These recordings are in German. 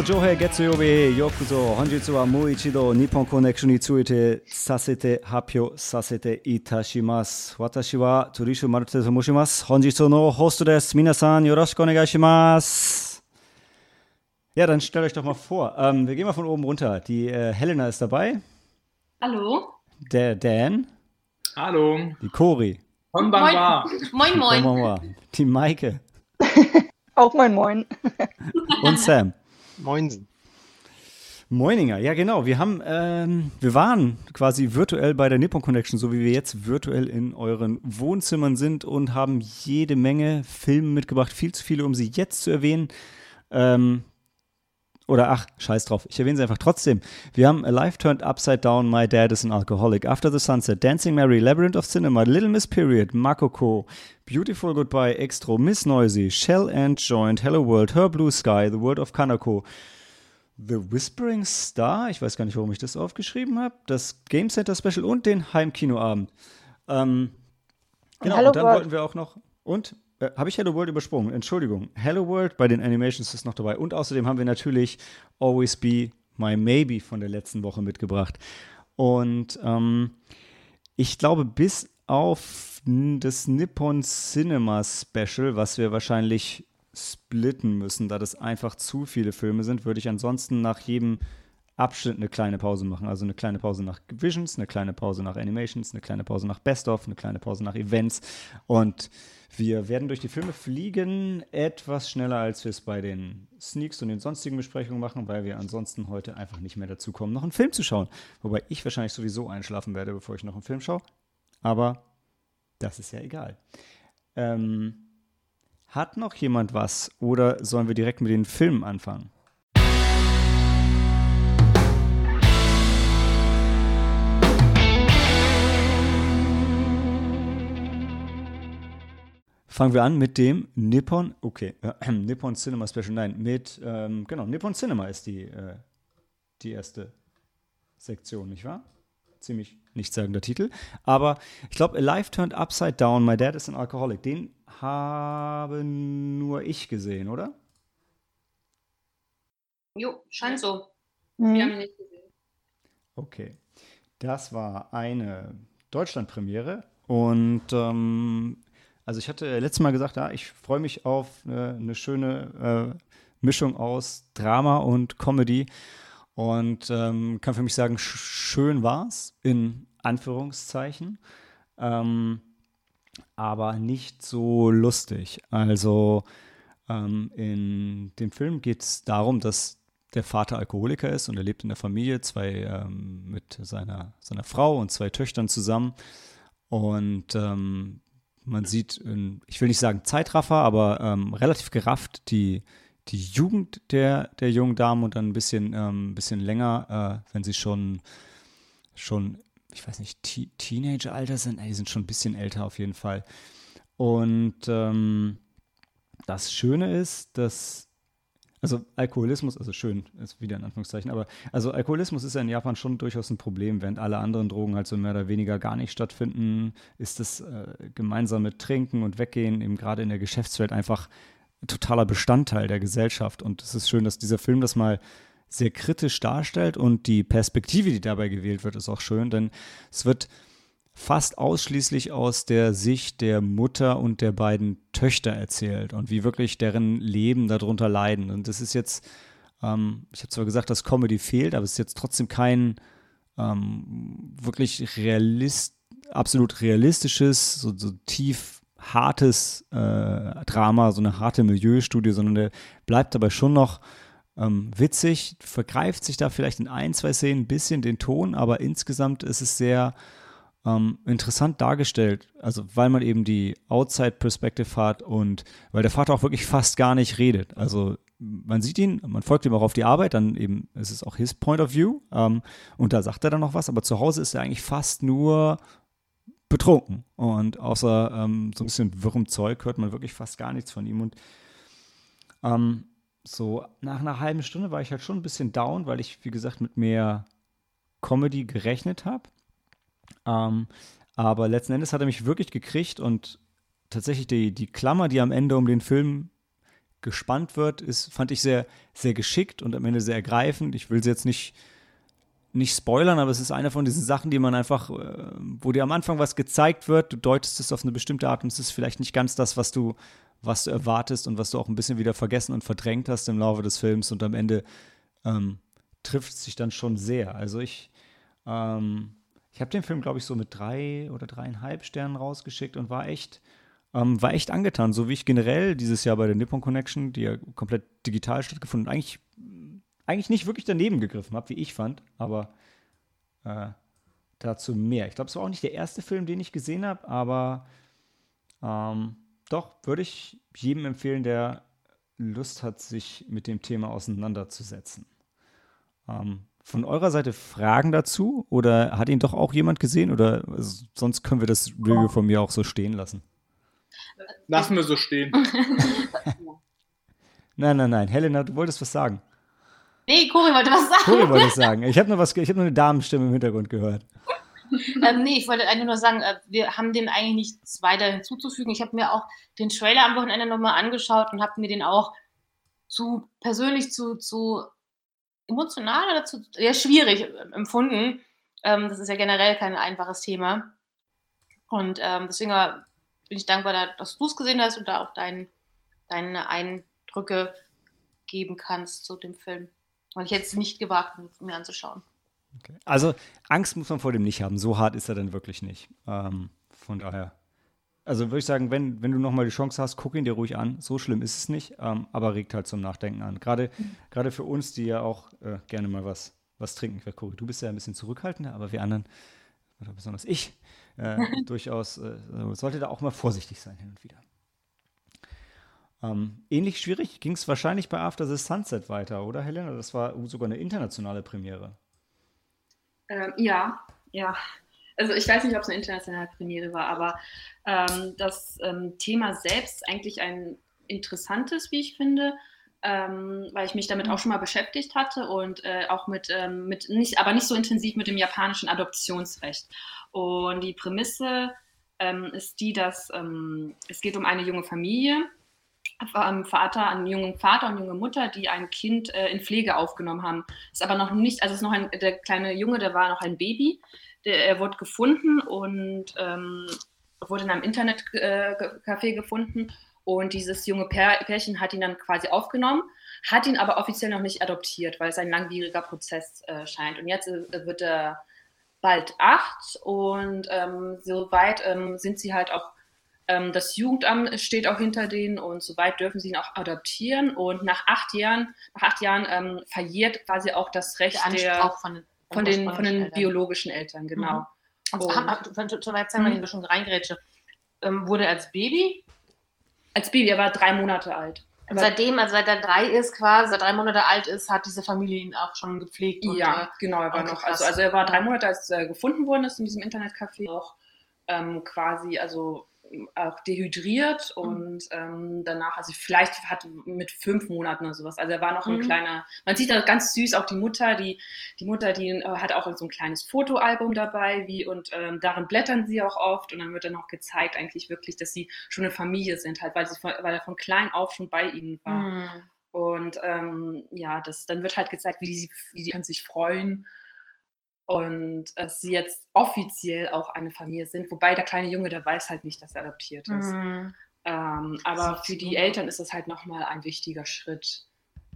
Johei Getsuyobi Yokuzo Honjitsu wa mo ichido Nippon Connection ni tsuite sasete happyo sasete itashimasu. Watashi wa Turishu Marute to moshimasu. Honjitsu no Host desu. Minasan yoroshiku. Ja, dann stellt euch doch mal vor. Ähm, wir gehen mal von oben runter. Die äh, Helena ist dabei. Hallo. Der Dan. Hallo. Die Cori. Konbanwa. Moin, moin. Konbanwa. Die Maike. Auch moin moin. Und Sam. Moinsen. Moininger, ja genau. Wir haben, ähm, wir waren quasi virtuell bei der Nippon Connection, so wie wir jetzt virtuell in euren Wohnzimmern sind und haben jede Menge Filme mitgebracht, viel zu viele, um sie jetzt zu erwähnen. Ähm, oder ach, scheiß drauf, ich erwähne sie einfach trotzdem. Wir haben A Life Turned Upside Down, My Dad is an Alcoholic, After the Sunset, Dancing Mary, Labyrinth of Cinema, Little Miss Period, Makoko, Beautiful Goodbye, Extro, Miss Noisy, Shell and Joint, Hello World, Her Blue Sky, The World of Kanako, The Whispering Star, ich weiß gar nicht, warum ich das aufgeschrieben habe, das Game Center Special und den Heimkinoabend. Ähm, genau, Hello und dann World. wollten wir auch noch, und äh, habe ich Hello World übersprungen? Entschuldigung. Hello World bei den Animations ist noch dabei. Und außerdem haben wir natürlich Always Be My Maybe von der letzten Woche mitgebracht. Und ähm, ich glaube, bis auf das Nippon Cinema Special, was wir wahrscheinlich splitten müssen, da das einfach zu viele Filme sind, würde ich ansonsten nach jedem Abschnitt eine kleine Pause machen. Also eine kleine Pause nach Visions, eine kleine Pause nach Animations, eine kleine Pause nach Best of, eine kleine Pause nach Events. Und wir werden durch die Filme fliegen, etwas schneller, als wir es bei den Sneaks und den sonstigen Besprechungen machen, weil wir ansonsten heute einfach nicht mehr dazu kommen, noch einen Film zu schauen. Wobei ich wahrscheinlich sowieso einschlafen werde, bevor ich noch einen Film schaue. Aber das ist ja egal. Ähm, hat noch jemand was oder sollen wir direkt mit den Filmen anfangen? Fangen wir an mit dem Nippon, okay, äh, Nippon Cinema Special, nein, mit, ähm, genau, Nippon Cinema ist die, äh, die erste Sektion, nicht wahr? Ziemlich nichtssagender Titel. Aber ich glaube, A Life Turned Upside Down, My Dad is an Alcoholic, den habe nur ich gesehen, oder? Jo, scheint so. Mhm. Wir haben ihn nicht gesehen. Okay. Das war eine Deutschlandpremiere und ähm, also ich hatte letztes Mal gesagt, ja, ich freue mich auf äh, eine schöne äh, Mischung aus Drama und Comedy und ähm, kann für mich sagen, sch schön war's in Anführungszeichen, ähm, aber nicht so lustig. Also ähm, in dem Film geht es darum, dass der Vater Alkoholiker ist und er lebt in der Familie, zwei ähm, mit seiner, seiner Frau und zwei Töchtern zusammen. Und ähm, man sieht, in, ich will nicht sagen Zeitraffer, aber ähm, relativ gerafft die, die Jugend der, der jungen Damen und dann ein bisschen, ähm, bisschen länger, äh, wenn sie schon, schon, ich weiß nicht, Te Teenager-Alter sind, äh, die sind schon ein bisschen älter auf jeden Fall. Und ähm, das Schöne ist, dass also Alkoholismus, also schön, ist wieder in Anführungszeichen, aber also Alkoholismus ist ja in Japan schon durchaus ein Problem, während alle anderen Drogen halt so mehr oder weniger gar nicht stattfinden, ist das äh, gemeinsame Trinken und Weggehen eben gerade in der Geschäftswelt einfach ein totaler Bestandteil der Gesellschaft? Und es ist schön, dass dieser Film das mal sehr kritisch darstellt und die Perspektive, die dabei gewählt wird, ist auch schön, denn es wird fast ausschließlich aus der Sicht der Mutter und der beiden Töchter erzählt und wie wirklich deren Leben darunter leiden. Und das ist jetzt, ähm, ich habe zwar gesagt, dass Comedy fehlt, aber es ist jetzt trotzdem kein ähm, wirklich realist, absolut realistisches, so, so tief hartes äh, Drama, so eine harte Milieustudie, sondern der bleibt dabei schon noch ähm, witzig, vergreift sich da vielleicht in ein, zwei Szenen ein bisschen den Ton, aber insgesamt ist es sehr ähm, interessant dargestellt, also weil man eben die Outside-Perspective hat und weil der Vater auch wirklich fast gar nicht redet. Also man sieht ihn, man folgt ihm auch auf die Arbeit, dann eben ist es auch his point of view ähm, und da sagt er dann noch was, aber zu Hause ist er eigentlich fast nur betrunken und außer ähm, so ein bisschen wirrem Zeug hört man wirklich fast gar nichts von ihm und ähm, so nach einer halben Stunde war ich halt schon ein bisschen down, weil ich, wie gesagt, mit mehr Comedy gerechnet habe. Ähm, aber letzten Endes hat er mich wirklich gekriegt und tatsächlich die, die Klammer, die am Ende um den Film gespannt wird, ist, fand ich sehr, sehr geschickt und am Ende sehr ergreifend. Ich will es jetzt nicht, nicht spoilern, aber es ist eine von diesen Sachen, die man einfach, äh, wo dir am Anfang was gezeigt wird, du deutest es auf eine bestimmte Art und es ist vielleicht nicht ganz das, was du, was du erwartest und was du auch ein bisschen wieder vergessen und verdrängt hast im Laufe des Films und am Ende ähm, trifft es sich dann schon sehr. Also ich, ähm, ich habe den Film, glaube ich, so mit drei oder dreieinhalb Sternen rausgeschickt und war echt, ähm, war echt angetan. So wie ich generell dieses Jahr bei der Nippon Connection, die ja komplett digital stattgefunden, eigentlich, eigentlich nicht wirklich daneben gegriffen habe, wie ich fand, aber äh, dazu mehr. Ich glaube, es war auch nicht der erste Film, den ich gesehen habe, aber ähm, doch, würde ich jedem empfehlen, der Lust hat, sich mit dem Thema auseinanderzusetzen. Ähm, von eurer Seite Fragen dazu oder hat ihn doch auch jemand gesehen oder sonst können wir das Review von mir auch so stehen lassen? Lassen wir so stehen. nein, nein, nein. Helena, du wolltest was sagen. Nee, Cori wollte was sagen. Cori wollte es sagen. Ich habe nur, was, ich hab nur eine Damenstimme im Hintergrund gehört. ähm, nee, ich wollte eigentlich nur sagen, äh, wir haben dem eigentlich nichts weiter hinzuzufügen. Ich habe mir auch den Trailer am Wochenende nochmal angeschaut und habe mir den auch zu persönlich zu, zu emotional oder zu ja, schwierig empfunden. Ähm, das ist ja generell kein einfaches Thema. Und ähm, deswegen bin ich dankbar, dass du es gesehen hast und da auch dein, deine Eindrücke geben kannst zu dem Film. Weil ich jetzt nicht gewagt mir anzuschauen. Okay. Also Angst muss man vor dem nicht haben. So hart ist er dann wirklich nicht. Ähm, von daher. Also würde ich sagen, wenn, wenn du nochmal die Chance hast, guck ihn dir ruhig an. So schlimm ist es nicht, ähm, aber regt halt zum Nachdenken an. Gerade, mhm. für uns, die ja auch äh, gerne mal was, was trinken. Cory, du bist ja ein bisschen zurückhaltender, aber wir anderen, oder besonders ich, äh, durchaus, äh, sollte da auch mal vorsichtig sein hin und wieder. Ähm, ähnlich schwierig ging es wahrscheinlich bei After the Sunset weiter, oder Helena? Das war sogar eine internationale Premiere. Ähm, ja, ja. Also ich weiß nicht, ob es eine internationale Premiere war, aber ähm, das ähm, Thema selbst eigentlich ein interessantes, wie ich finde, ähm, weil ich mich damit auch schon mal beschäftigt hatte und äh, auch mit, ähm, mit nicht, aber nicht so intensiv mit dem japanischen Adoptionsrecht. Und die Prämisse ähm, ist die, dass es geht um eine junge Familie, Vater, einen jungen Vater und junge Mutter, die ein Kind äh, in Pflege aufgenommen haben. Ist aber noch nicht, also ist noch ein, der kleine Junge, der war noch ein Baby. Der, er wurde gefunden und ähm, wurde in einem Internetcafé äh, gefunden. Und dieses junge Pärchen hat ihn dann quasi aufgenommen, hat ihn aber offiziell noch nicht adoptiert, weil es ein langwieriger Prozess äh, scheint. Und jetzt äh, wird er bald acht und ähm, soweit ähm, sind sie halt auch ähm, das Jugendamt steht auch hinter denen und soweit dürfen sie ihn auch adoptieren. Und nach acht Jahren, nach acht Jahren ähm, verjährt quasi auch das Recht der, der von, von, den, von den Eltern. biologischen Eltern, genau. Mhm. Und, und zum Beispiel, wenn ich schon reingrätsche, ähm, wurde als Baby? Als Baby, er war drei Monate alt. Und seitdem, also seit er drei ist, quasi, seit drei Monate alt ist, hat diese Familie ihn auch schon gepflegt. Und, ja, äh, genau, er war noch, also, also er war drei Monate, als er gefunden worden ist in diesem Internetcafé, auch ähm, quasi, also auch dehydriert mhm. und ähm, danach, also vielleicht hat mit fünf Monaten oder sowas, also er war noch ein mhm. kleiner, man sieht da ganz süß auch die Mutter, die, die Mutter, die äh, hat auch so ein kleines Fotoalbum dabei, wie und ähm, darin blättern sie auch oft und dann wird dann auch gezeigt eigentlich wirklich, dass sie schon eine Familie sind, halt, weil, sie von, weil er von klein auf schon bei ihnen war. Mhm. Und ähm, ja, das, dann wird halt gezeigt, wie sie, wie sie sich freuen und dass sie jetzt offiziell auch eine Familie sind, wobei der kleine Junge, der weiß halt nicht, dass er adoptiert ist. Mhm. Ähm, aber für die Eltern ist das halt nochmal ein wichtiger Schritt.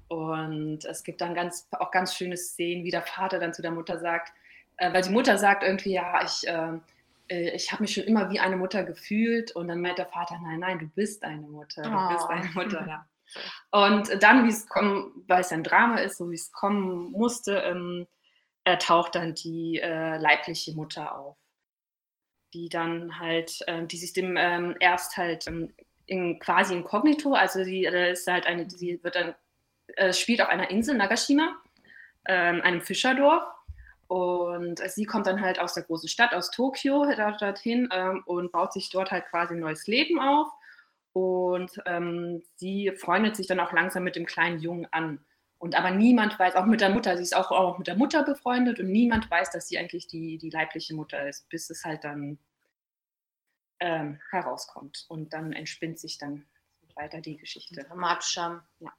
Und es gibt dann ganz, auch ganz schöne Szenen, wie der Vater dann zu der Mutter sagt, äh, weil die Mutter sagt irgendwie, ja, ich, äh, äh ich habe mich schon immer wie eine Mutter gefühlt. Und dann meint der Vater, nein, nein, du bist eine Mutter, du oh. bist eine Mutter. Ja. Und dann, wie es kommen, weil es ein Drama ist, so wie es kommen musste, ähm, äh, taucht dann die äh, leibliche Mutter auf, die dann halt, äh, die sich dem ähm, erst halt ähm, in, quasi inkognito, also sie äh, ist halt eine, sie wird dann, äh, spielt auf einer Insel, Nagashima, ähm, einem Fischerdorf. Und sie kommt dann halt aus der großen Stadt, aus Tokio, dort, dorthin ähm, und baut sich dort halt quasi ein neues Leben auf. Und ähm, sie freundet sich dann auch langsam mit dem kleinen Jungen an. Und aber niemand weiß, auch mit der Mutter, sie ist auch, auch mit der Mutter befreundet und niemand weiß, dass sie eigentlich die, die leibliche Mutter ist, bis es halt dann ähm, herauskommt. Und dann entspinnt sich dann weiter die Geschichte. Dramatischer Ja.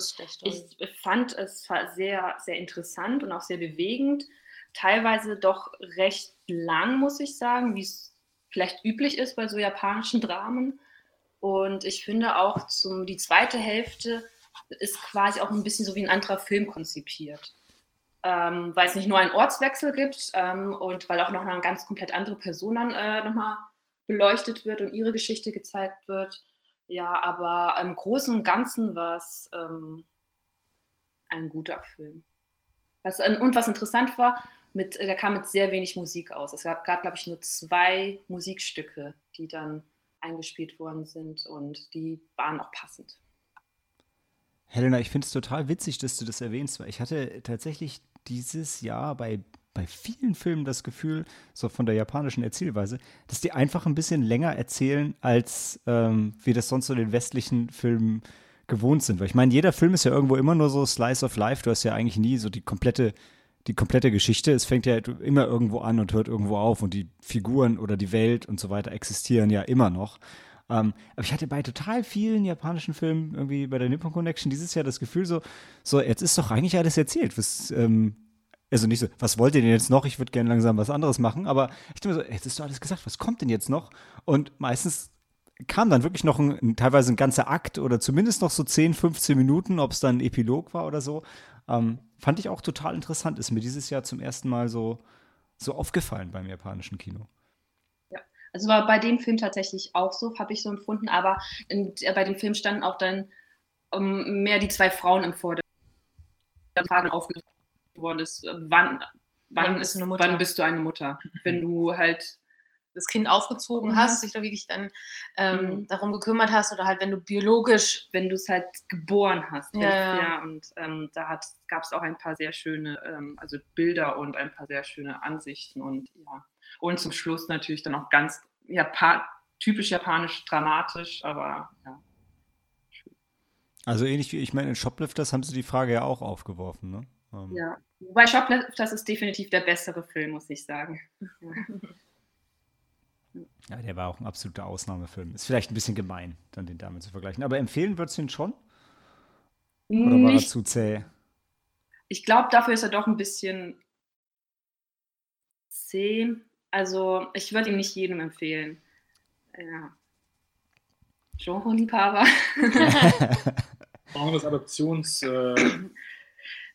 Story. Ich fand es sehr, sehr interessant und auch sehr bewegend. Teilweise doch recht lang, muss ich sagen, wie es vielleicht üblich ist bei so japanischen Dramen. Und ich finde auch zum, die zweite Hälfte ist quasi auch ein bisschen so wie ein anderer Film konzipiert. Ähm, weil es nicht nur einen Ortswechsel gibt ähm, und weil auch noch eine ganz komplett andere Person dann äh, nochmal beleuchtet wird und ihre Geschichte gezeigt wird. Ja, aber im Großen und Ganzen war es ähm, ein guter Film. Was, und was interessant war, mit, der kam mit sehr wenig Musik aus. Es gab, gab glaube ich, nur zwei Musikstücke, die dann eingespielt worden sind und die waren auch passend. Helena, ich finde es total witzig, dass du das erwähnst, weil ich hatte tatsächlich dieses Jahr bei, bei vielen Filmen das Gefühl, so von der japanischen Erzählweise, dass die einfach ein bisschen länger erzählen, als ähm, wir das sonst so in den westlichen Filmen gewohnt sind. Weil ich meine, jeder Film ist ja irgendwo immer nur so Slice of Life. Du hast ja eigentlich nie so die komplette, die komplette Geschichte. Es fängt ja immer irgendwo an und hört irgendwo auf und die Figuren oder die Welt und so weiter existieren ja immer noch. Ähm, aber ich hatte bei total vielen japanischen Filmen, irgendwie bei der Nippon Connection, dieses Jahr das Gefühl so, so, jetzt ist doch eigentlich alles erzählt. Was, ähm, also nicht so, was wollt ihr denn jetzt noch? Ich würde gerne langsam was anderes machen, aber ich denke mir so, jetzt ist doch alles gesagt, was kommt denn jetzt noch? Und meistens kam dann wirklich noch ein, teilweise ein ganzer Akt oder zumindest noch so 10, 15 Minuten, ob es dann ein Epilog war oder so. Ähm, fand ich auch total interessant, ist mir dieses Jahr zum ersten Mal so, so aufgefallen beim japanischen Kino. Also war bei dem Film tatsächlich auch so, habe ich so empfunden, aber in, äh, bei dem Film standen auch dann um, ähm, mehr die zwei Frauen im Vordergrund. Fragen aufgeworfen worden ist, äh, wann, wann, ist, wann bist du eine Mutter? Wenn du halt das Kind aufgezogen mhm. hast, dich da wirklich dann ähm, mhm. darum gekümmert hast oder halt, wenn du biologisch, wenn du es halt geboren hast. Ja, ja. ja und ähm, da gab es auch ein paar sehr schöne, ähm, also Bilder und ein paar sehr schöne Ansichten und ja. Und zum Schluss natürlich dann auch ganz Japan typisch japanisch dramatisch, aber ja. Also ähnlich wie ich meine, in Shoplifters haben sie die Frage ja auch aufgeworfen, ne? Ähm. Ja, wobei Shoplifters ist definitiv der bessere Film, muss ich sagen. Ja, der war auch ein absoluter Ausnahmefilm. Ist vielleicht ein bisschen gemein, dann den damit zu vergleichen. Aber empfehlen würdest du ihn schon? Oder war Nicht, er zu zäh? Ich glaube, dafür ist er doch ein bisschen zäh. Also, ich würde ihn nicht jedem empfehlen. Ja. Genre-Liebhaber. Brauchen das Adoptions. Äh,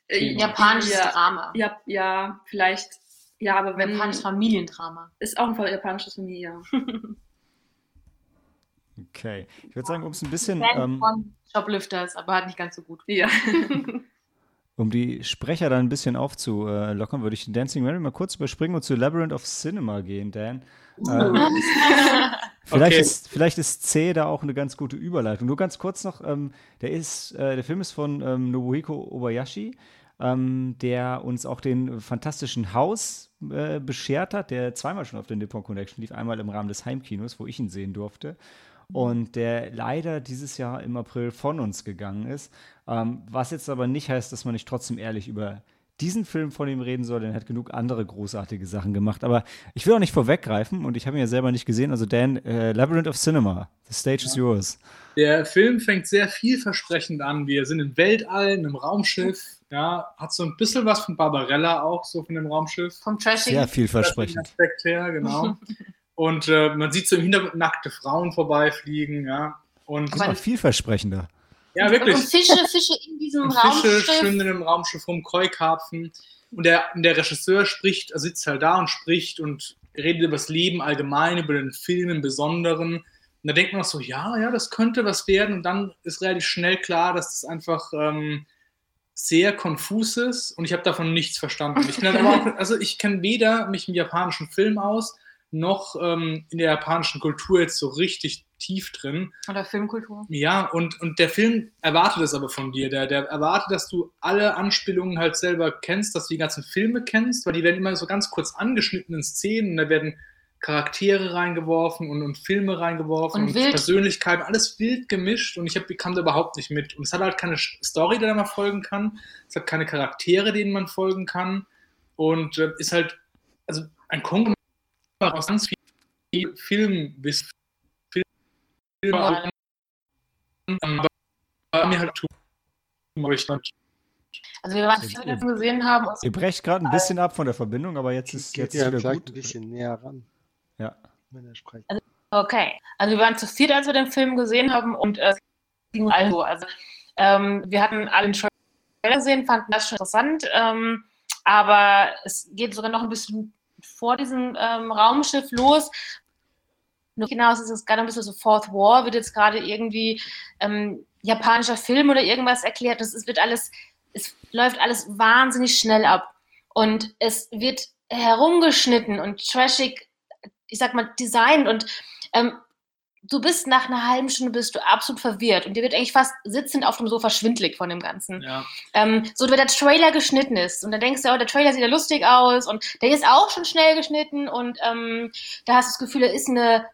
äh Japanisches ja, Drama. Ja, ja, vielleicht ja, aber wenn. Japanisches Familiendrama. Ist auch ein japanisches Familie. okay. Ich würde sagen, um es ein bisschen. Ähm, von Shoplifters, aber halt nicht ganz so gut. Ja. um die Sprecher dann ein bisschen aufzulockern, würde ich den Dancing Mary mal kurz überspringen und zu Labyrinth of Cinema gehen, Dan. Uh. Ähm, vielleicht, okay. ist, vielleicht ist C da auch eine ganz gute Überleitung. Nur ganz kurz noch, ähm, der, ist, äh, der Film ist von ähm, Nobuhiko Obayashi ähm, der uns auch den fantastischen Haus äh, beschert hat, der zweimal schon auf der Nippon Connection lief, einmal im Rahmen des Heimkinos, wo ich ihn sehen durfte. Und der leider dieses Jahr im April von uns gegangen ist. Ähm, was jetzt aber nicht heißt, dass man nicht trotzdem ehrlich über diesen Film von ihm reden soll, denn er hat genug andere großartige Sachen gemacht. Aber ich will auch nicht vorweggreifen und ich habe ihn ja selber nicht gesehen. Also Dan, äh, Labyrinth of Cinema, the stage ja. is yours. Der Film fängt sehr vielversprechend an. Wir sind im Weltall, in einem Raumschiff. Ja, hat so ein bisschen was von Barbarella auch, so von dem Raumschiff. Vom Trashing. Sehr vielversprechend. Aspekt her, genau. und äh, man sieht so im Hintergrund nackte Frauen vorbeifliegen, ja. Und das ist auch vielversprechender. Ja, wirklich. Und Fische, Fische in diesem und Raumschiff. Fische schwimmen in dem Raumschiff rum, Keukarpfen. Und der, der Regisseur spricht, er sitzt halt da und spricht und redet über das Leben allgemein, über den Film im Besonderen. Und da denkt man auch so, ja, ja, das könnte was werden. Und dann ist relativ schnell klar, dass das einfach ähm, sehr konfus ist und ich habe davon nichts verstanden. Ich auch, also ich kenne weder mich im japanischen Film aus, noch ähm, in der japanischen Kultur jetzt so richtig tief drin. Oder Filmkultur. Ja, und, und der Film erwartet es aber von dir. Der, der erwartet, dass du alle Anspielungen halt selber kennst, dass du die ganzen Filme kennst, weil die werden immer so ganz kurz angeschnitten in Szenen. Da werden Charaktere reingeworfen und, und Filme reingeworfen und, und Persönlichkeiten, alles wild gemischt und ich hab, kam da überhaupt nicht mit. Und es hat halt keine Story, der man folgen kann. Es hat keine Charaktere, denen man folgen kann. Und äh, ist halt, also ein Konglomerat aus ganz viel Film, ähm, aber mir halt Also wir waren viele davon gesehen haben. Ihr brecht gerade ein bisschen ab von der Verbindung, aber jetzt ist jetzt ja, wieder gut. ein bisschen näher ran, Ja. wenn er spricht. Okay, also wir waren zu viert, als wir den Film gesehen haben und äh, also, also ähm, wir hatten alle den Trailer gesehen, fanden das schon interessant, ähm, aber es geht sogar noch ein bisschen vor diesem ähm, Raumschiff los. Nur hinaus ist es gerade ein bisschen so Fourth War, wird jetzt gerade irgendwie ähm, japanischer Film oder irgendwas erklärt. Das, es wird alles, es läuft alles wahnsinnig schnell ab und es wird herumgeschnitten und trashig, ich sag mal, designt und ähm, du bist nach einer halben Stunde bist du absolut verwirrt und dir wird eigentlich fast sitzend auf dem Sofa schwindlig von dem Ganzen. Ja. Ähm, so, wenn der Trailer geschnitten ist und dann denkst du, oh, der Trailer sieht ja lustig aus und der ist auch schon schnell geschnitten und ähm, da hast du das Gefühl, da ist eine,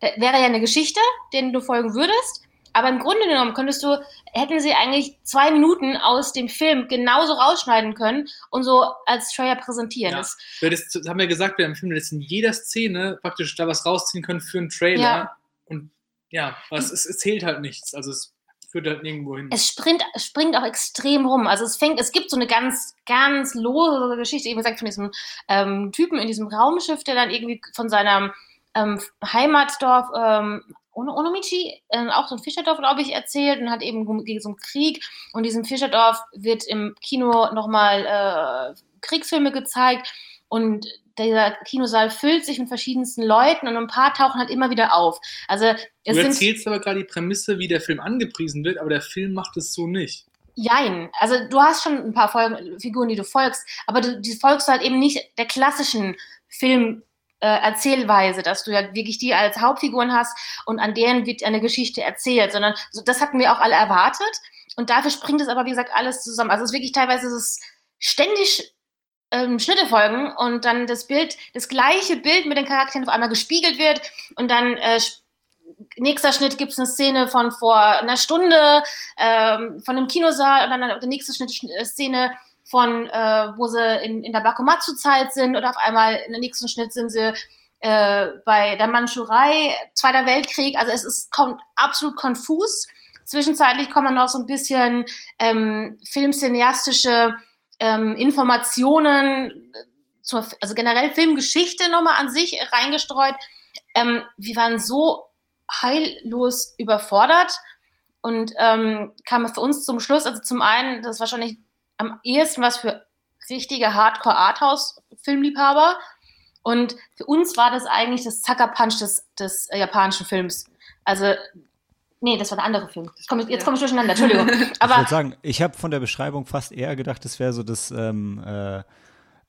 da wäre ja eine Geschichte, denen du folgen würdest. Aber im Grunde genommen könntest du, hätten sie eigentlich zwei Minuten aus dem Film genauso rausschneiden können und so als Trailer präsentieren. Ja. Das, das haben wir gesagt, wir haben im Film, dass in jeder Szene praktisch da was rausziehen können für einen Trailer. Ja. Und ja, aber es, es, zählt halt nichts. Also es führt halt nirgendwo hin. es springt, springt auch extrem rum. Also es fängt, es gibt so eine ganz, ganz lose Geschichte, eben gesagt, von diesem ähm, Typen in diesem Raumschiff, der dann irgendwie von seinem ähm, Heimatdorf ähm, Ono- Onomichi, äh, auch so ein Fischerdorf, glaube ich, erzählt und hat eben gegen so einen Krieg. Und diesem Fischerdorf wird im Kino nochmal äh, Kriegsfilme gezeigt. Und dieser Kinosaal füllt sich mit verschiedensten Leuten und ein paar tauchen halt immer wieder auf. Also es du sind erzählst aber gerade die Prämisse, wie der Film angepriesen wird, aber der Film macht es so nicht. Jein. Also du hast schon ein paar Folgen, Figuren, die du folgst, aber du, die folgst du halt eben nicht der klassischen Film. Äh, Erzählweise, dass du ja wirklich die als Hauptfiguren hast und an deren wird eine Geschichte erzählt, sondern so, das hatten wir auch alle erwartet und dafür springt es aber, wie gesagt, alles zusammen. Also es ist wirklich teilweise es ist ständig ähm, Schnitte folgen und dann das Bild, das gleiche Bild mit den Charakteren auf einmal gespiegelt wird und dann äh, nächster Schnitt gibt es eine Szene von vor einer Stunde ähm, von einem Kinosaal und dann der nächste Schnitt äh, Szene von, äh, wo sie in, in der Bakumatsu-Zeit sind oder auf einmal in der nächsten Schnitt sind sie äh, bei der Mandschurei, Zweiter Weltkrieg. Also es ist kommt absolut konfus. Zwischenzeitlich kommen noch so ein bisschen ähm, filmcineastische ähm, Informationen, zur, also generell Filmgeschichte nochmal an sich reingestreut. Ähm, wir waren so heillos überfordert und ähm, kam für uns zum Schluss, also zum einen, das ist wahrscheinlich am ehesten was für richtige Hardcore-Arthouse-Filmliebhaber und für uns war das eigentlich das Zucker-Punch des, des äh, japanischen Films. Also, nee, das war der andere Film. Jetzt komme ich, komm ich durcheinander, Entschuldigung. Ich Aber würde sagen, ich habe von der Beschreibung fast eher gedacht, das wäre so das ähm, äh,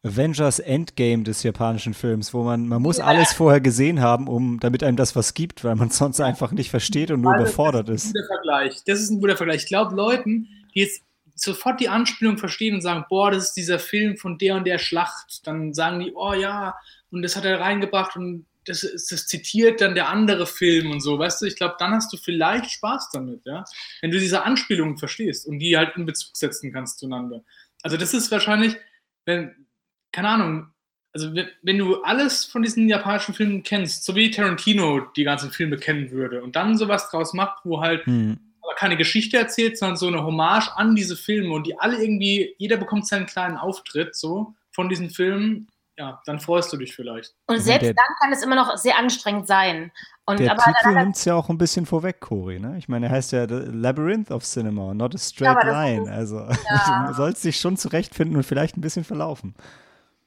Avengers Endgame des japanischen Films, wo man, man muss alles vorher gesehen haben, um, damit einem das was gibt, weil man es sonst einfach nicht versteht und nur Also, überfordert das ist. ist. ein guter Vergleich. Das ist ein guter Vergleich. Ich glaube, Leuten, die jetzt sofort die Anspielung verstehen und sagen, boah, das ist dieser Film von der und der Schlacht, dann sagen die, oh ja, und das hat er reingebracht und das, das zitiert dann der andere Film und so, weißt du, ich glaube, dann hast du vielleicht Spaß damit, ja, wenn du diese Anspielungen verstehst und die halt in Bezug setzen kannst zueinander. Also das ist wahrscheinlich, wenn, keine Ahnung, also wenn, wenn du alles von diesen japanischen Filmen kennst, so wie Tarantino die ganzen Filme kennen würde und dann sowas draus macht, wo halt Hm. aber keine Geschichte erzählt, sondern so eine Hommage an diese Filme und die alle irgendwie, jeder bekommt seinen kleinen Auftritt so von diesen Filmen, ja, dann freust du dich vielleicht. und Ja, selbst der- dann kann es immer noch sehr anstrengend sein. Und Der aber Titel nimmt es ja auch ein bisschen vorweg, Cory. Ne? Ich meine, er heißt ja The Labyrinth of Cinema, not a straight das line. ist- also ja. du sollst dich schon zurechtfinden und vielleicht ein bisschen verlaufen.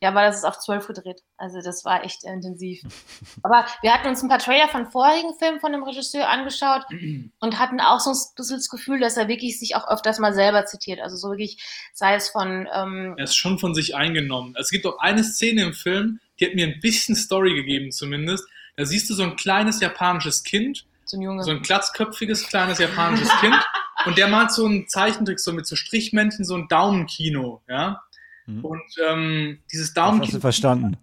Ja, aber das ist auf 12 gedreht. Also das war echt intensiv. Aber wir hatten uns ein paar Trailer von vorigen Filmen von dem Regisseur angeschaut und hatten auch so ein bisschen das Gefühl, dass er wirklich sich auch öfters mal selber zitiert. Also so wirklich, sei es von ähm, Er ist schon von sich eingenommen. Es gibt auch eine Szene im Film, die hat mir ein bisschen Story gegeben zumindest. Da siehst du so ein kleines japanisches Kind, so ein so ein glatzköpfiges kleines japanisches Kind und der malt so einen Zeichentrick so mit so Strichmännchen, so ein Daumenkino, ja. Mhm. Und ähm, dieses Das hast du Daumenkino verstanden.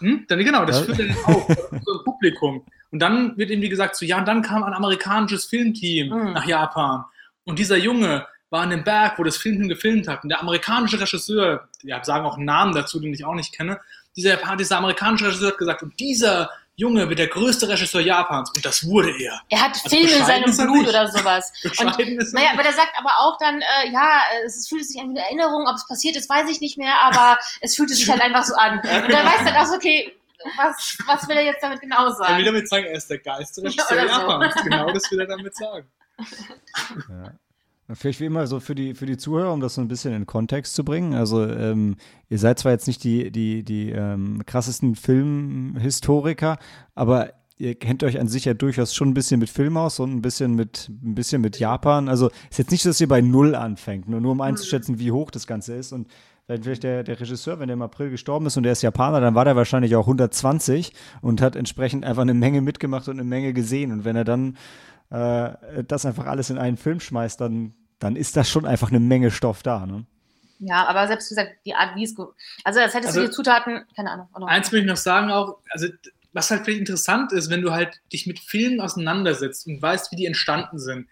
Hm? Dann, genau, das führt dann auf, so ein Publikum. Und dann wird irgendwie gesagt, so, ja, und dann kam ein amerikanisches Filmteam Mhm. nach Japan. Und dieser Junge war an dem Berg, wo das Filmteam gefilmt hat. Und der amerikanische Regisseur, ja, sagen auch einen Namen dazu, den ich auch nicht kenne, dieser, Japan- dieser amerikanische Regisseur hat gesagt, und dieser Junge, wird der größte Regisseur Japans. Und das wurde er. Er hat Also Filme in seinem Blut nicht. oder sowas. Und ist er Naja, aber der sagt aber auch dann, äh, ja, es es fühlt sich an wie eine Erinnerung, ob es passiert ist, weiß ich nicht mehr, aber es fühlte sich halt einfach so an. Und dann weiß dann auch so, okay, was, was will er jetzt damit genau Er will sagen? damit sagen, er ist der geilste Regisseur Oder so. Japans. Genau das will er damit sagen. Ja. Vielleicht wie immer so für die, für die Zuhörer, um das so ein bisschen in Kontext zu bringen. Also ähm, ihr seid zwar jetzt nicht die, die, die ähm, krassesten Filmhistoriker, aber ihr kennt euch an sich ja durchaus schon ein bisschen mit Film aus und ein bisschen mit, ein bisschen mit Japan. Also ist jetzt nicht, so, dass ihr bei Null anfängt, nur, nur um einzuschätzen, wie hoch das Ganze ist. Und vielleicht der, der Regisseur, wenn der im April gestorben ist und der ist Japaner, dann war der wahrscheinlich auch 120 und hat entsprechend einfach eine Menge mitgemacht und eine Menge gesehen. Und wenn er dann äh, das einfach alles in einen Film schmeißt, dann, dann ist das schon einfach eine Menge Stoff da. Ne? Ja, aber selbst wie gesagt, die Art, wie es. Also, als hättest Also- du die Zutaten, keine Ahnung. Oder? Eins will ich noch sagen auch, also was halt vielleicht interessant ist, wenn du halt dich mit Filmen auseinandersetzt und weißt, wie die entstanden sind.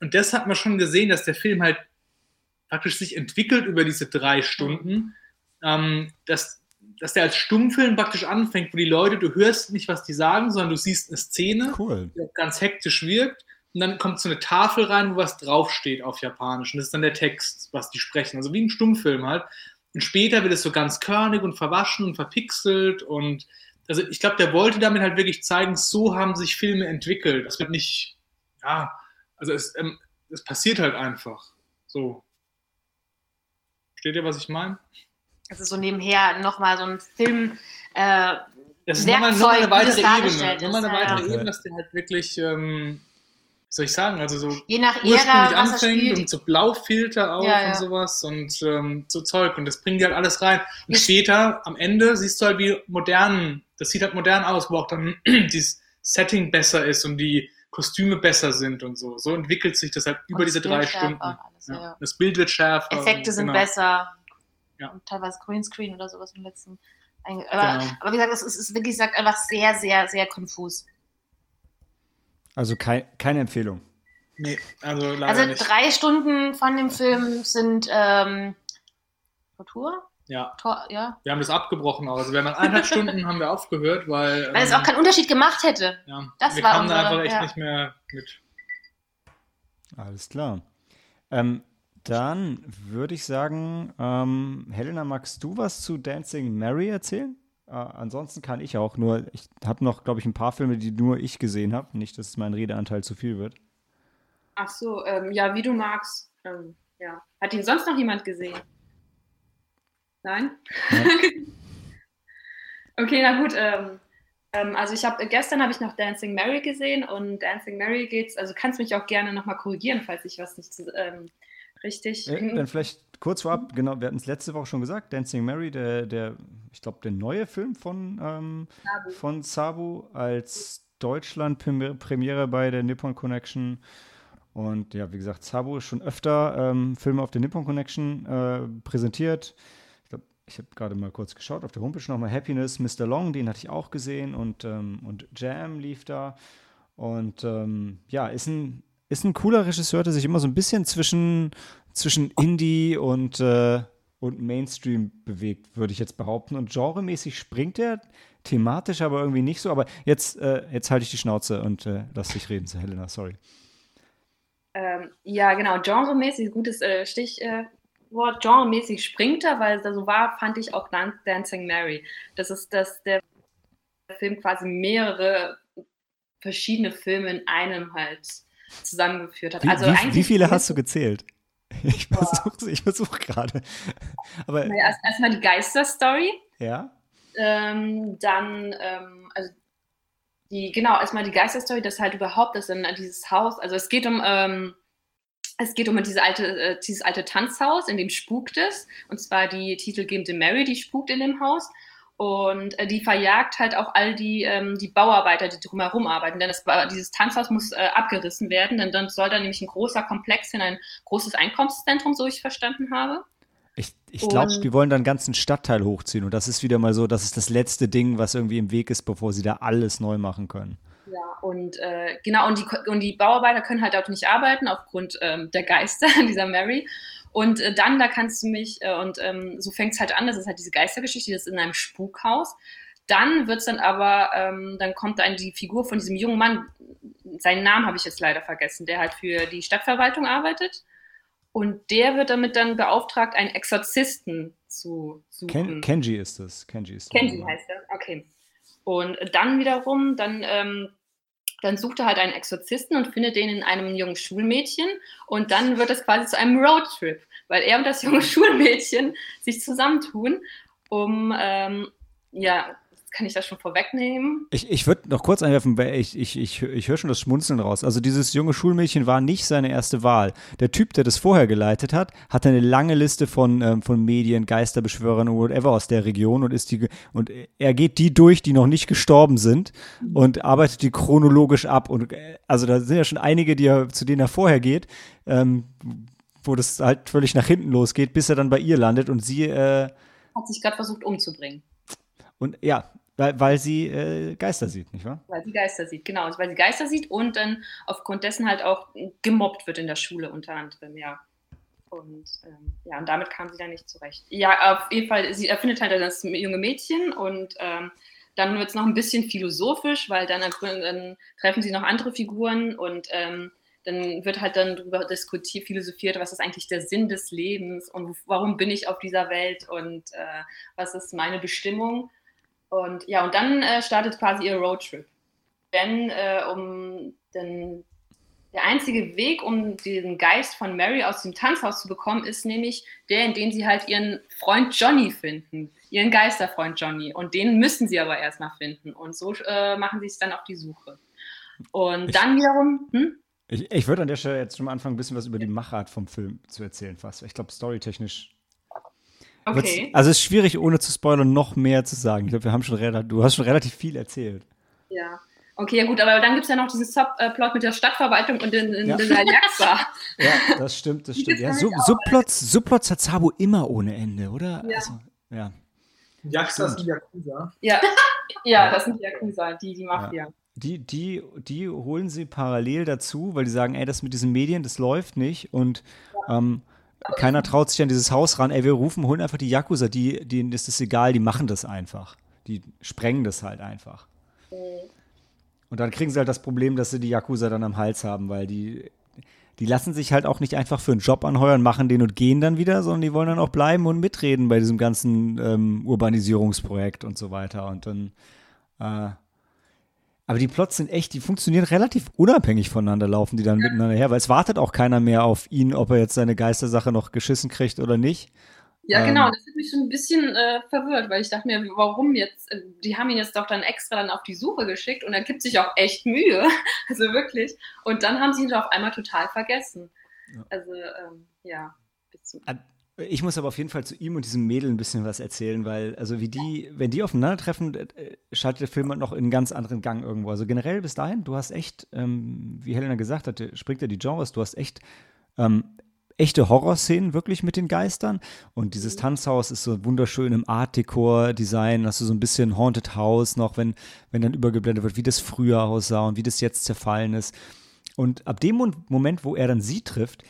Und das hat man schon gesehen, dass der Film halt praktisch sich entwickelt über diese drei Stunden, ähm, dass, dass der als Stummfilm praktisch anfängt, wo die Leute, du hörst nicht, was die sagen, sondern du siehst eine Szene, Cool. die ganz hektisch wirkt. Und dann kommt so eine Tafel rein, wo was draufsteht auf Japanisch. Und das ist dann der Text, was die sprechen. Also wie ein Stummfilm halt. Und später wird es so ganz körnig und verwaschen und verpixelt. Und also ich glaube, der wollte damit halt wirklich zeigen, so haben sich Filme entwickelt. Das wird nicht, ja, also es, ähm, es passiert halt einfach. So. Versteht ihr, was ich meine? Das ist so nebenher nochmal so ein Film. Äh, Das ist nochmal noch mal eine weitere Ebene. Nochmal eine weitere. Ebene, dass der halt wirklich, ähm, wie soll ich sagen, also so je nach ursprünglich Ära, anfängt und so Blaufilter auch Ja, ja. und sowas und ähm, so Zeug und das bringen die halt alles rein. Und Ich- später, am Ende, siehst du halt, wie modern, das sieht halt modern aus, wo auch dann dieses Setting besser ist und die Kostüme besser sind und so. So entwickelt sich das halt über Und diese drei Stunden. und alles, ja. Das Bild wird schärfer. Effekte und- sind genau. besser. Ja. Und teilweise Greenscreen oder sowas im letzten. einge- Aber, Genau. aber wie gesagt, es ist, es ist wirklich gesagt, einfach sehr, sehr, sehr konfus. Also kein, keine Empfehlung. Nee, also leider Also nicht. drei Stunden von dem Film sind ähm, Tortur? Ja, Tor, ja. wir haben das abgebrochen auch. Also wir haben nach eineinhalb Stunden haben wir aufgehört, weil, Weil es ähm, auch keinen Unterschied gemacht hätte. ja, das wir war kamen da unsere- einfach echt ja. nicht mehr mit. Alles klar. Ähm, dann würde ich sagen, ähm, Helena, magst du was zu Dancing Mary erzählen? Äh, ansonsten kann ich auch, nur ich habe noch, glaube ich, ein paar Filme, die nur ich gesehen habe. Nicht, dass mein Redeanteil zu viel wird. Ach so, ähm, ja, wie du magst. Ähm, ja. Hat ihn sonst noch jemand gesehen? Nein? okay, na gut. Ähm, ähm, also ich habe gestern habe ich noch Dancing Mary gesehen und Dancing Mary geht's. Also kannst mich auch gerne nochmal korrigieren, falls ich was nicht zu- ähm, richtig. Äh, dann vielleicht kurz vorab, genau, wir hatten es letzte Woche schon gesagt, Dancing Mary, der, der ich glaube, der neue Film von, ähm, Sabu. von Sabu als Deutschland-Premiere bei der Nippon Connection. Und ja, wie gesagt, Sabu ist schon öfter ähm, Filme auf der Nippon Connection äh, präsentiert. Ich glaube, ich habe gerade mal kurz geschaut auf der Homepage nochmal Happiness, Mr. Long, den hatte ich auch gesehen und, ähm, und Jam lief da. Und ähm, ja, ist ein, ist ein cooler Regisseur, der sich immer so ein bisschen zwischen, zwischen Indie und, äh, und Mainstream bewegt, würde ich jetzt behaupten. Und genremäßig springt er, thematisch aber irgendwie nicht so. Aber jetzt, äh, jetzt halte ich die Schnauze und äh, lass dich reden, Helena, sorry. Ähm, ja, genau, genremäßig, gutes äh, Stichwort, genremäßig springt er, weil so war, fand ich auch Dan Dancing Mary. Das ist, dass der Film quasi mehrere verschiedene Filme in einem halt zusammengeführt hat. Wie, also wie, wie viele hast du gezählt? Ich versuche ich versuch gerade. Aber Naja, erst- erstmal die Geisterstory, ja, ähm, dann, ähm, also die, genau, erstmal die Geisterstory, das halt überhaupt, das in dieses Haus, also es geht um, ähm, es geht um diese alte, äh, dieses alte Tanzhaus, in dem spukt es, und zwar die titelgebende Mary, die spukt in dem Haus. Und äh, die verjagt halt auch all die, ähm, die Bauarbeiter, die drumherum arbeiten. Denn das, Ba- dieses Tanzhaus muss äh, abgerissen werden, denn dann soll da nämlich ein großer Komplex hin, ein großes Einkommenszentrum, so ich verstanden habe. ich, ich glaube, die wollen dann einen ganzen Stadtteil hochziehen. Und das ist wieder mal so, das ist das letzte Ding, was irgendwie im Weg ist, bevor sie da alles neu machen können. Ja, und äh, genau, und die, und die Bauarbeiter können halt dort nicht arbeiten aufgrund ähm, der Geister dieser Mary. Und äh, dann, da kannst du mich, äh, und ähm, so fängt es halt an, das ist halt diese Geistergeschichte, das ist in einem Spukhaus. dann wird es dann aber, ähm, dann kommt dann die Figur von diesem jungen Mann, seinen Namen habe ich jetzt leider vergessen, der halt für die Stadtverwaltung arbeitet. Und der wird damit dann beauftragt, einen Exorzisten zu suchen. Ken, Kenji ist es. Kenji ist Kenji heißt er, okay. Und dann wiederum, dann, ähm, dann sucht er halt einen Exorzisten und findet den in einem jungen Schulmädchen. Und dann wird es quasi zu einem Roadtrip, weil er und das junge Schulmädchen sich zusammentun, um ähm, ja, kann ich das schon vorwegnehmen? Ich, ich würde noch kurz einwerfen, weil ich, ich, ich, ich höre schon das Schmunzeln raus. Also dieses junge Schulmädchen war nicht seine erste Wahl. Der Typ, der das vorher geleitet hat, hatte eine lange Liste von, ähm, von Medien, Geisterbeschwörern und whatever aus der Region und ist die und er geht die durch, die noch nicht gestorben sind und arbeitet die chronologisch ab. Und äh, also da sind ja schon einige, die er, zu denen er vorher geht, ähm, wo das halt völlig nach hinten losgeht, bis er dann bei ihr landet und sie äh, hat sich gerade versucht umzubringen. Und ja, weil, weil sie äh, Geister sieht, nicht wahr? Weil sie Geister sieht, genau. Also weil sie Geister sieht und dann aufgrund dessen halt auch gemobbt wird in der Schule unter anderem, ja. Und ähm, ja, und damit kam sie dann nicht zurecht. Ja, auf jeden Fall, sie erfindet halt das junge Mädchen und ähm, dann wird es noch ein bisschen philosophisch, weil dann, dann, treffen sie noch andere Figuren und ähm, dann wird halt dann darüber diskutiert, philosophiert, was ist eigentlich der Sinn des Lebens und warum bin ich auf dieser Welt und äh, was ist meine Bestimmung. Und ja, und dann äh, startet quasi ihr Roadtrip. Denn äh, um denn der einzige Weg, um den Geist von Mary aus dem Tanzhaus zu bekommen, ist nämlich der, in dem sie halt ihren Freund Johnny finden, ihren Geisterfreund Johnny. Und den müssen sie aber erstmal finden. Und so äh, machen sie es dann auf die Suche. Und ich, dann wiederum. Hm? Ich, ich würde an der Stelle jetzt schon mal anfangen, ein bisschen was über die Machart vom Film zu erzählen, fast. Ich glaube, storytechnisch Okay. Also es ist schwierig, ohne zu spoilern, noch mehr zu sagen. Ich glaube, wir haben schon du hast schon relativ viel erzählt. Ja. Okay, ja gut, aber dann gibt es ja noch diesen Subplot mit der Stadtverwaltung und in, in, ja. der Jaxa. ja, das stimmt, das stimmt. Ja, Sub Subplots, Subplots hat Sabo immer ohne Ende, oder? Ja. Also, ja. Jaxa sind Yakuza. Ja. ja, das sind Yakuza, die, die Mafia. Ja. Die, die, die holen sie parallel dazu, weil die sagen, ey, das mit diesen Medien, das läuft nicht. Und ähm, keiner traut sich an dieses Haus ran. Ey, wir rufen, holen einfach die Yakuza, die, denen ist es egal, die machen das einfach. Die sprengen das halt einfach. Und dann kriegen sie halt das Problem, dass sie die Yakuza dann am Hals haben, weil die, die lassen sich halt auch nicht einfach für einen Job anheuern, machen den und gehen dann wieder, sondern die wollen dann auch bleiben und mitreden bei diesem ganzen ähm, Urbanisierungsprojekt und so weiter. Und dann äh, aber die Plots sind echt, die funktionieren relativ unabhängig voneinander, laufen die dann miteinander her, weil es wartet auch keiner mehr auf ihn, ob er jetzt seine Geistersache noch geschissen kriegt oder nicht. Ja, genau, ähm, das hat mich schon ein bisschen äh, verwirrt, weil ich dachte mir, warum jetzt? Äh, die haben ihn jetzt doch dann extra dann auf die Suche geschickt und er gibt sich auch echt Mühe. Also wirklich. Und dann haben sie ihn doch auf einmal total vergessen. Ja. Also, ähm, ja. Bis zum ich muss aber auf jeden Fall zu ihm und diesem Mädel ein bisschen was erzählen, weil, also wie die, wenn die aufeinandertreffen, äh, schaltet der Film noch in einen ganz anderen Gang irgendwo. Also generell bis dahin, du hast echt, ähm, wie Helena gesagt hatte, springt ja die Genres, du hast echt ähm, echte Horrorszenen wirklich mit den Geistern. Und dieses mhm. Tanzhaus ist so wunderschön im Art-Dekor-Design. Hast du so ein bisschen Haunted House noch, wenn, wenn dann übergeblendet wird, wie das früher aussah und wie das jetzt zerfallen ist. Und ab dem Moment, wo er dann sie trifft,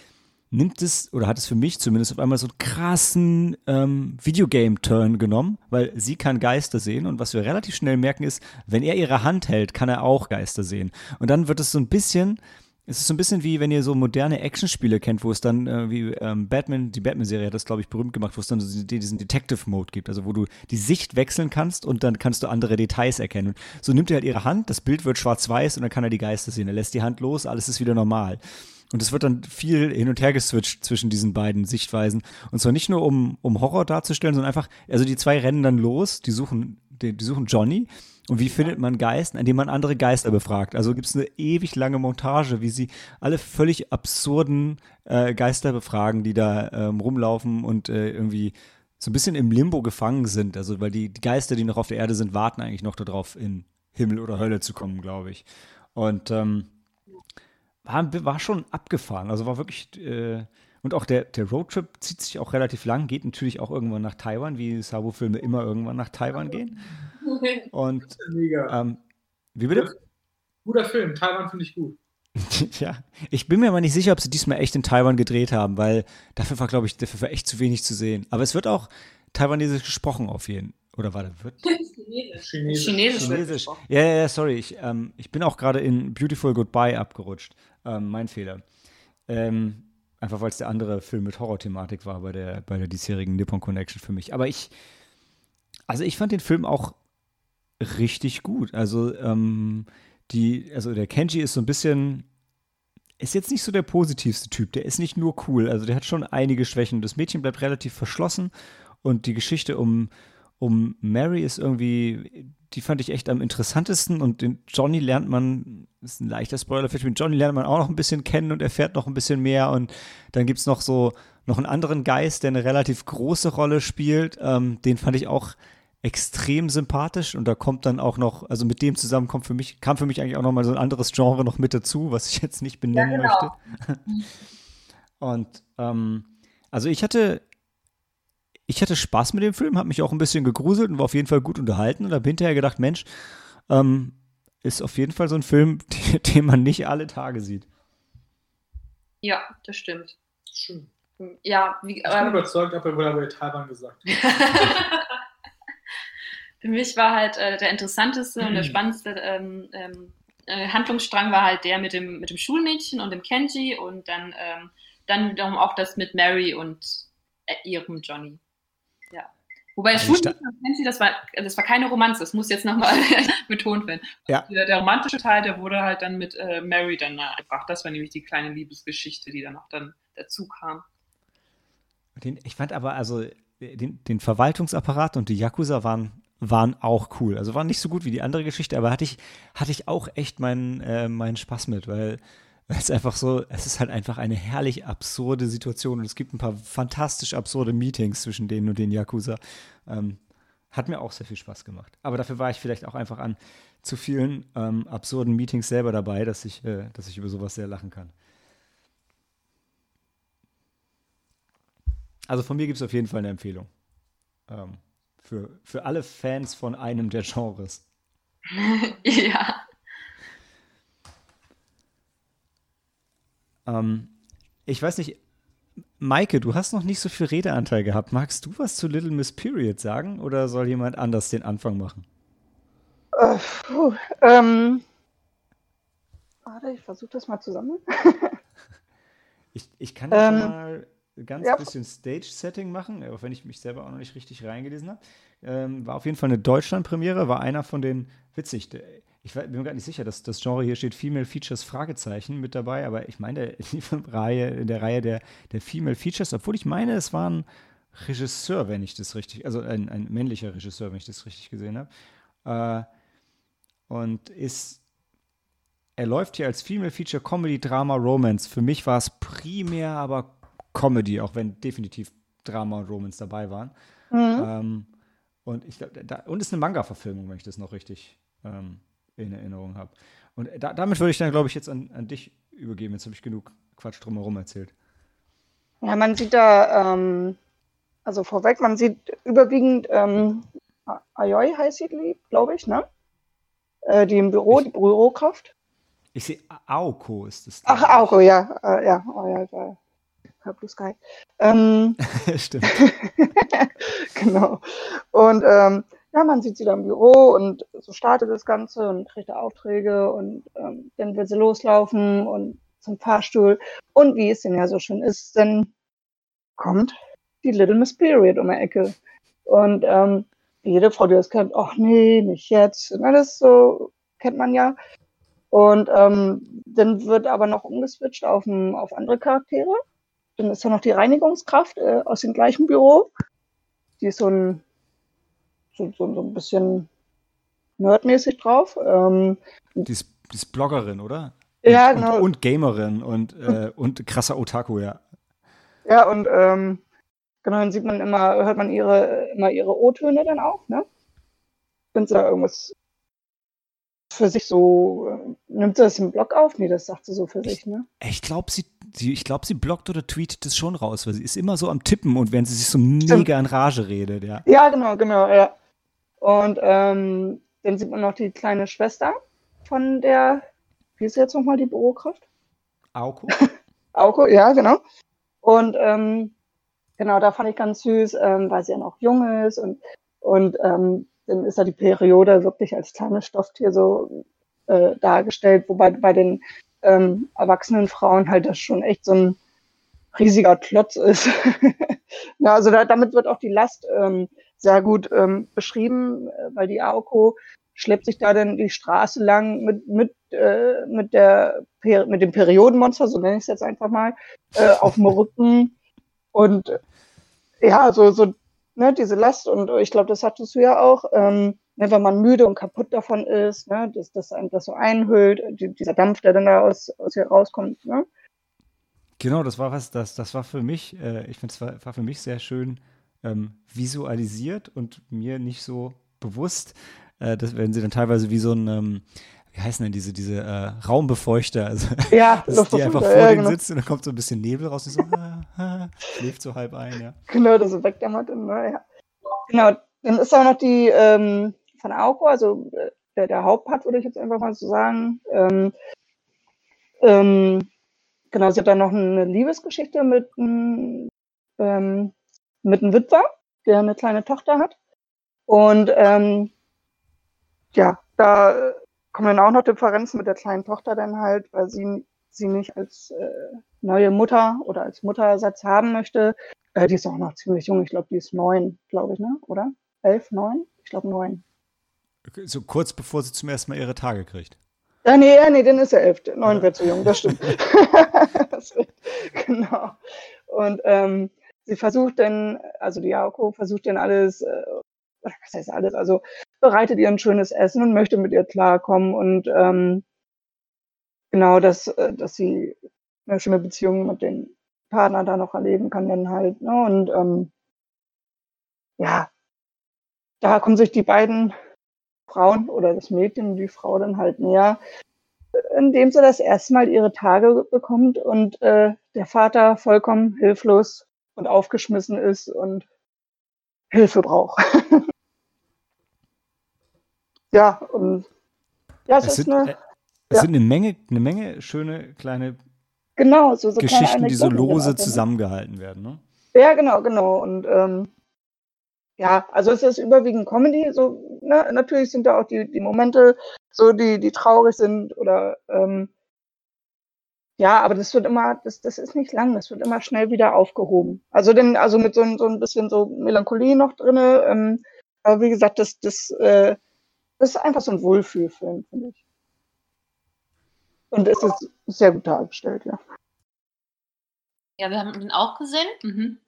nimmt es, oder hat es für mich zumindest auf einmal so einen krassen ähm, Videogame-Turn genommen, weil sie kann Geister sehen und was wir relativ schnell merken ist, wenn er ihre Hand hält, kann er auch Geister sehen. Und dann wird es so ein bisschen, es ist so ein bisschen wie, wenn ihr so moderne Actionspiele kennt, wo es dann äh, wie ähm, Batman, die Batman-Serie hat das, glaube ich, berühmt gemacht, wo es dann so diesen Detective-Mode gibt, also wo du die Sicht wechseln kannst und dann kannst du andere Details erkennen. Und so nimmt er halt ihre Hand, das Bild wird schwarz-weiß und dann kann er die Geister sehen. Er lässt die Hand los, alles ist wieder normal. Und es wird dann viel hin und her geswitcht zwischen diesen beiden Sichtweisen. Und zwar nicht nur, um, um Horror darzustellen, sondern einfach, also die zwei rennen dann los, die suchen, die, die suchen Johnny. Und wie findet man Geist? Indem man andere Geister befragt. Also gibt es eine ewig lange Montage, wie sie alle völlig absurden äh, Geister befragen, die da ähm, rumlaufen und äh, irgendwie so ein bisschen im Limbo gefangen sind. Also weil die, die Geister, die noch auf der Erde sind, warten eigentlich noch darauf, in Himmel oder Hölle zu kommen, glaube ich. Und ähm, war, war schon abgefahren. Also war wirklich. Äh, und auch der, der Roadtrip zieht sich auch relativ lang, geht natürlich auch irgendwann nach Taiwan, wie Sabo-Filme immer irgendwann nach Taiwan gehen. Und. Ähm, wie bitte? Guter Film, Taiwan finde ich gut. ja, ich bin mir aber nicht sicher, ob sie diesmal echt in Taiwan gedreht haben, weil dafür war, glaube ich, dafür war echt zu wenig zu sehen. Aber es wird auch taiwanesisch gesprochen auf jeden Oder war das wird? Chinesisch. Chinesisch. Chinesisch. Ja, ja, ja, sorry. Ich, ähm, ich bin auch gerade in Beautiful Goodbye abgerutscht. Ähm, mein Fehler. Ähm, einfach weil es der andere Film mit Horror-Thematik war bei der, bei der diesjährigen Nippon Connection für mich. Aber ich, also ich fand den Film auch richtig gut. Also, ähm, die, also der Kenji ist so ein bisschen, ist jetzt nicht so der positivste Typ. Der ist nicht nur cool. Also der hat schon einige Schwächen. Das Mädchen bleibt relativ verschlossen und die Geschichte um, um Mary ist irgendwie, die fand ich echt am interessantesten und den Johnny lernt man, das ist ein leichter Spoiler, vielleicht den Johnny lernt man auch noch ein bisschen kennen und erfährt noch ein bisschen mehr und dann gibt es noch so, noch einen anderen Geist, der eine relativ große Rolle spielt, ähm, den fand ich auch extrem sympathisch und da kommt dann auch noch, also mit dem zusammen kommt für mich, kam für mich eigentlich auch noch mal so ein anderes Genre noch mit dazu, was ich jetzt nicht benennen genau. möchte. Und ähm, also ich hatte, ich hatte Spaß mit dem Film, habe mich auch ein bisschen gegruselt und war auf jeden Fall gut unterhalten und habe hinterher gedacht, Mensch, ähm, ist auf jeden Fall so ein Film, den, den man nicht alle Tage sieht. Ja, das stimmt. Schön. Ja, wie, Ich bin ähm, überzeugt, aber wurde aber Taiwan gesagt. Für mich war halt äh, der interessanteste und der spannendste ähm, ähm, äh, Handlungsstrang war halt der mit dem, mit dem Schulmädchen und dem Kenji und dann, ähm, dann wiederum auch das mit Mary und äh, ihrem Johnny. Wobei das Also Kenji, das war, das war keine Romanze, das muss jetzt nochmal betont werden. Ja. Der, der romantische Teil, der wurde halt dann mit äh, Mary dann gebracht. Das war nämlich die kleine Liebesgeschichte, die dann auch dann dazu kam. Den, ich fand aber, also den, den Verwaltungsapparat und die Yakuza waren, waren auch cool. Also waren nicht so gut wie die andere Geschichte, aber hatte ich, hatte ich auch echt meinen, äh, meinen Spaß mit, weil es einfach so, es ist halt einfach eine herrlich absurde Situation und es gibt ein paar fantastisch absurde Meetings zwischen denen und den Yakuza. Ähm, hat mir auch sehr viel Spaß gemacht. Aber dafür war ich vielleicht auch einfach an zu vielen ähm, absurden Meetings selber dabei, dass ich, äh, dass ich über sowas sehr lachen kann. Also von mir gibt es auf jeden Fall eine Empfehlung. Ähm, für, für alle Fans von einem der Genres. ja. Ähm, ich weiß nicht, Maike, du hast noch nicht so viel Redeanteil gehabt. Magst du was zu Little Miss Period sagen oder soll jemand anders den Anfang machen? Äh, puh, ähm, warte, ich versuche das mal zusammen. Ich, ich kann ja Ähm, schon mal ganz ja. bisschen Stage-Setting machen, auch wenn ich mich selber auch noch nicht richtig reingelesen habe. Ähm, war auf jeden Fall eine Deutschland-Premiere, war einer von den, witzig, der, ich bin mir gar nicht sicher, dass das Genre hier steht Female Features Fragezeichen mit dabei, aber ich meine, der, Reihe, in der Reihe der, der Female Features, obwohl ich meine, es war ein Regisseur, wenn ich das richtig, also ein, ein männlicher Regisseur, wenn ich das richtig gesehen habe. Äh, und ist er läuft hier als Female Feature Comedy, Drama, Romance. Für mich war es primär aber Comedy, auch wenn definitiv Drama und Romance dabei waren. Mhm. Ähm, und ich glaub, da, und ist eine Manga-Verfilmung, wenn ich das noch richtig ähm, in Erinnerung habe. Und da, damit würde ich dann, glaube ich, jetzt an, an dich übergeben. Jetzt habe ich genug Quatsch drumherum erzählt. Ja, man sieht da, ähm, also vorweg, man sieht überwiegend ähm, Ayoi heißt sie, glaube ich, ne? Äh, die im Büro, die Bürokraft. Ich sehe, Aoko ist es. Ach, Aoko, ja, äh, ja, oh, ja, ja. Hab Blue Sky. Ähm, Stimmt. genau. Und ähm, ja, man sieht sie da im Büro und so startet das Ganze und kriegt da Aufträge und ähm, dann wird sie loslaufen und zum Fahrstuhl. Und wie es denn ja so schön ist, dann kommt die Little Miss Period um die Ecke. Und ähm, jede Frau, die das kennt, ach nee, nicht jetzt. Das ist so kennt man ja. Und ähm, dann wird aber noch umgeswitcht auf, ein, auf andere Charaktere. Dann ist da noch die Reinigungskraft äh, aus dem gleichen Büro. Die ist so ein, so, so, so ein bisschen nerdmäßig drauf. Ähm, Die ist, die ist Bloggerin, oder? ja, und, genau. Und, und Gamerin und, äh, und krasser Otaku, ja. Ja, und ähm, genau, dann sieht man immer, hört man ihre, immer ihre O-Töne dann auch, ne? Wenn sie da irgendwas für sich so, äh, nimmt sie das im Blog auf? Nee, das sagt sie so für sich, ne? Ich glaube, sie, sie, ich glaub, sie bloggt oder tweetet das schon raus, weil sie ist immer so am Tippen und während sie sich so mega in Rage redet, ja. Ja, genau, genau, ja. Und ähm, dann sieht man noch die kleine Schwester von der, wie ist jetzt nochmal die Bürokraft? Aoko? Auko, ja, genau. Und ähm, genau, da fand ich ganz süß, ähm, weil sie ja noch jung ist und, und ähm, dann ist ja die Periode wirklich als kleines Stofftier so äh, dargestellt, wobei bei den ähm, erwachsenen Frauen halt das schon echt so ein riesiger Klotz ist. ja, also da, damit wird auch die Last ähm, sehr gut ähm, beschrieben, äh, weil die Aoko schleppt sich da dann die Straße lang mit, mit, äh, mit, der, mit dem Periodenmonster, so nenne ich es jetzt einfach mal, äh, auf dem Rücken. Und ja, so, so ne, diese Last, und ich glaube, das hattest du ja auch, ähm, ne, wenn man müde und kaputt davon ist, ne, dass das einem das so einhüllt, die, dieser Dampf, der dann da aus, aus hier rauskommt. Ne? Genau, das war was, das, das war für mich, äh, ich finde, es war, war für mich sehr schön ähm, visualisiert und mir nicht so bewusst, äh, das werden sie dann teilweise wie so ein, ähm, wie heißen denn diese, diese äh, Raumbefeuchter, also ja, dass die einfach vor ja, denen genau. sitzt und dann kommt so ein bisschen Nebel raus und so, ah, schläft so halb ein, ja. Genau, das so wegdämmert und ja. Genau, dann ist auch noch die ähm, von Aoko, also äh, der, der Hauptpart, würde ich jetzt einfach mal so sagen. Ähm, ähm, genau, sie hat dann noch eine Liebesgeschichte mit, ähm, mit einem Witwer, der eine kleine Tochter hat. Und ähm, ja, da kommen dann auch noch Differenzen mit der kleinen Tochter dann halt, weil sie sie nicht als äh, neue Mutter oder als Mutterersatz haben möchte. Äh, die ist auch noch ziemlich jung. Ich glaube, die ist neun, glaube ich, ne? Oder? Elf, neun? Ich glaube neun. So kurz bevor sie zum ersten Mal ihre Tage kriegt. Ja, nee, ja, nee, dann ist er elf. Neun ja. wird zu jung, das stimmt. das genau. Und ähm, sie versucht dann, also die Aoko versucht dann alles, äh, was heißt alles, also bereitet ihr ein schönes Essen und möchte mit ihr klarkommen und ähm, genau, dass, äh, dass sie eine schöne Beziehung mit dem Partner da noch erleben kann dann halt. Ne? Und ähm, ja, da kommen sich die beiden Frauen oder das Mädchen die Frau dann halt näher, indem sie das erste Mal ihre Tage bekommt und äh, der Vater vollkommen hilflos und aufgeschmissen ist und Hilfe braucht. ja, und ja, es, es ist sind, eine. Äh, es ja. sind eine Menge, eine Menge schöne kleine genau, so, so Geschichten, die so lose zusammengehalten werden, ne? Ja, genau, genau. Und ähm, ja, also es ist überwiegend Comedy. So, ne? Natürlich sind da auch die, die Momente, so die, die traurig sind oder ähm, ja, aber das wird immer, das, das ist nicht lang, das wird immer schnell wieder aufgehoben. Also denn, also mit so, so ein bisschen so Melancholie noch drinne. Ähm, aber wie gesagt, das, das, äh, das ist einfach so ein Wohlfühlfilm, finde ich. Und es ist sehr gut dargestellt, ja. Ja, wir haben ihn auch gesehen. Mhm.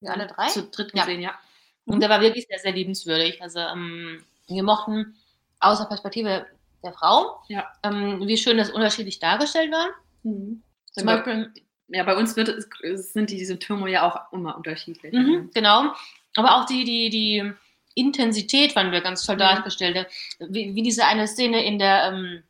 Wir alle drei. Zu dritt gesehen, ja. ja. Und der war wirklich sehr, sehr liebenswürdig. Also ähm, wir mochten aus der Perspektive der Frau, ja. ähm, wie schön das unterschiedlich dargestellt war. Mhm. Zum Beispiel, ja, bei uns wird, sind die Symptome ja auch immer unterschiedlich. Mhm, genau. Aber auch die, die, die Intensität fanden wir ganz toll mhm. dargestellt. Wie, wie, diese eine Szene in der ähm,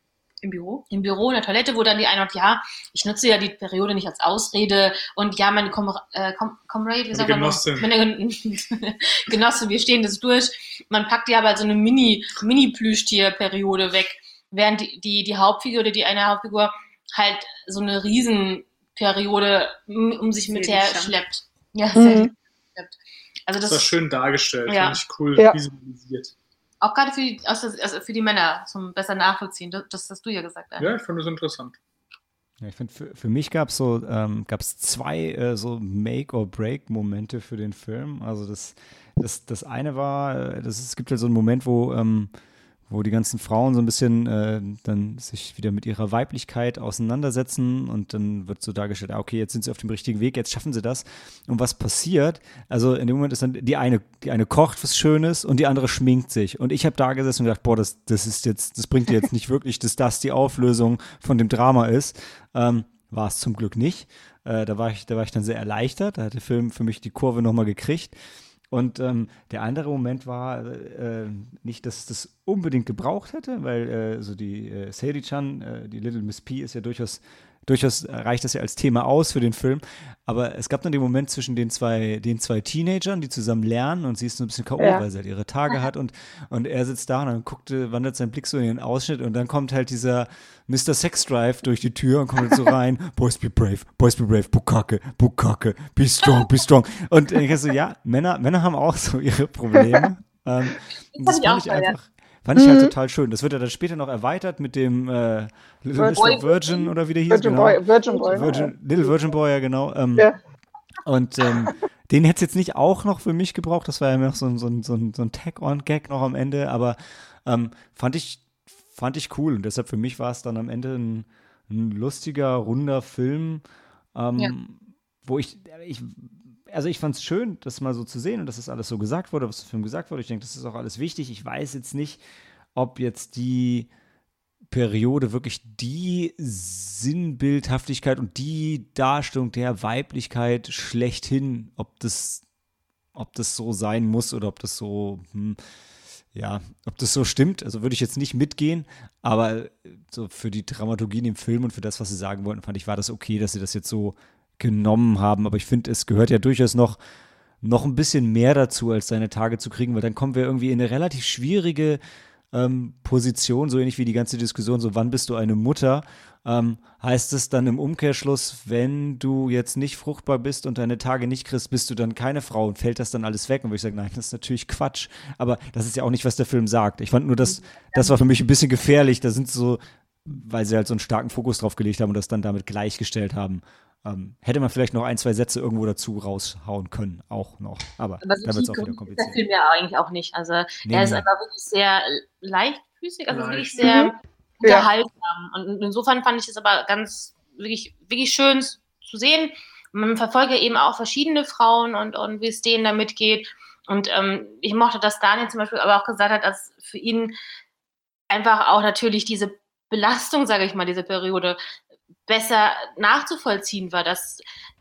im Büro? Im Büro, in der Toilette, wo dann die eine hat, ja, ich nutze ja die Periode nicht als Ausrede und ja, meine Com äh, Com Comrade, wie sagt man Meine Genosse, wir stehen das durch. Man packt ja aber so eine Mini, Mini-Plüschtier-Periode weg, während die, die, die Hauptfigur oder die eine Hauptfigur halt so eine Riesenperiode um sich mit her schleppt. Ja, mhm. Also das, das ist schön dargestellt, ja. finde ich cool ja. visualisiert. Auch gerade für die, also für die Männer zum besser nachvollziehen. Das, hast du ja gesagt. Eigentlich. Ja, ich finde das interessant. Ja, ich finde, für, für mich gab es so, ähm, gab's zwei äh, so Make-or-Break-Momente für den Film. Also das, das, das eine war, äh, das ist, es gibt ja so einen Moment, wo ähm, wo die ganzen Frauen so ein bisschen äh, dann sich wieder mit ihrer Weiblichkeit auseinandersetzen und dann wird so dargestellt, ah, okay, jetzt sind sie auf dem richtigen Weg, jetzt schaffen sie das. Und was passiert? Also in dem Moment ist dann die eine, die eine kocht was Schönes und die andere schminkt sich. Und ich habe da gesessen und gedacht, boah, das, das ist jetzt, das bringt dir jetzt nicht wirklich, dass das die Auflösung von dem Drama ist. Ähm, war es zum Glück nicht. Äh, da, war ich, da war ich dann sehr erleichtert. Da hat der Film für mich die Kurve nochmal gekriegt. Und ähm, der andere Moment war äh, nicht, dass es das unbedingt gebraucht hätte, weil äh, so die äh, Sadie-chan, äh, die Little Miss P, ist ja durchaus durchaus reicht das ja als Thema aus für den Film. Aber es gab dann den Moment zwischen den zwei, den zwei Teenagern, die zusammen lernen und sie ist so ein bisschen K.O., ja. weil sie halt ihre Tage hat und, und er sitzt da und dann guckt, wandert sein Blick so in den Ausschnitt und dann kommt halt dieser Mr. Sex Drive durch die Tür und kommt so rein, Boys be brave, Boys be brave, Bukake, Bukake, be strong, be strong. Und ich so, ja, Männer, Männer haben auch so ihre Probleme. Ähm, das, das ich, auch einfach, Fand ich halt mhm. total schön. Das wird ja dann später noch erweitert mit dem äh, Little Virgin, Virgin oder wie der hieß. Virgin genau. Boy, Virgin Boy. Virgin, Little Virgin Boy, ja genau. Ähm, ja. Und ähm, den hätte es jetzt nicht auch noch für mich gebraucht. Das war ja noch so ein, so ein, so ein, so ein Tag-on-Gag noch am Ende. Aber ähm, fand, ich, fand ich cool. Und deshalb für mich war es dann am Ende ein, ein lustiger, runder Film, ähm, ja. wo ich, ich also ich fand es schön, das mal so zu sehen und dass das alles so gesagt wurde, was im Film gesagt wurde. Ich denke, das ist auch alles wichtig. Ich weiß jetzt nicht, ob jetzt die Periode wirklich die Sinnbildhaftigkeit und die Darstellung der Weiblichkeit schlechthin, ob das, ob das so sein muss oder ob das so, hm, ja, ob das so stimmt. Also würde ich jetzt nicht mitgehen, aber so für die Dramaturgie in dem Film und für das, was sie sagen wollten, fand ich, war das okay, dass sie das jetzt so genommen haben. Aber ich finde, es gehört ja durchaus noch, noch ein bisschen mehr dazu, als seine Tage zu kriegen, weil dann kommen wir irgendwie in eine relativ schwierige ähm, Position, so ähnlich wie die ganze Diskussion, so wann bist du eine Mutter, ähm, heißt es dann im Umkehrschluss, wenn du jetzt nicht fruchtbar bist und deine Tage nicht kriegst, bist du dann keine Frau und fällt das dann alles weg? Und wo ich sage, nein, das ist natürlich Quatsch. Aber das ist ja auch nicht, was der Film sagt. Ich fand nur, dass das war für mich ein bisschen gefährlich. Da sind so, weil sie halt so einen starken Fokus drauf gelegt haben und das dann damit gleichgestellt haben. Ähm, hätte man vielleicht noch ein, zwei Sätze irgendwo dazu raushauen können, auch noch. Aber, Aber so da wird es auch wieder kompliziert. Der Film ja eigentlich auch nicht. Also nee, er ist nee. einfach wirklich sehr leichtfüßig, also Leicht. wirklich sehr mhm. unterhaltsam. Und insofern fand ich es aber ganz wirklich, wirklich schön zu sehen. Man verfolgt ja eben auch verschiedene Frauen und, und wie es denen damit geht. Und ähm, ich mochte, dass Daniel zum Beispiel aber auch gesagt hat, dass für ihn einfach auch natürlich diese Belastung, sage ich mal, diese Periode besser nachzuvollziehen war, dass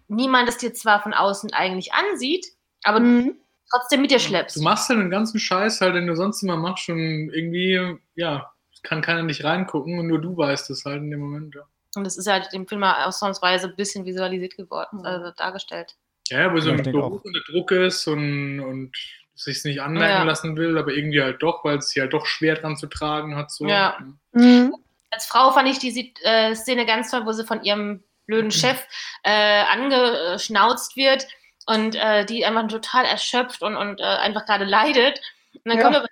niemand es dir zwar von außen eigentlich ansieht, aber mhm. trotzdem mit dir schleppst. Du machst ja den ganzen Scheiß halt, den du sonst immer machst, schon irgendwie, ja, kann keiner nicht reingucken und nur du weißt es halt in dem Moment, ja. Und das ist halt dem Film ausnahmsweise ein bisschen visualisiert geworden, mhm. also dargestellt. Ja, wo so ein Beruf unter Druck ist und, und sich nicht anmerken ja. lassen will, aber irgendwie halt doch, weil es sich halt doch schwer dran zu tragen hat. So. Ja. Mhm als Frau fand ich die äh, Szene ganz toll, wo sie von ihrem blöden. Chef äh, angeschnauzt wird und äh, die einfach total erschöpft und, und äh, einfach gerade leidet. Und dann ja. kommt aber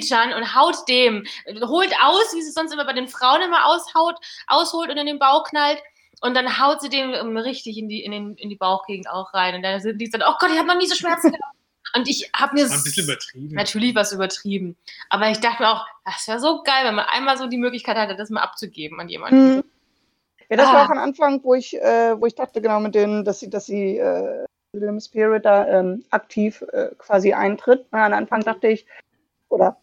Chan und haut dem, holt aus, wie sie sonst immer bei den Frauen immer aushaut, ausholt und in den Bauch knallt. Und dann haut sie dem ähm, richtig in die, in, den, in die Bauchgegend auch rein. Und dann sind die dann, oh Gott, ich habe noch nie so Schmerzen gehabt. Und ich habe mir. Ein bisschen übertrieben. Natürlich was übertrieben. Aber ich dachte mir auch, das wäre so geil, wenn man einmal so die Möglichkeit hatte, das mal abzugeben an jemanden. Hm. Ja, das ah. war auch am Anfang, wo ich, äh, wo ich dachte, genau mit denen, dass sie, dass sie äh, Lim Spirit da ähm, aktiv äh, quasi eintritt. Und am Anfang dachte ich, oder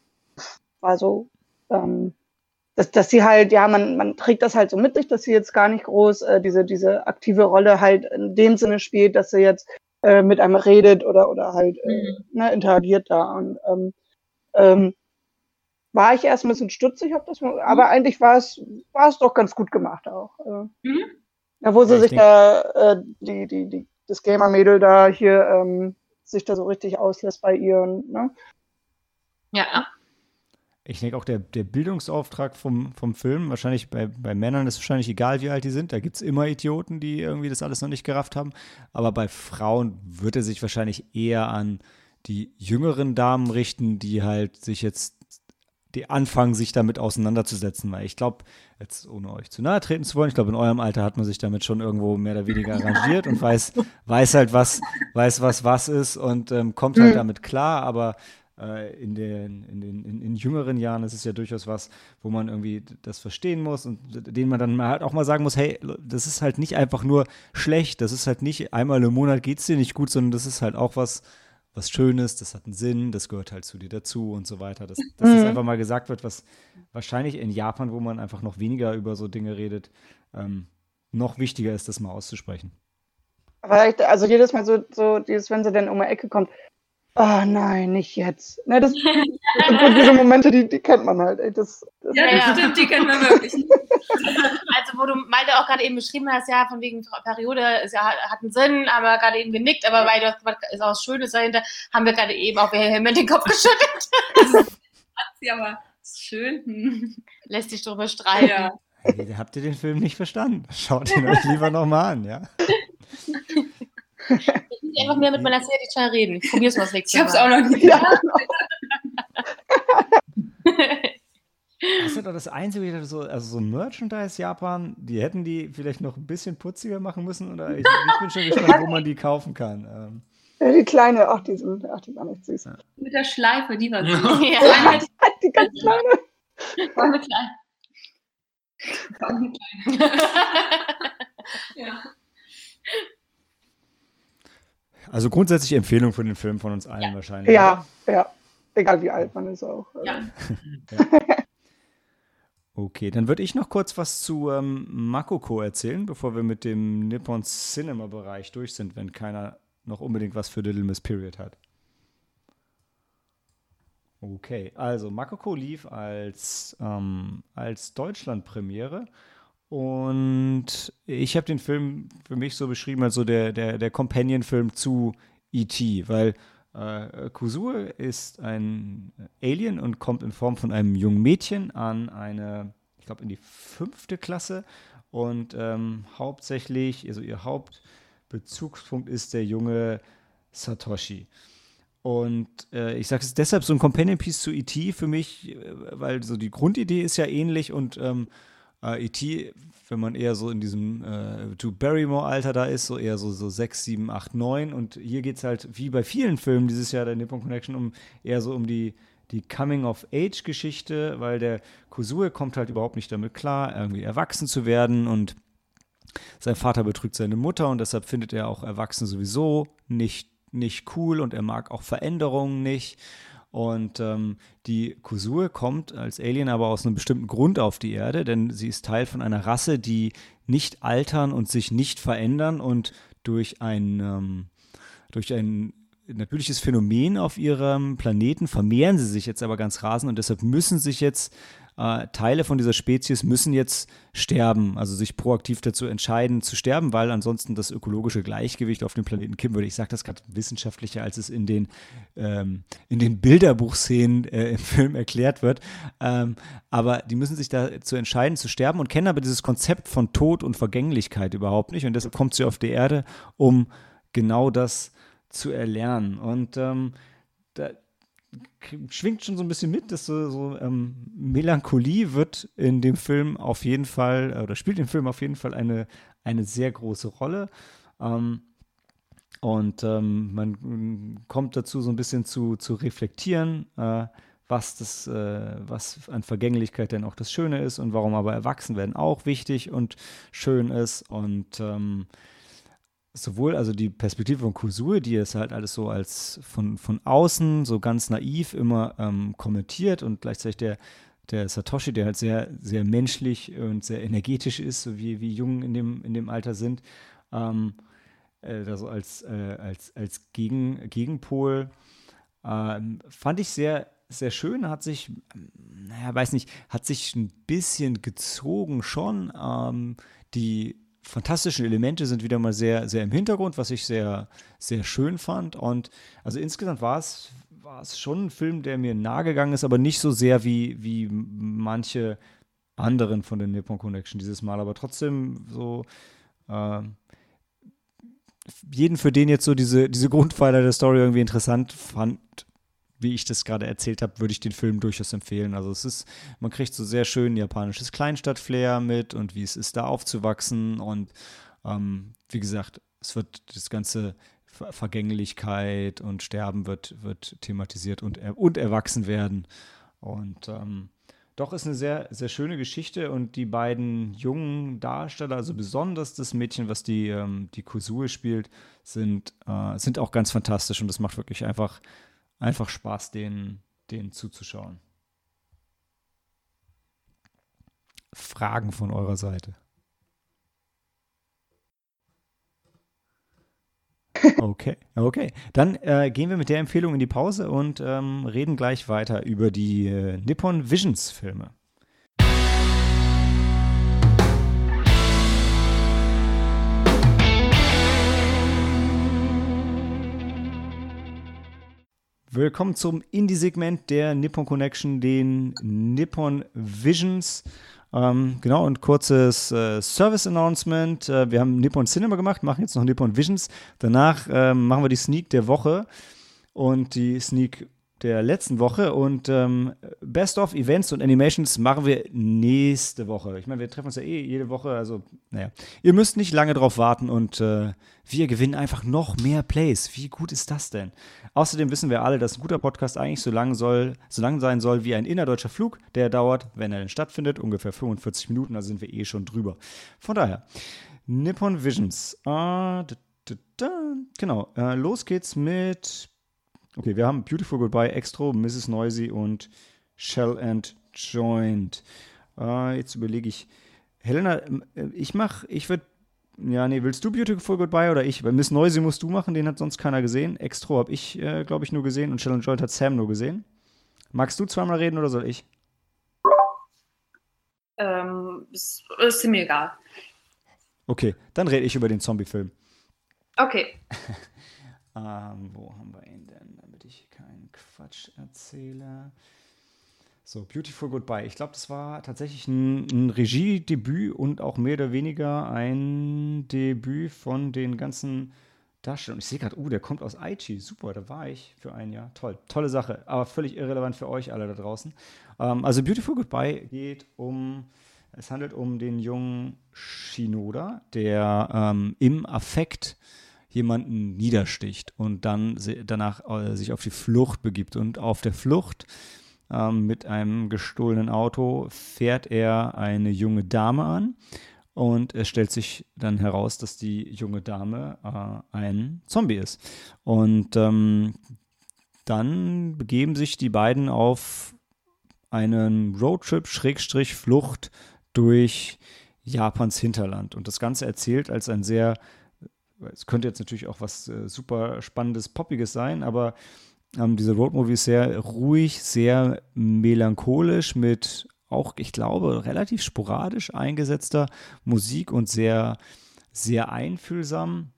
war so, ähm, dass, dass sie halt, ja, man, man trägt das halt so mit sich, dass sie jetzt gar nicht groß äh, diese, diese aktive Rolle halt in dem Sinne spielt, dass sie jetzt äh, mit einem redet oder, oder halt äh, mhm. ne, interagiert da. Und ähm, ähm, war ich erst ein bisschen stutzig, hab das, mhm. aber eigentlich war es, war es doch ganz gut gemacht auch. Äh, mhm. Ja, wo sie ja, sich da, äh, die, die, die, das Gamer-Mädel da hier ähm, sich da so richtig auslässt bei ihr und, ne? Ja, ich denke auch der, der Bildungsauftrag vom, vom Film, wahrscheinlich bei, bei Männern ist wahrscheinlich egal, wie alt die sind. Da gibt es immer Idioten, die irgendwie das alles noch nicht gerafft haben. Aber bei Frauen wird er sich wahrscheinlich eher an die jüngeren Damen richten, die halt sich jetzt, die anfangen, sich damit auseinanderzusetzen. Weil ich glaube, jetzt ohne euch zu nahe treten zu wollen, ich glaube, in eurem Alter hat man sich damit schon irgendwo mehr oder weniger arrangiert und weiß, weiß halt, was, weiß, was was ist und ähm, kommt halt mhm. damit klar. Aber in, den, in, den, in, in, jüngeren Jahren ist es ja durchaus was, wo man irgendwie das verstehen muss und den man dann halt auch mal sagen muss, hey, das ist halt nicht einfach nur schlecht, das ist halt nicht einmal im Monat geht es dir nicht gut, sondern das ist halt auch was, was Schönes, das hat einen Sinn, das gehört halt zu dir dazu und so weiter. Dass, dass mhm. das einfach mal gesagt wird, was wahrscheinlich in Japan, wo man einfach noch weniger über so Dinge redet, ähm, noch wichtiger ist, das mal auszusprechen. Aber also jedes Mal so, so dieses, wenn sie dann um die Ecke kommt, Oh nein, nicht jetzt. Ne, das, das sind diese Momente, die, die kennt man halt. Ey, das, das ja, ja, stimmt, die kennt man wirklich. also, wo du Malte auch gerade eben beschrieben hast, ja, von wegen Periode, ist ja, hat einen Sinn, aber gerade eben genickt, aber weil das ist auch was Schönes dahinter, haben wir gerade eben auch vehement den Kopf geschüttelt. das hat sie aber schön. Lässt sich drüber streiten. Ja. Hey, habt ihr den Film nicht verstanden? Schaut ihn euch lieber nochmal an, ja? Ich muss einfach mehr mit meiner Serie reden. Ich probiere es mal Ich habe es auch noch nicht gedacht. Das ist doch das Einzige, so, also so Merchandise Japan, die hätten die vielleicht noch ein bisschen putziger machen müssen oder ich, ich bin schon gespannt, wo man die kaufen kann. Ähm. Ja, die kleine, ach die, sind, ach, die war nicht süß. Ja. Mit der Schleife, die war süß. So. Ja. die ganz kleine. War eine kleine. War eine kleine. ja. Also grundsätzlich Empfehlung für den Film von uns allen ja. wahrscheinlich. Ja, oder? ja. Egal wie alt man ist auch. Ja. ja. Okay, dann würde ich noch kurz was zu ähm, Makoko erzählen, bevor wir mit dem Nippon Cinema Bereich durch sind, wenn keiner noch unbedingt was für Little Miss Period hat. Okay, also Makoko lief als, ähm, als Deutschland-Premiere und ich habe den Film für mich so beschrieben als so der, der, der Companion-Film zu E.T., weil äh, Kusue ist ein Alien und kommt in Form von einem jungen Mädchen an eine, ich glaube, in die fünfte Klasse und ähm, hauptsächlich, also ihr Hauptbezugspunkt ist der junge Satoshi. Und äh, ich sage es deshalb so ein Companion Piece zu E.T. für mich, äh, weil so die Grundidee ist ja ähnlich und ähm, äh, E.T., wenn man eher so in diesem äh, Drew Barrymore-Alter da ist, so eher so, so 6, 7, 8, 9. Und hier geht es halt, wie bei vielen Filmen dieses Jahr der Nippon Connection, um eher so um die, die Coming-of-Age-Geschichte, weil der Kusue kommt halt überhaupt nicht damit klar, irgendwie erwachsen zu werden und sein Vater betrügt seine Mutter und deshalb findet er auch Erwachsene sowieso nicht, nicht cool und er mag auch Veränderungen nicht. Und ähm, die Kusur kommt als Alien aber aus einem bestimmten Grund auf die Erde, denn sie ist Teil von einer Rasse, die nicht altern und sich nicht verändern und durch ein, ähm, durch ein natürliches Phänomen auf ihrem Planeten vermehren sie sich jetzt aber ganz rasend und deshalb müssen sich jetzt äh, Teile von dieser Spezies müssen jetzt sterben, also sich proaktiv dazu entscheiden zu sterben, weil ansonsten das ökologische Gleichgewicht auf dem Planeten kippen würde. Ich sage das gerade wissenschaftlicher, als es in den, ähm, in den Bilderbuchszenen äh, im Film erklärt wird. Ähm, aber die müssen sich dazu entscheiden zu sterben und kennen aber dieses Konzept von Tod und Vergänglichkeit überhaupt nicht. Und deshalb kommt sie auf die Erde, um genau das zu erlernen. Und ähm, schwingt schon so ein bisschen mit, dass so, so ähm, Melancholie wird in dem Film auf jeden Fall, oder spielt im Film auf jeden Fall eine, eine sehr große Rolle. Ähm, und ähm, man kommt dazu, so ein bisschen zu, zu reflektieren, äh, was, das, äh, was an Vergänglichkeit denn auch das Schöne ist und warum aber Erwachsenwerden auch wichtig und schön ist. Und ähm, sowohl also die Perspektive von Kusue, die es halt alles so als von, von außen so ganz naiv immer ähm, kommentiert und gleichzeitig der, der Satoshi, der halt sehr, sehr menschlich und sehr energetisch ist, so wie, wie Jungen in dem, in dem Alter sind, ähm, äh, also als, äh, als, als Gegen, Gegenpol, ähm, fand ich sehr, sehr schön, hat sich, naja, weiß nicht, hat sich ein bisschen gezogen schon. Ähm, die fantastischen Elemente sind wieder mal sehr, sehr im Hintergrund, was ich sehr, sehr schön fand. Und also insgesamt war es, war es schon ein Film, der mir nahe gegangen ist, aber nicht so sehr wie, wie manche anderen von der Nippon Connection dieses Mal, aber trotzdem so äh, jeden, für den jetzt so diese, diese Grundpfeiler der Story irgendwie interessant fand, wie ich das gerade erzählt habe, würde ich den Film durchaus empfehlen. Also es ist, man kriegt so sehr schön japanisches Kleinstadt-Flair mit und wie es ist, da aufzuwachsen. Und ähm, wie gesagt, es wird das ganze Vergänglichkeit und Sterben wird, wird thematisiert und, und erwachsen werden. Und ähm, doch ist eine sehr, sehr schöne Geschichte und die beiden jungen Darsteller, also besonders das Mädchen, was die, ähm, die Kusue spielt, sind, äh, sind auch ganz fantastisch und das macht wirklich einfach einfach Spaß, denen, denen zuzuschauen. Fragen von eurer Seite. Okay, okay. Dann äh, gehen wir mit der Empfehlung in die Pause und ähm, reden gleich weiter über die äh, Nippon Visions Filme. Willkommen zum Indie-Segment der Nippon Connection, den Nippon Visions. Ähm, genau, und kurzes äh, Service-Announcement. Äh, wir haben Nippon Cinema gemacht, machen jetzt noch Nippon Visions. Danach äh, machen wir die Sneak der Woche. Und die Sneak der letzten Woche und ähm, Best of Events und Animations machen wir nächste Woche. Ich meine, wir treffen uns ja eh jede Woche, also naja. Ihr müsst nicht lange drauf warten und äh, wir gewinnen einfach noch mehr Plays. Wie gut ist das denn? Außerdem wissen wir alle, dass ein guter Podcast eigentlich so lang, soll, so lang sein soll wie ein innerdeutscher Flug, der dauert, wenn er denn stattfindet, ungefähr 45 Minuten, also sind wir eh schon drüber. Von daher, Nippon Visions. Äh, da, da, da. Genau, äh, los geht's mit Okay, wir haben Beautiful Goodbye, Extro, Mrs. Noisy und Shell and Joint. Äh, jetzt überlege ich. Helena, äh, ich mach, ich würde. Ja, nee, willst du Beautiful Goodbye oder ich? Weil Miss Noisy musst du machen, den hat sonst keiner gesehen. Extro habe ich, äh, glaube ich, nur gesehen und Shell and Joint hat Sam nur gesehen. Magst du zweimal reden oder soll ich? Ähm, ist, ist mir egal. Okay, dann rede ich über den Zombie-Film. Okay. ähm, wo haben wir ihn denn? Quatsch erzähle. So, Beautiful Goodbye. Ich glaube, das war tatsächlich ein, ein Regiedebüt und auch mehr oder weniger ein Debüt von den ganzen Darstellern. Ich sehe gerade, uh, der kommt aus Aichi. Super, da war ich für ein Jahr. Toll, tolle Sache, aber völlig irrelevant für euch alle da draußen. Ähm, also Beautiful Goodbye geht um, es handelt um den jungen Shinoda, der ähm, im Affekt jemanden niedersticht und dann danach äh, sich auf die Flucht begibt. Und auf der Flucht ähm, mit einem gestohlenen Auto fährt er eine junge Dame an. Und es stellt sich dann heraus, dass die junge Dame äh, ein Zombie ist. Und ähm, dann begeben sich die beiden auf einen Roadtrip, Schrägstrich, Flucht durch Japans Hinterland. Und das Ganze erzählt als ein sehr es könnte jetzt natürlich auch was äh, super spannendes, poppiges sein, aber ähm, diese Roadmovie ist sehr ruhig, sehr melancholisch mit auch, ich glaube, relativ sporadisch eingesetzter Musik und sehr, sehr einfühlsam.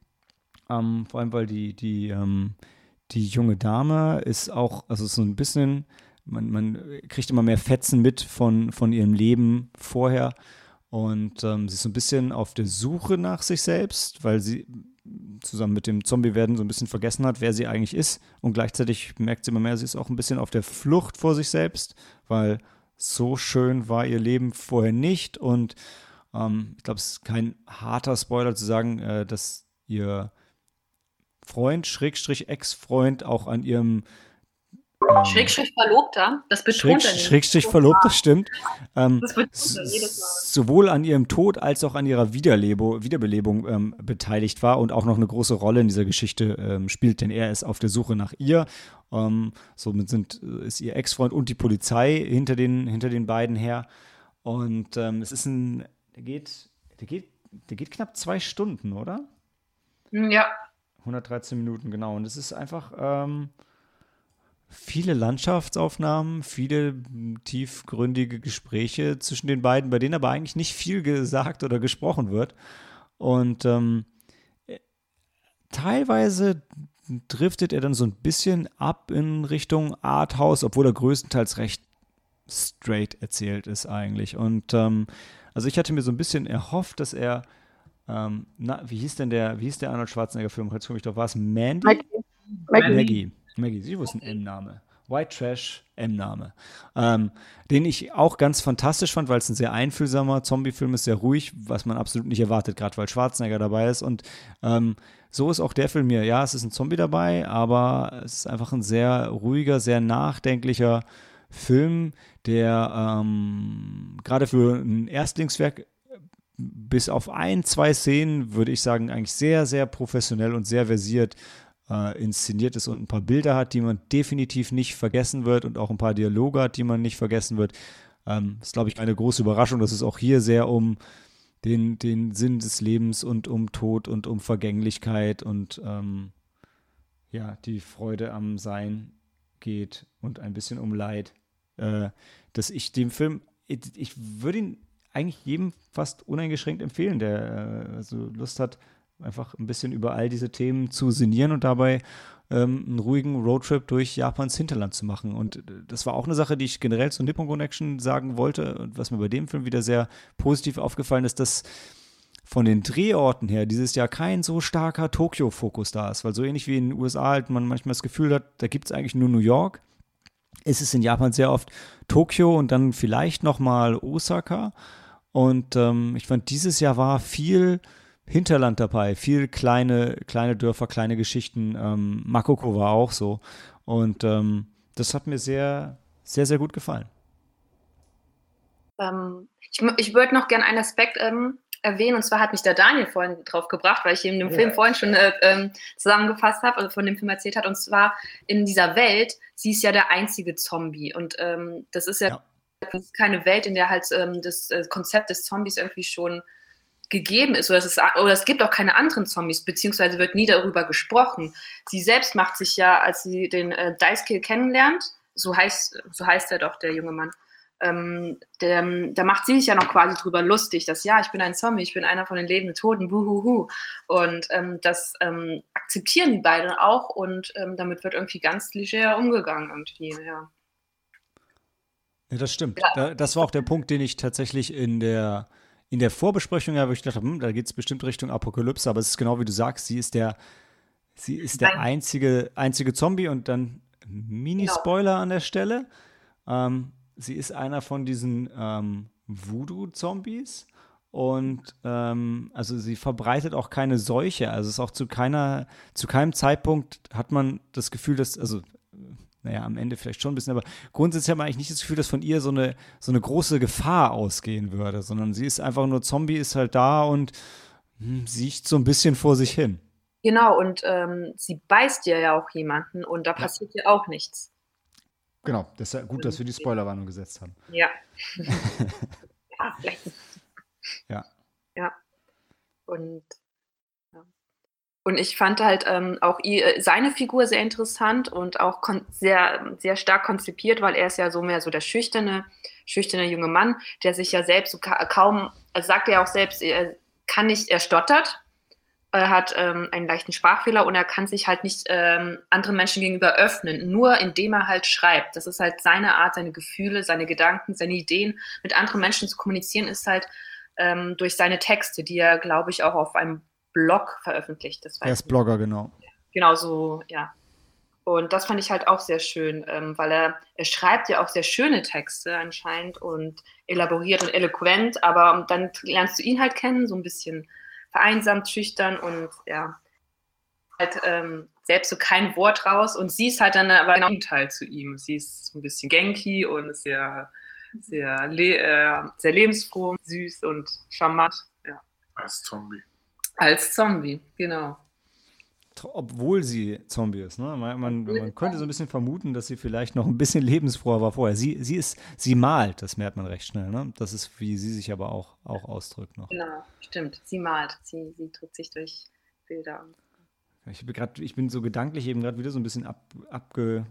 Ähm, vor allem, weil die, die, ähm, die junge Dame ist auch, also so ein bisschen, man, man kriegt immer mehr Fetzen mit von, von ihrem Leben vorher. Und ähm, sie ist so ein bisschen auf der Suche nach sich selbst, weil sie zusammen mit dem Zombie-Werden so ein bisschen vergessen hat, wer sie eigentlich ist. Und gleichzeitig merkt sie immer mehr, sie ist auch ein bisschen auf der Flucht vor sich selbst, weil so schön war ihr Leben vorher nicht. Und ähm, ich glaube, es ist kein harter Spoiler zu sagen, äh, dass ihr Freund, Schrägstrich Ex-Freund, auch an ihrem Schrägstrich Verlobter, das betont Schräg, er. Schrägstrich Verlobter, stimmt. Ähm, das betont er jedes Mal. Sowohl an ihrem Tod als auch an ihrer Wiederlebo, Wiederbelebung ähm, beteiligt war und auch noch eine große Rolle in dieser Geschichte ähm, spielt, denn er ist auf der Suche nach ihr. Ähm, somit sind, äh, ist ihr Ex-Freund und die Polizei hinter den, hinter den beiden her. Und ähm, es ist ein, der geht, der geht, der geht knapp zwei Stunden, oder? Ja. 113 Minuten, genau. Und es ist einfach, ähm, viele Landschaftsaufnahmen, viele tiefgründige Gespräche zwischen den beiden, bei denen aber eigentlich nicht viel gesagt oder gesprochen wird. Und ähm, teilweise driftet er dann so ein bisschen ab in Richtung Arthouse, obwohl er größtenteils recht straight erzählt ist eigentlich. Und ähm, also ich hatte mir so ein bisschen erhofft, dass er, ähm, na, wie hieß denn der, wie hieß der Arnold Schwarzenegger-Film? Jetzt komme ich doch, war es Mandy? Maggie. Maggie. Maggie. Maggie, sie wusste ein M-Name. White Trash, M-Name. Ähm, den ich auch ganz fantastisch fand, weil es ein sehr einfühlsamer Zombie-Film ist, sehr ruhig, was man absolut nicht erwartet, gerade weil Schwarzenegger dabei ist. Und ähm, so ist auch der Film hier. Ja, es ist ein Zombie dabei, aber es ist einfach ein sehr ruhiger, sehr nachdenklicher Film, der ähm, gerade für ein Erstlingswerk bis auf ein, zwei Szenen, würde ich sagen, eigentlich sehr, sehr professionell und sehr versiert äh, inszeniert ist und ein paar Bilder hat, die man definitiv nicht vergessen wird und auch ein paar Dialoge hat, die man nicht vergessen wird. Ähm, ist, glaube ich, eine große Überraschung, dass es auch hier sehr um den, den Sinn des Lebens und um Tod und um Vergänglichkeit und ähm, ja, die Freude am Sein geht und ein bisschen um Leid. Äh, dass ich dem Film, ich, ich würde ihn eigentlich jedem fast uneingeschränkt empfehlen, der äh, also Lust hat, einfach ein bisschen über all diese Themen zu sinnieren und dabei ähm, einen ruhigen Roadtrip durch Japans Hinterland zu machen. Und äh, das war auch eine Sache, die ich generell zu Nippon Connection sagen wollte und was mir bei dem Film wieder sehr positiv aufgefallen ist, dass von den Drehorten her dieses Jahr kein so starker Tokio-Fokus da ist, weil so ähnlich wie in den USA halt man manchmal das Gefühl hat, da gibt es eigentlich nur New York ist es in Japan sehr oft Tokio und dann vielleicht nochmal Osaka. Und ähm, ich fand, dieses Jahr war viel Hinterland dabei, viel kleine, kleine Dörfer, kleine Geschichten. Ähm, Makoko war auch so. Und ähm, das hat mir sehr, sehr, sehr gut gefallen. Ähm, ich, ich würde noch gerne einen Aspekt ähm, erwähnen, und zwar hat mich der Daniel vorhin drauf gebracht, weil ich ihm den ja. Film vorhin schon äh, ähm, zusammengefasst habe, also von dem Film erzählt hat, und zwar in dieser Welt, sie ist ja der einzige Zombie. Und ähm, das ist ja, ja. Das ist keine Welt, in der halt ähm, das äh, Konzept des Zombies irgendwie schon gegeben ist oder es, ist oder es gibt auch keine anderen Zombies, beziehungsweise wird nie darüber gesprochen. Sie selbst macht sich ja, als sie den äh, Dice kennenlernt, so heißt, so heißt er doch, der junge Mann, ähm, der, da macht sie sich ja noch quasi drüber lustig, dass ja, ich bin ein Zombie, ich bin einer von den lebenden Toten, buhuhu. Und ähm, das ähm, akzeptieren die beiden auch und ähm, damit wird irgendwie ganz leger umgegangen irgendwie, ja. Ja, das stimmt. Ja. das war auch der Punkt, den ich tatsächlich in der, in der Vorbesprechung habe, ich dachte, hm, da geht es bestimmt Richtung Apokalypse, aber es ist genau wie du sagst, sie ist der, sie ist der einzige, einzige Zombie und dann Mini-Spoiler genau. an der Stelle. Ähm, sie ist einer von diesen ähm, Voodoo-Zombies. Und ähm, also sie verbreitet auch keine Seuche. Also es ist auch zu keiner, zu keinem Zeitpunkt hat man das Gefühl, dass, also naja, am Ende vielleicht schon ein bisschen, aber grundsätzlich hat man eigentlich nicht das Gefühl, dass von ihr so eine, so eine große Gefahr ausgehen würde, sondern sie ist einfach nur Zombie, ist halt da und hm, sieht so ein bisschen vor sich hin. Genau, und ähm, sie beißt ja ja auch jemanden und da ja. passiert ja auch nichts. Genau, das ist ja gut, dass wir die Spoilerwarnung gesetzt haben. Ja. ja, vielleicht. Ja. Ja. Und, ja. Und ich fand halt ähm, auch ihr, seine Figur sehr interessant und auch sehr, sehr stark konzipiert, weil er ist ja so mehr so der schüchterne, schüchterne junge Mann, der sich ja selbst so ka kaum, also sagt er auch selbst, er kann nicht, er stottert, er hat ähm, einen leichten Sprachfehler und er kann sich halt nicht ähm, anderen Menschen gegenüber öffnen, nur indem er halt schreibt. Das ist halt seine Art, seine Gefühle, seine Gedanken, seine Ideen mit anderen Menschen zu kommunizieren, ist halt ähm, durch seine Texte, die er, glaube ich, auch auf einem Blog veröffentlicht. Das er ist Blogger, genau. Genau so, ja. Und das fand ich halt auch sehr schön, ähm, weil er, er schreibt ja auch sehr schöne Texte anscheinend und elaboriert und eloquent, aber dann lernst du ihn halt kennen, so ein bisschen vereinsamt, schüchtern und ja, halt ähm, selbst so kein Wort raus. Und sie ist halt dann aber genau Gegenteil zu ihm. Sie ist so ein bisschen genki und sehr, sehr, le äh, sehr lebensfroh, süß und charmant. Ja. Als Zombie. Als Zombie, genau obwohl sie Zombie ist. Ne? Man, man, man, könnte so ein bisschen vermuten, dass sie vielleicht noch ein bisschen lebensfroher war vorher. Sie, sie ist, sie malt, das merkt man recht schnell. Ne? Das ist, wie sie sich aber auch, auch ausdrückt noch. Genau, stimmt. Sie malt. Sie, sie drückt sich durch Bilder. Ich bin, grad, ich bin so gedanklich eben gerade wieder so ein bisschen ab, abge,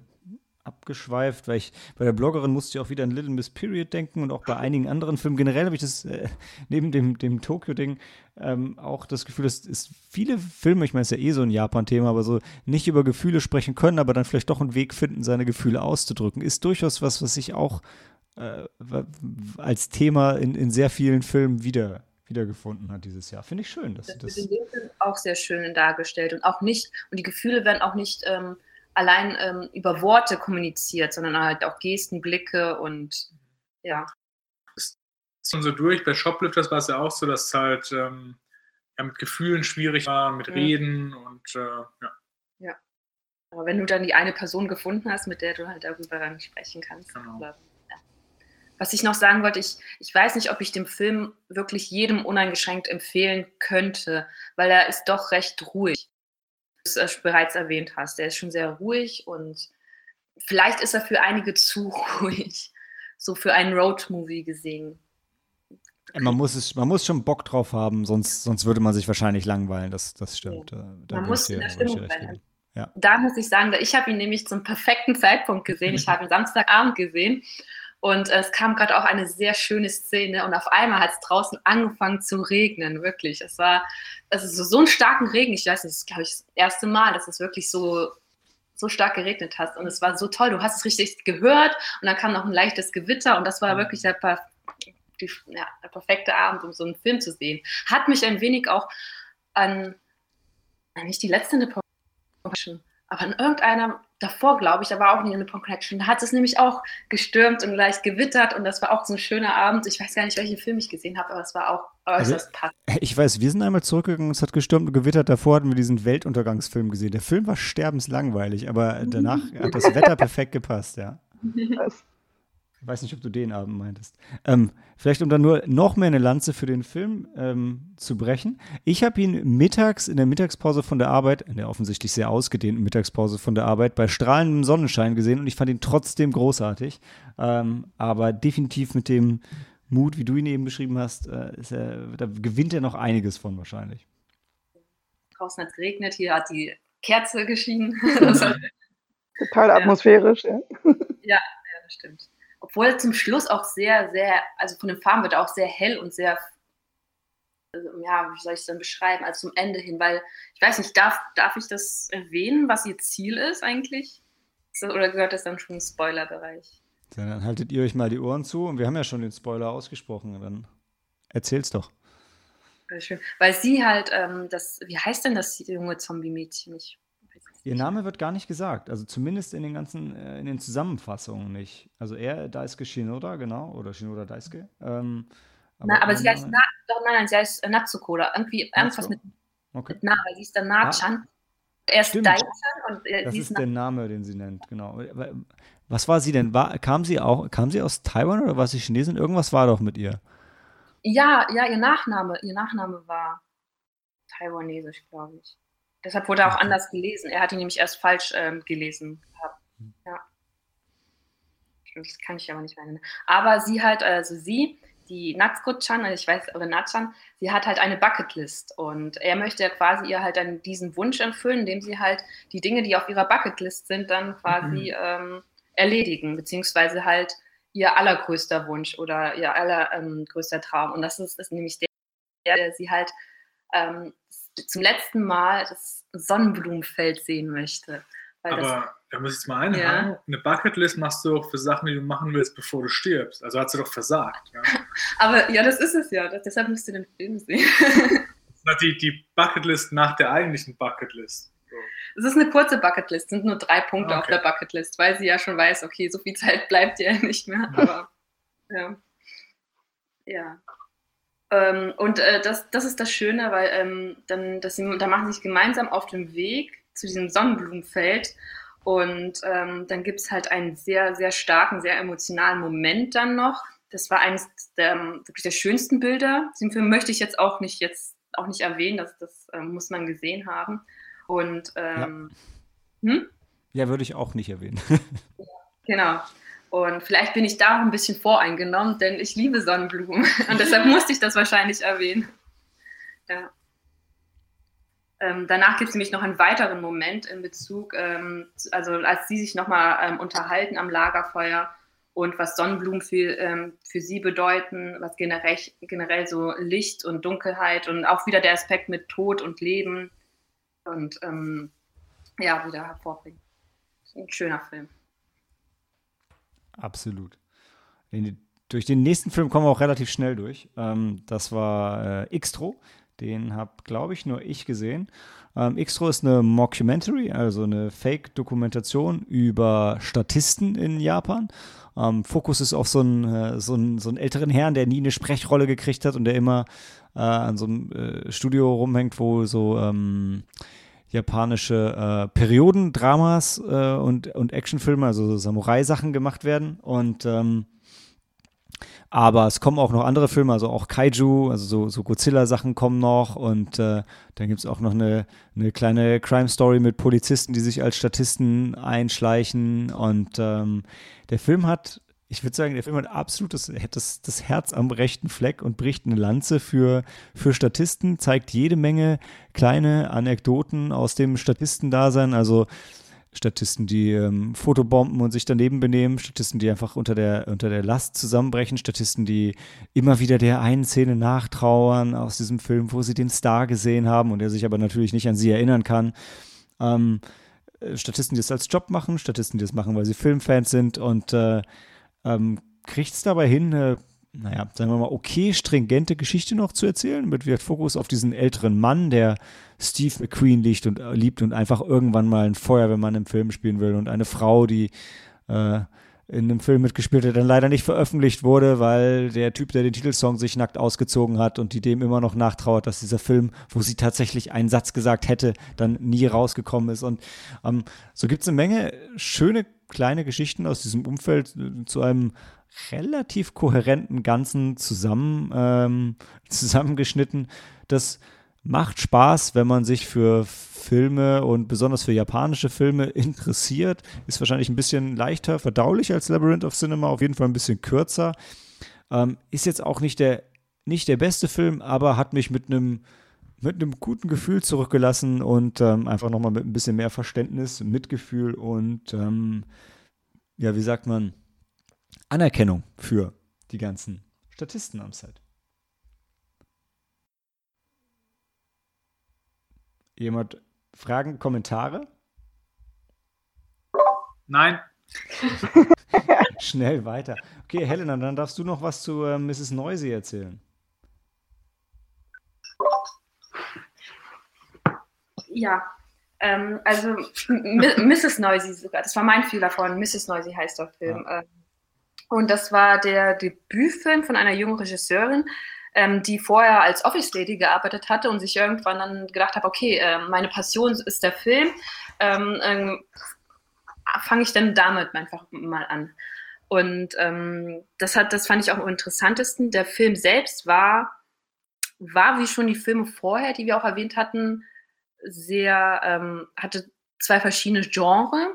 abgeschweift, weil ich bei der Bloggerin musste ich auch wieder an Little Miss Period denken und auch bei einigen anderen Filmen. Generell habe ich das äh, neben dem, dem Tokio-Ding ähm, auch das Gefühl, dass es viele Filme, ich meine, es ist ja eh so ein Japan-Thema, aber so nicht über Gefühle sprechen können, aber dann vielleicht doch einen Weg finden, seine Gefühle auszudrücken, ist durchaus was, was sich auch äh, als Thema in, in sehr vielen Filmen wieder wiedergefunden hat dieses Jahr. Finde ich schön. Dass das, das ist in dem Film auch sehr schön dargestellt und auch nicht, und die Gefühle werden auch nicht ähm, allein ähm, über Worte kommuniziert, sondern halt auch Gesten, Blicke und ja. Ist so durch. Bei Shoplifters war es ja auch so, dass es halt ähm, ja, mit Gefühlen schwierig war, mit mhm. Reden und äh, ja. Ja. Aber wenn du dann die eine Person gefunden hast, mit der du halt darüber dann sprechen kannst. Genau. Oder, ja. Was ich noch sagen wollte, ich, ich weiß nicht, ob ich den Film wirklich jedem uneingeschränkt empfehlen könnte, weil er ist doch recht ruhig es äh, bereits erwähnt hast. Der ist schon sehr ruhig und vielleicht ist er für einige zu ruhig, so für einen Road-Movie gesehen. Man muss, es, man muss schon Bock drauf haben, sonst, sonst würde man sich wahrscheinlich langweilen. Das, das stimmt. Ja. Da man muss in der Stimmung sein. Ja. Da muss ich sagen, ich habe ihn nämlich zum perfekten Zeitpunkt gesehen. Ich habe ihn Samstagabend gesehen und es kam gerade auch eine sehr schöne Szene und auf einmal hat es draußen angefangen zu regnen, wirklich. Es war also so, so einen starken Regen, ich weiß nicht, das ist, glaube ich, das erste Mal, dass es wirklich so, so stark geregnet hat. Und es war so toll, du hast es richtig gehört und dann kam noch ein leichtes Gewitter und das war wirklich der, die, ja, der perfekte Abend, um so einen Film zu sehen. Hat mich ein wenig auch an, nicht die letzte aber an irgendeiner davor, glaube ich, da war auch eine Nippon Connection. Da hat es nämlich auch gestürmt und gleich gewittert und das war auch so ein schöner Abend. Ich weiß gar nicht, welchen Film ich gesehen habe, aber es war auch äußerst also, passend. Ich weiß, wir sind einmal zurückgegangen, es hat gestürmt und gewittert. Davor hatten wir diesen Weltuntergangsfilm gesehen. Der Film war sterbenslangweilig, aber danach hat das Wetter perfekt gepasst, ja. Ich weiß nicht, ob du den Abend meintest. Ähm, vielleicht, um dann nur noch mehr eine Lanze für den Film ähm, zu brechen. Ich habe ihn mittags, in der Mittagspause von der Arbeit, in der offensichtlich sehr ausgedehnten Mittagspause von der Arbeit, bei strahlendem Sonnenschein gesehen und ich fand ihn trotzdem großartig. Ähm, aber definitiv mit dem Mut, wie du ihn eben beschrieben hast, äh, er, da gewinnt er noch einiges von wahrscheinlich. Draußen hat es geregnet, hier hat die Kerze geschienen. Total atmosphärisch, ja. Ja, ja das stimmt obwohl zum Schluss auch sehr, sehr, also von den Farben wird auch sehr hell und sehr, also, ja, wie soll ich es dann beschreiben, also zum Ende hin, weil ich weiß nicht, darf, darf ich das erwähnen, was ihr Ziel ist eigentlich? Oder gehört das dann schon im Spoilerbereich? Dann haltet ihr euch mal die Ohren zu und wir haben ja schon den Spoiler ausgesprochen, dann erzähl's doch. Schön. Weil sie halt, ähm, das, wie heißt denn das junge Zombie-Mädchen? Ich Ihr Name wird gar nicht gesagt, also zumindest in den ganzen, äh, in den Zusammenfassungen nicht. Also er, Daisuke Shinoda, genau, oder Shinoda Daisuke. Ähm, aber, Na, aber sie heißt, Na, doch, nein, nein, sie heißt äh, Natsuko oder irgendwie irgendwas mit, okay. mit Na, weil sie ist der Na-chan. Er ist Daichan und äh, Das ist, ist der Name, den sie nennt, genau. Was war sie denn? War, kam sie auch, kam sie aus Taiwan oder war sie Chinesin? Irgendwas war doch mit ihr. Ja, ja, ihr Nachname, ihr Nachname war taiwanesisch, glaube ich. Deshalb wurde er auch anders gelesen. Er hat ihn nämlich erst falsch ähm, gelesen hm. Ja. Das kann ich aber nicht mehr nennen. Aber sie halt, also sie, die Natsuko-chan, also ich weiß, oder Natchan, sie hat halt eine Bucketlist und er möchte ja quasi ihr halt dann diesen Wunsch erfüllen, indem sie halt die Dinge, die auf ihrer Bucketlist sind, dann quasi mhm. ähm, erledigen, beziehungsweise halt ihr allergrößter Wunsch oder ihr allergrößter ähm, Traum. Und das ist, ist nämlich der, der sie halt ähm, zum letzten Mal das Sonnenblumenfeld sehen möchte. Aber da muss ich jetzt mal einhaken. Ja. Eine Bucketlist machst du auch für Sachen, die du machen willst, bevor du stirbst. Also hat sie doch versagt. Ja? Aber ja, das ist es ja. deshalb musst du den Film sehen. die, die Bucketlist nach der eigentlichen Bucketlist. Es ist eine kurze Bucketlist, es sind nur drei Punkte okay. auf der Bucketlist, weil sie ja schon weiß, okay, so viel Zeit bleibt ja nicht mehr. Aber ja. Ja. Ähm, und äh, das, das ist das Schöne, weil ähm, dann, dass sie, da machen sie sich gemeinsam auf den Weg zu diesem Sonnenblumenfeld. Und ähm, dann gibt es halt einen sehr, sehr starken, sehr emotionalen Moment dann noch. Das war eines der wirklich der schönsten Bilder. Den Film möchte ich jetzt auch nicht jetzt auch nicht erwähnen, das, das ähm, muss man gesehen haben. Und ähm, ja. Hm? ja, würde ich auch nicht erwähnen. genau. Und vielleicht bin ich da auch ein bisschen voreingenommen, denn ich liebe Sonnenblumen. Und deshalb musste ich das wahrscheinlich erwähnen. Ja. Ähm, danach gibt es nämlich noch einen weiteren Moment in Bezug, ähm, also als sie sich nochmal ähm, unterhalten am Lagerfeuer und was Sonnenblumen für, ähm, für sie bedeuten, was generell, generell so Licht und Dunkelheit und auch wieder der Aspekt mit Tod und Leben und ähm, ja, wieder hervorbringen. Ein schöner Film. Absolut. Den, durch den nächsten Film kommen wir auch relativ schnell durch. Ähm, das war äh, Xtro. Den habe, glaube ich, nur ich gesehen. Ähm, Xtro ist eine Mockumentary, also eine Fake-Dokumentation über Statisten in Japan. Ähm, Fokus ist auf so einen, äh, so, einen, so einen älteren Herrn, der nie eine Sprechrolle gekriegt hat und der immer äh, an so einem äh, Studio rumhängt, wo so ähm, japanische äh, Periodendramas äh, und, und Actionfilme, also Samurai-Sachen gemacht werden. Und ähm, aber es kommen auch noch andere Filme, also auch Kaiju, also so, so Godzilla-Sachen kommen noch. Und äh, dann gibt es auch noch eine, eine kleine Crime-Story mit Polizisten, die sich als Statisten einschleichen. Und ähm, der Film hat ich würde sagen, der Film hat absolut das, das, das, Herz am rechten Fleck und bricht eine Lanze für, für Statisten, zeigt jede Menge kleine Anekdoten aus dem Statistendasein, also Statisten, die ähm, Fotobomben und sich daneben benehmen, Statisten, die einfach unter der, unter der Last zusammenbrechen, Statisten, die immer wieder der einen Szene nachtrauern aus diesem Film, wo sie den Star gesehen haben und er sich aber natürlich nicht an sie erinnern kann. Ähm, äh, Statisten, die es als Job machen, Statisten, die es machen, weil sie Filmfans sind und äh, ähm, kriegt es dabei hin, eine naja, sagen wir mal, okay stringente Geschichte noch zu erzählen, mit wird Fokus auf diesen älteren Mann, der Steve McQueen liebt und, äh, liebt und einfach irgendwann mal ein Feuerwehrmann im Film spielen will und eine Frau, die äh, in einem Film mitgespielt hat, dann leider nicht veröffentlicht wurde, weil der Typ, der den Titelsong sich nackt ausgezogen hat und die dem immer noch nachtrauert, dass dieser Film, wo sie tatsächlich einen Satz gesagt hätte, dann nie rausgekommen ist. Und ähm, so gibt es eine Menge schöne kleine Geschichten aus diesem Umfeld äh, zu einem relativ kohärenten Ganzen zusammen, ähm, zusammengeschnitten. Das macht Spaß, wenn man sich für Filme und besonders für japanische Filme interessiert. Ist wahrscheinlich ein bisschen leichter verdaulich als Labyrinth of Cinema, auf jeden Fall ein bisschen kürzer. Ähm, ist jetzt auch nicht der, nicht der beste Film, aber hat mich mit einem mit einem guten Gefühl zurückgelassen und ähm, einfach nochmal mit ein bisschen mehr Verständnis, Mitgefühl und ähm, ja, wie sagt man, Anerkennung für die ganzen Statisten am Set. Jemand Fragen, Kommentare? Nein. Schnell weiter. Okay, Helena, dann darfst du noch was zu äh, Mrs. Noisy erzählen. Ja, ähm, also Mrs. Noisy sogar, das war mein Fehler von Mrs. Noisy heißt der Film. Ja. Ähm, und das war der Debütfilm von einer jungen Regisseurin, ähm, die vorher als Office Lady gearbeitet hatte und sich irgendwann dann gedacht hat, okay, äh, meine Passion ist der Film, ähm, ähm, fange ich dann damit einfach mal an. Und ähm, das hat, das fand ich auch am interessantesten. Der Film selbst war, war wie schon die Filme vorher, die wir auch erwähnt hatten, sehr, ähm, hatte zwei verschiedene Genres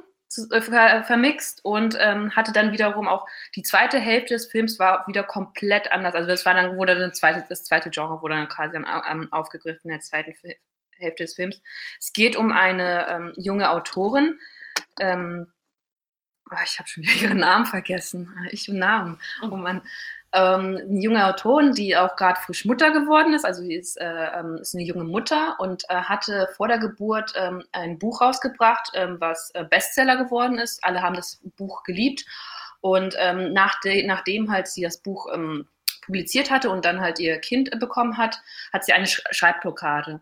äh, vermixt und ähm, hatte dann wiederum auch die zweite Hälfte des Films war wieder komplett anders. Also das war dann wurde dann zweite, das zweite Genre wurde dann quasi ähm, aufgegriffen in der zweiten Hälfte des Films. Es geht um eine ähm, junge Autorin. Ähm, oh, ich habe schon wieder ihren Namen vergessen. Ich und Namen. Oh Mann ähm, eine junge Autorin, die auch gerade frisch Mutter geworden ist. Also sie ist, äh, ähm, ist eine junge Mutter und äh, hatte vor der Geburt ähm, ein Buch rausgebracht, ähm, was äh, Bestseller geworden ist. Alle haben das Buch geliebt. Und ähm, nach de nachdem halt sie das Buch ähm, publiziert hatte und dann halt ihr Kind bekommen hat, hat sie eine Sch Schreibblockade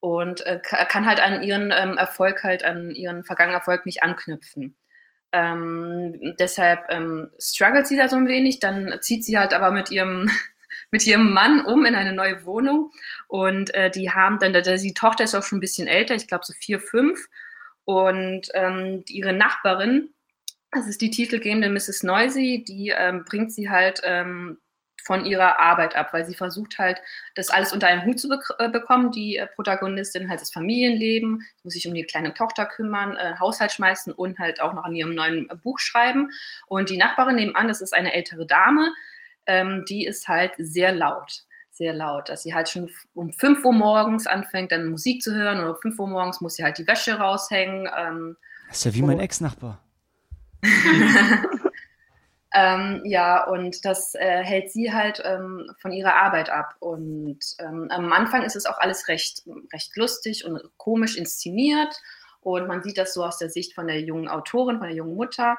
und äh, kann halt an ihren Erfolg halt, an ihren vergangenen Erfolg nicht anknüpfen. Ähm, deshalb ähm, struggelt sie da so ein wenig. Dann zieht sie halt aber mit ihrem mit ihrem Mann um in eine neue Wohnung und äh, die haben dann, die Tochter ist auch schon ein bisschen älter, ich glaube so vier, fünf und ähm, ihre Nachbarin, das ist die titelgebende Mrs. Noisy, die ähm, bringt sie halt ähm, von ihrer Arbeit ab, weil sie versucht halt, das alles unter einen Hut zu be äh, bekommen. Die äh, Protagonistin halt das Familienleben, muss sich um die kleine Tochter kümmern, äh, Haushalt schmeißen und halt auch noch an ihrem neuen äh, Buch schreiben. Und die Nachbarin nebenan, das ist eine ältere Dame, ähm, die ist halt sehr laut sehr laut, dass sie halt schon um 5 Uhr morgens anfängt, dann Musik zu hören oder um 5 Uhr morgens muss sie halt die Wäsche raushängen. Ähm, das ist ja wie mein Ex-Nachbar. Ähm, ja, und das äh, hält sie halt ähm, von ihrer Arbeit ab. Und ähm, am Anfang ist es auch alles recht, recht lustig und komisch inszeniert. Und man sieht das so aus der Sicht von der jungen Autorin, von der jungen Mutter.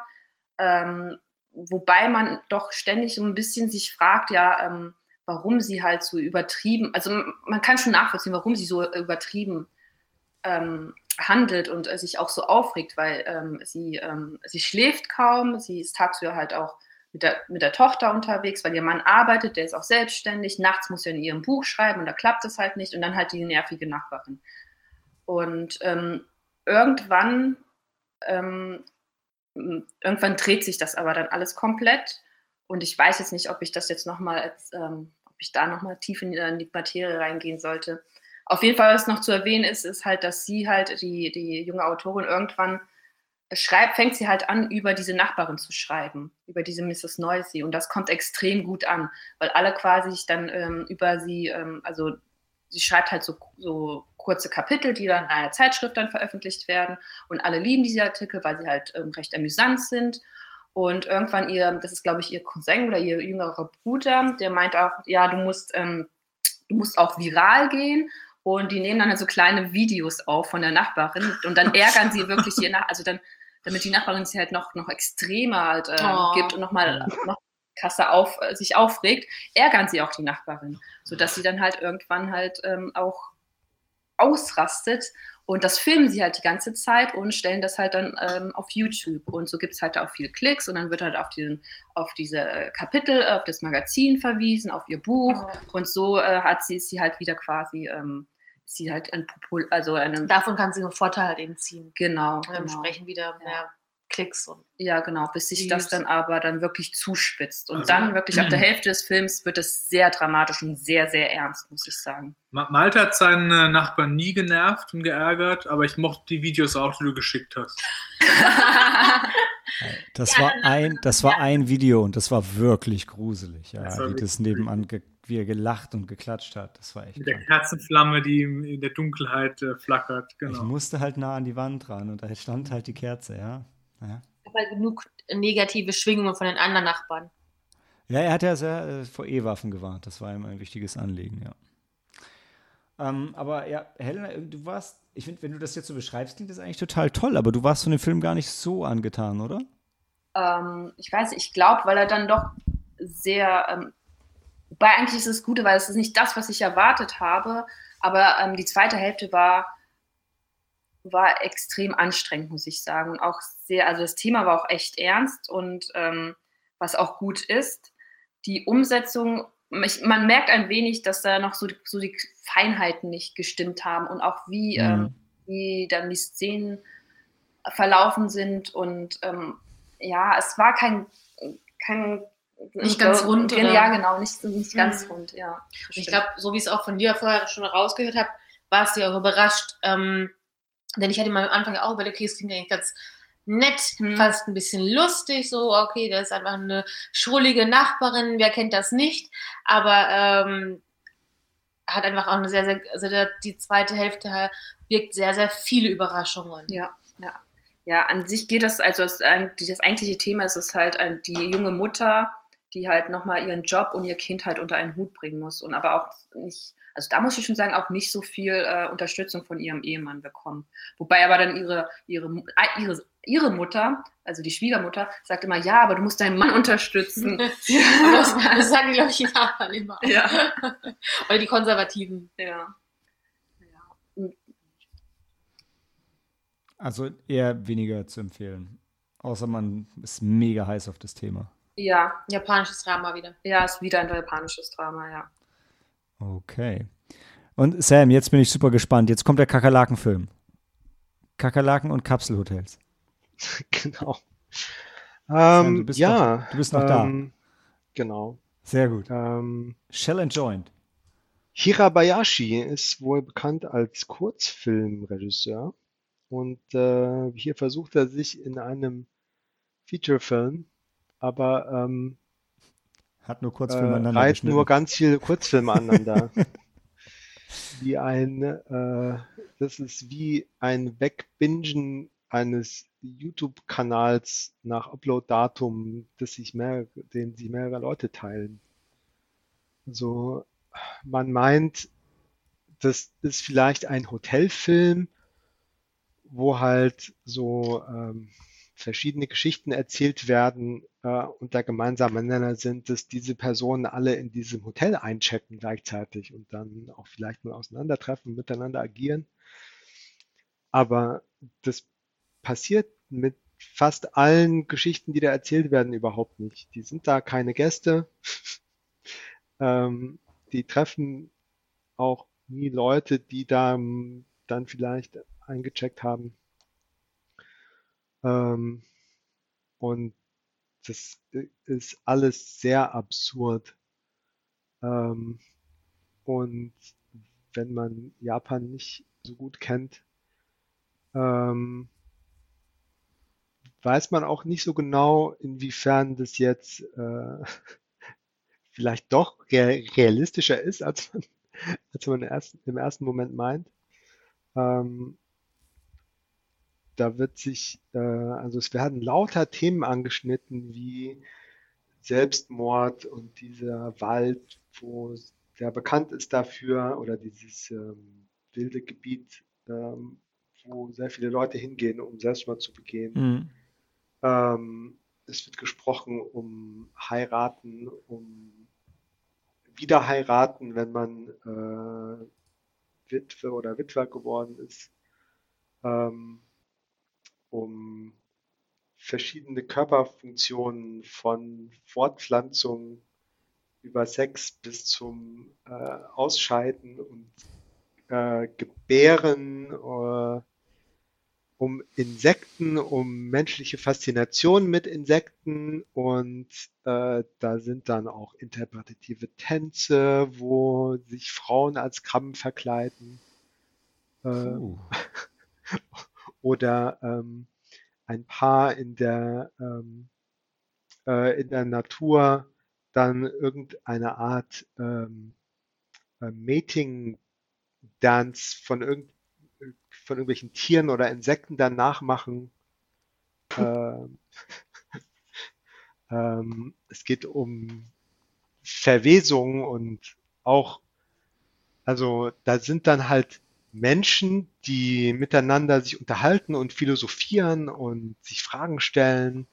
Ähm, wobei man doch ständig so ein bisschen sich fragt, ja, ähm, warum sie halt so übertrieben, also man kann schon nachvollziehen, warum sie so übertrieben ähm, handelt und äh, sich auch so aufregt, weil ähm, sie, ähm, sie schläft kaum, sie ist tagsüber halt auch mit der, mit der Tochter unterwegs, weil ihr Mann arbeitet, der ist auch selbstständig, nachts muss er in ihrem Buch schreiben und da klappt es halt nicht und dann halt die nervige Nachbarin. Und ähm, irgendwann, ähm, irgendwann dreht sich das aber dann alles komplett und ich weiß jetzt nicht, ob ich das jetzt nochmal, ähm, ob ich da nochmal tief in die Materie reingehen sollte. Auf jeden Fall, was noch zu erwähnen ist, ist halt, dass sie halt, die, die junge Autorin, irgendwann schreibt, fängt sie halt an, über diese Nachbarin zu schreiben, über diese Mrs. Noisy. Und das kommt extrem gut an, weil alle quasi dann ähm, über sie, ähm, also sie schreibt halt so, so kurze Kapitel, die dann in einer Zeitschrift dann veröffentlicht werden. Und alle lieben diese Artikel, weil sie halt ähm, recht amüsant sind. Und irgendwann ihr, das ist glaube ich ihr Cousin oder ihr jüngerer Bruder, der meint auch, ja, du musst, ähm, du musst auch viral gehen und die nehmen dann halt so kleine Videos auf von der Nachbarin und dann ärgern sie wirklich je nach, also dann, damit die Nachbarin sie halt noch, noch extremer halt äh, oh. gibt und nochmal noch, Kasse auf, äh, sich aufregt, ärgern sie auch die Nachbarin, sodass sie dann halt irgendwann halt ähm, auch ausrastet und das filmen sie halt die ganze Zeit und stellen das halt dann ähm, auf YouTube. Und so gibt es halt auch viele Klicks und dann wird halt auf, diesen, auf diese Kapitel, auf das Magazin verwiesen, auf ihr Buch. Oh. Und so äh, hat sie, ist sie halt wieder quasi, ähm, sie halt ein Popul also eine, Davon kann sie einen Vorteil halt eben ziehen. Genau. Und genau. sprechen wieder mehr. Klicks und. Ja, genau, bis sich das dann aber dann wirklich zuspitzt. Und also, dann wirklich ab der Hälfte des Films wird es sehr dramatisch und sehr, sehr ernst, muss ich sagen. Malte hat seinen Nachbarn nie genervt und geärgert, aber ich mochte die Videos auch, die du geschickt hast. das war ein, das war ein Video und das war wirklich gruselig, ja, das wie das nebenan, wie er gelacht und geklatscht hat. Das war echt. Mit der Kerzenflamme, die in der Dunkelheit äh, flackert. Genau. Ich musste halt nah an die Wand ran und da stand halt die Kerze, ja. Ja. Aber genug negative Schwingungen von den anderen Nachbarn. Ja, er hat ja sehr äh, vor E-Waffen gewarnt. Das war ihm ein wichtiges Anliegen, ja. Ähm, aber ja, Helena, du warst, ich finde, wenn du das jetzt so beschreibst, klingt das eigentlich total toll, aber du warst von dem Film gar nicht so angetan, oder? Ähm, ich weiß, ich glaube, weil er dann doch sehr, ähm, wobei eigentlich ist es Gute, weil es ist nicht das, was ich erwartet habe, aber ähm, die zweite Hälfte war war extrem anstrengend, muss ich sagen. Auch sehr, also das Thema war auch echt ernst und ähm, was auch gut ist. Die Umsetzung, ich, man merkt ein wenig, dass da noch so die, so die Feinheiten nicht gestimmt haben und auch wie, mhm. ähm, wie dann die Szenen verlaufen sind. Und ähm, ja, es war kein, kein nicht ganz rund. Oder? Ja, genau, nicht, nicht ganz mhm. rund, ja. Ich glaube, so wie ich es auch von dir vorher schon rausgehört habe, war es dir auch überrascht, ähm, denn ich hatte mal am Anfang auch überlegt, okay, es klingt eigentlich ganz nett, mhm. fast ein bisschen lustig, so, okay, das ist einfach eine schrullige Nachbarin, wer kennt das nicht, aber ähm, hat einfach auch eine sehr, sehr, also die zweite Hälfte birgt sehr, sehr viele Überraschungen. Ja, ja. Ja, an sich geht das, also das, das eigentliche Thema ist es halt die junge Mutter, die halt nochmal ihren Job und ihr Kind halt unter einen Hut bringen muss und aber auch nicht also da muss ich schon sagen, auch nicht so viel äh, Unterstützung von ihrem Ehemann bekommen. Wobei aber dann ihre, ihre, äh, ihre, ihre Mutter, also die Schwiegermutter, sagt immer, ja, aber du musst deinen Mann unterstützen. das, das, sagen die, glaube ich, die Nachbarn immer. Ja. Oder die Konservativen. Ja. Also eher weniger zu empfehlen. Außer man ist mega heiß auf das Thema. Ja. Japanisches Drama wieder. Ja, ist wieder ein japanisches Drama, ja. Okay. Und Sam, jetzt bin ich super gespannt. Jetzt kommt der Kakerlaken-Film. Kakerlaken und Kapselhotels. genau. Sam, du ähm, bist ja. Noch, du bist noch ähm, da. Genau. Sehr gut. Ähm, Shell and Joint. Hirabayashi ist wohl bekannt als Kurzfilmregisseur. Und äh, hier versucht er sich in einem Featurefilm, aber ähm, hat nur Kurzfilme äh, aneinander. Reiht nur ganz viele Kurzfilme aneinander. wie ein, äh, das ist wie ein Wegbingen eines YouTube-Kanals nach Upload-Datum, das sich mehr, den sich mehrere Leute teilen. Also man meint, das ist vielleicht ein Hotelfilm, wo halt so ähm, verschiedene Geschichten erzählt werden äh, und der gemeinsame Nenner sind, dass diese Personen alle in diesem Hotel einchecken gleichzeitig und dann auch vielleicht mal auseinandertreffen, miteinander agieren. Aber das passiert mit fast allen Geschichten, die da erzählt werden, überhaupt nicht. Die sind da keine Gäste. ähm, die treffen auch nie Leute, die da dann vielleicht eingecheckt haben. Ähm, und das ist alles sehr absurd. Ähm, und wenn man Japan nicht so gut kennt, ähm, weiß man auch nicht so genau, inwiefern das jetzt äh, vielleicht doch realistischer ist, als man, als man erst, im ersten Moment meint. Ähm, da wird sich, äh, also es werden lauter Themen angeschnitten wie Selbstmord und dieser Wald, wo der bekannt ist dafür, oder dieses ähm, wilde Gebiet, ähm, wo sehr viele Leute hingehen, um Selbstmord zu begehen. Mhm. Ähm, es wird gesprochen um Heiraten, um Wiederheiraten, wenn man äh, Witwe oder Witwer geworden ist, ähm, um verschiedene Körperfunktionen von Fortpflanzung über Sex bis zum äh, Ausscheiden und äh, Gebären, äh, um Insekten, um menschliche Faszination mit Insekten und äh, da sind dann auch interpretative Tänze, wo sich Frauen als Krabben verkleiden. Äh, uh. oder ähm, ein Paar in der, ähm, äh, in der Natur dann irgendeine Art ähm, äh, Mating Dance von, irgend, von irgendwelchen Tieren oder Insekten dann nachmachen. ähm, ähm, es geht um Verwesung und auch, also da sind dann halt Menschen, die miteinander sich unterhalten und philosophieren und sich Fragen stellen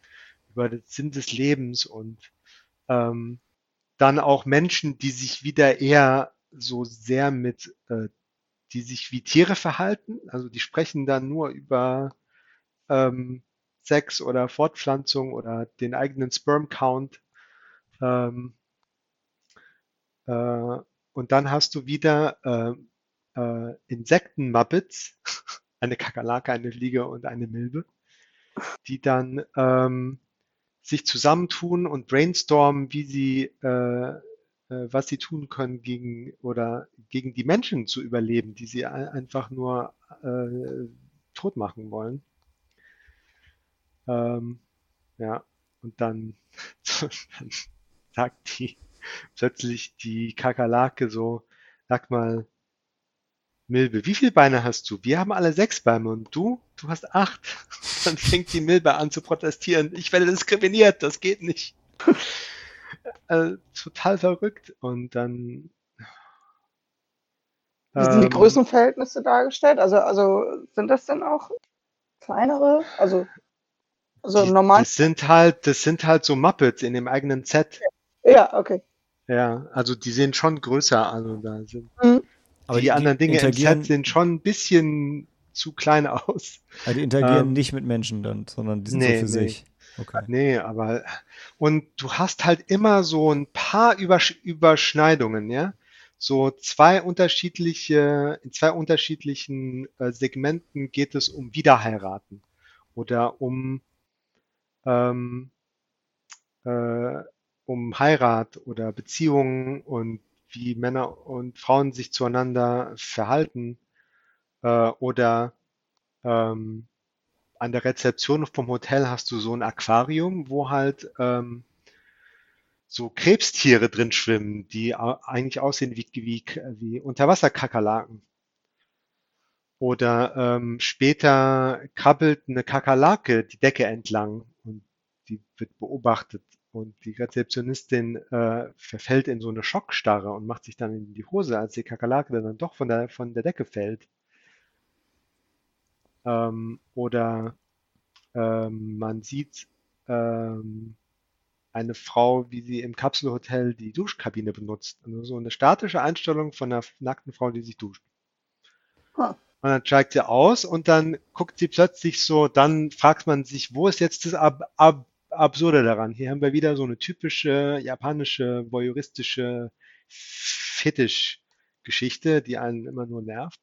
über den Sinn des Lebens und ähm, dann auch Menschen, die sich wieder eher so sehr mit, äh, die sich wie Tiere verhalten, also die sprechen dann nur über ähm, Sex oder Fortpflanzung oder den eigenen Sperm Count. Ähm, äh, und dann hast du wieder äh, äh, Insekten-Muppets, eine Kakerlake, eine Fliege und eine Milbe, die dann ähm, sich zusammentun und brainstormen, wie sie, äh, äh, was sie tun können gegen oder gegen die Menschen zu überleben, die sie einfach nur äh, tot machen wollen. Ähm, ja, und dann, dann sagt die plötzlich die Kakerlake so, sag mal, Milbe, wie viele Beine hast du? Wir haben alle sechs Beine und du? Du hast acht. Dann fängt die Milbe an zu protestieren. Ich werde diskriminiert, das geht nicht. äh, total verrückt. Und dann. Wie sind die ähm, Größenverhältnisse dargestellt? Also, also sind das denn auch kleinere? Also, also die, normal. Das sind halt, das sind halt so Muppets in dem eigenen Set. Ja, okay. Ja, also die sehen schon größer. Also da sind. Mhm. Aber die, die anderen Dinge im Set sehen schon ein bisschen zu klein aus. Aber die interagieren ähm, nicht mit Menschen dann, sondern die sind nee, so für nee. sich. Okay. Nee, aber und du hast halt immer so ein paar Übersch Überschneidungen, ja. So zwei unterschiedliche, in zwei unterschiedlichen äh, Segmenten geht es um Wiederheiraten oder um ähm, äh, um Heirat oder Beziehungen und wie Männer und Frauen sich zueinander verhalten äh, oder ähm, an der Rezeption vom Hotel hast du so ein Aquarium, wo halt ähm, so Krebstiere drin schwimmen, die eigentlich aussehen wie, wie, wie Unterwasserkakerlaken. Oder ähm, später krabbelt eine Kakerlake die Decke entlang und die wird beobachtet und die Rezeptionistin äh, verfällt in so eine Schockstarre und macht sich dann in die Hose, als die Kakerlake dann doch von der, von der Decke fällt. Ähm, oder ähm, man sieht ähm, eine Frau, wie sie im Kapselhotel die Duschkabine benutzt. Also so eine statische Einstellung von einer nackten Frau, die sich duscht. Huh. Und dann steigt sie aus und dann guckt sie plötzlich so, dann fragt man sich, wo ist jetzt das Ab Ab Absurde daran. Hier haben wir wieder so eine typische japanische, voyeuristische Fetisch-Geschichte, die einen immer nur nervt.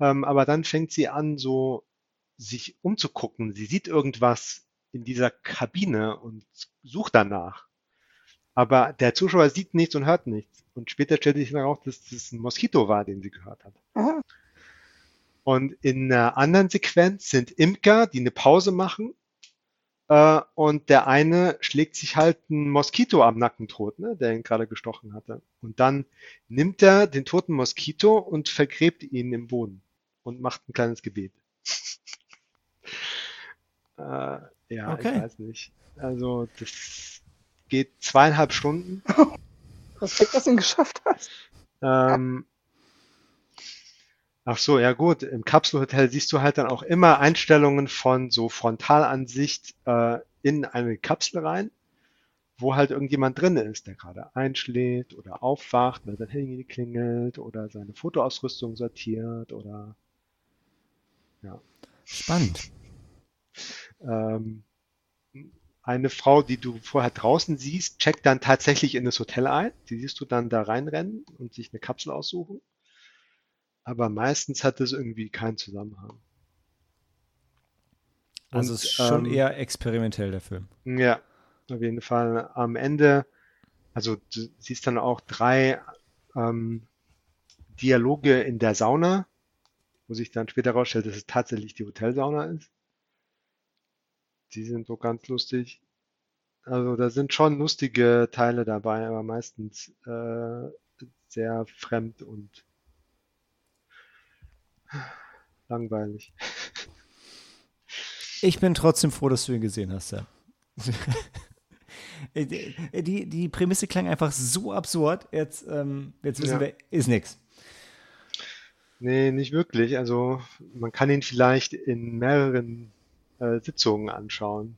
Ähm, aber dann fängt sie an, so sich umzugucken. Sie sieht irgendwas in dieser Kabine und sucht danach. Aber der Zuschauer sieht nichts und hört nichts. Und später stellt sich auch, dass das ein Moskito war, den sie gehört hat. Aha. Und in einer anderen Sequenz sind Imker, die eine Pause machen äh, und der eine schlägt sich halt ein Moskito am Nacken tot, ne, der ihn gerade gestochen hatte. Und dann nimmt er den toten Moskito und vergräbt ihn im Boden und macht ein kleines Gebet. äh, ja, okay. ich weiß nicht. Also das geht zweieinhalb Stunden. Respekt, dass du ihn geschafft hast. Ähm, Ach so, ja gut. Im Kapselhotel siehst du halt dann auch immer Einstellungen von so Frontalansicht äh, in eine Kapsel rein, wo halt irgendjemand drin ist, der gerade einschläft oder aufwacht, weil sein Handy klingelt oder seine Fotoausrüstung sortiert oder ja. Spannend. Ähm, eine Frau, die du vorher draußen siehst, checkt dann tatsächlich in das Hotel ein. Die siehst du dann da reinrennen und sich eine Kapsel aussuchen. Aber meistens hat das irgendwie keinen Zusammenhang. Also Und, es ist schon ähm, eher experimentell, der Film. Ja, auf jeden Fall. Am Ende, also du siehst dann auch drei ähm, Dialoge in der Sauna, wo sich dann später herausstellt, dass es tatsächlich die Hotelsauna ist. Die sind so ganz lustig. Also da sind schon lustige Teile dabei, aber meistens äh, sehr fremd und langweilig. Ich bin trotzdem froh, dass du ihn gesehen hast, ja. die, die Prämisse klang einfach so absurd. Jetzt, ähm, jetzt wissen Ja. wir, ist nix. Nee, nicht wirklich. Also man kann ihn vielleicht in mehreren äh, Sitzungen anschauen.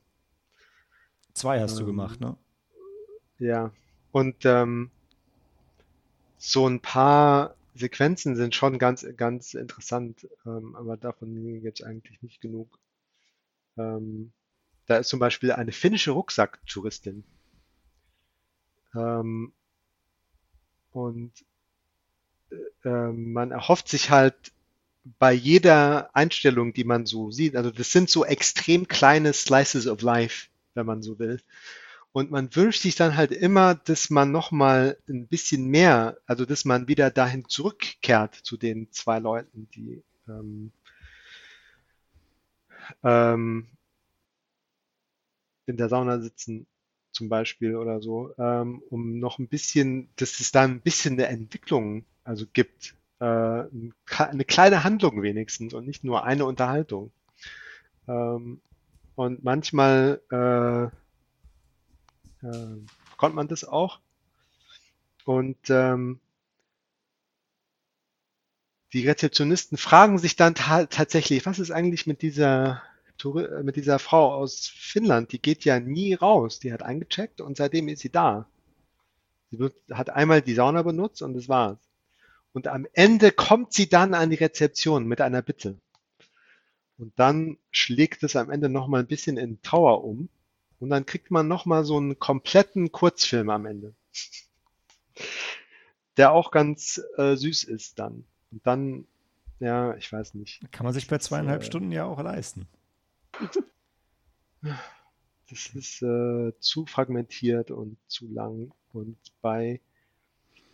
Zwei hast du Ähm, gemacht, ne? Ja. Und ähm, so ein paar Sequenzen sind schon ganz, ganz interessant, ähm, aber davon es eigentlich nicht genug. Ähm, da ist zum Beispiel eine finnische Rucksacktouristin. Ähm, und äh, ähm, man erhofft sich halt bei jeder Einstellung, die man so sieht, also das sind so extrem kleine Slices of Life, wenn man so will. Und man wünscht sich dann halt immer, dass man nochmal ein bisschen mehr, also dass man wieder dahin zurückkehrt zu den zwei Leuten, die ähm, ähm, in der Sauna sitzen, zum Beispiel oder so, ähm, um noch ein bisschen, dass es da ein bisschen eine Entwicklung also gibt, äh, eine kleine Handlung wenigstens und nicht nur eine Unterhaltung. Ähm, und manchmal äh, äh, bekommt man das auch. Und ähm, die Rezeptionisten fragen sich dann ta tatsächlich, was ist eigentlich mit dieser, äh, mit dieser Frau aus Finnland? Die geht ja nie raus. Die hat eingecheckt und seitdem ist sie da. Sie hat einmal die Sauna benutzt und das war's. Und am Ende kommt sie dann an die Rezeption mit einer Bitte. Und dann schlägt es am Ende nochmal ein bisschen in Trauer um. Und dann kriegt man nochmal so einen kompletten Kurzfilm am Ende. Der auch ganz äh, süß ist dann. Und dann, ja, ich weiß nicht. Kann man sich bei zweieinhalb äh, Stunden ja auch leisten. Das ist äh, zu fragmentiert und zu lang. Und bei,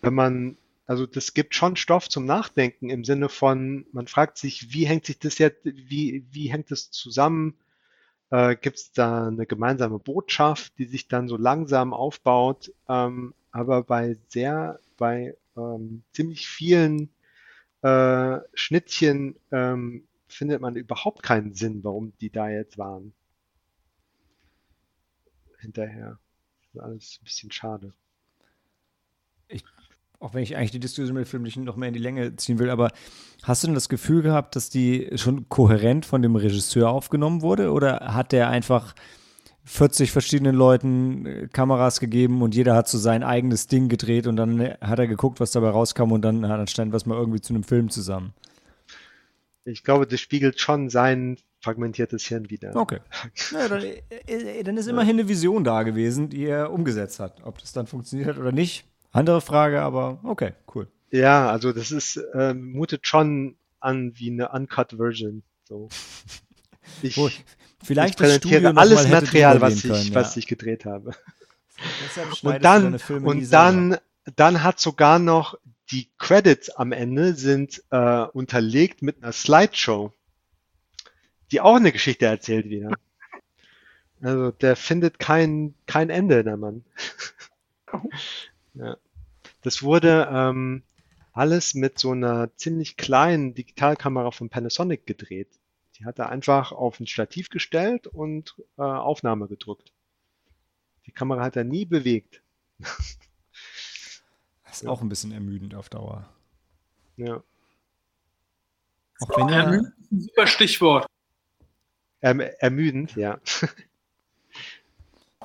wenn man, also das gibt schon Stoff zum Nachdenken im Sinne von, man fragt sich, wie hängt sich das jetzt, wie, wie hängt das zusammen? Äh, gibt es da eine gemeinsame Botschaft, die sich dann so langsam aufbaut? Ähm, aber bei sehr, bei ähm, ziemlich vielen äh, Schnittchen ähm, findet man überhaupt keinen Sinn, warum die da jetzt waren. Hinterher. Das ist alles ein bisschen schade. Auch wenn ich eigentlich die Diskussion mit dem Film nicht noch mehr in die Länge ziehen will, aber hast du denn das Gefühl gehabt, dass die schon kohärent von dem Regisseur aufgenommen wurde? Oder hat der einfach 40 verschiedenen Leuten äh, Kameras gegeben und jeder hat so sein eigenes Ding gedreht und dann äh, hat er geguckt, was dabei rauskam und dann, dann stand was mal irgendwie zu einem Film zusammen? Ich glaube, das spiegelt schon sein fragmentiertes Hirn wider. Okay. Ja, dann, äh, dann ist immerhin eine Vision da gewesen, die er umgesetzt hat. Ob das dann funktioniert hat oder nicht, andere Frage, aber okay, cool. Ja, also das ist, ähm, mutet schon an wie eine Uncut Version. So. Ich, Wo, ich vielleicht Studio präsentiere alles Material, was ich, können, was ja. ich gedreht habe. Und dann, und dann, dann hat sogar noch die Credits am Ende sind äh, unterlegt mit einer Slideshow, die auch eine Geschichte erzählt wieder. Also der findet kein, kein Ende, der Mann. Ja. Das wurde ähm, alles mit so einer ziemlich kleinen Digitalkamera von Panasonic gedreht. Die hat er einfach auf ein Stativ gestellt und äh, Aufnahme gedrückt. Die Kamera hat er nie bewegt. Das ist auch ein bisschen ermüdend auf Dauer. Ja. Auch wenn Ähm, er, ein super Stichwort. Erm ermüdend, ja.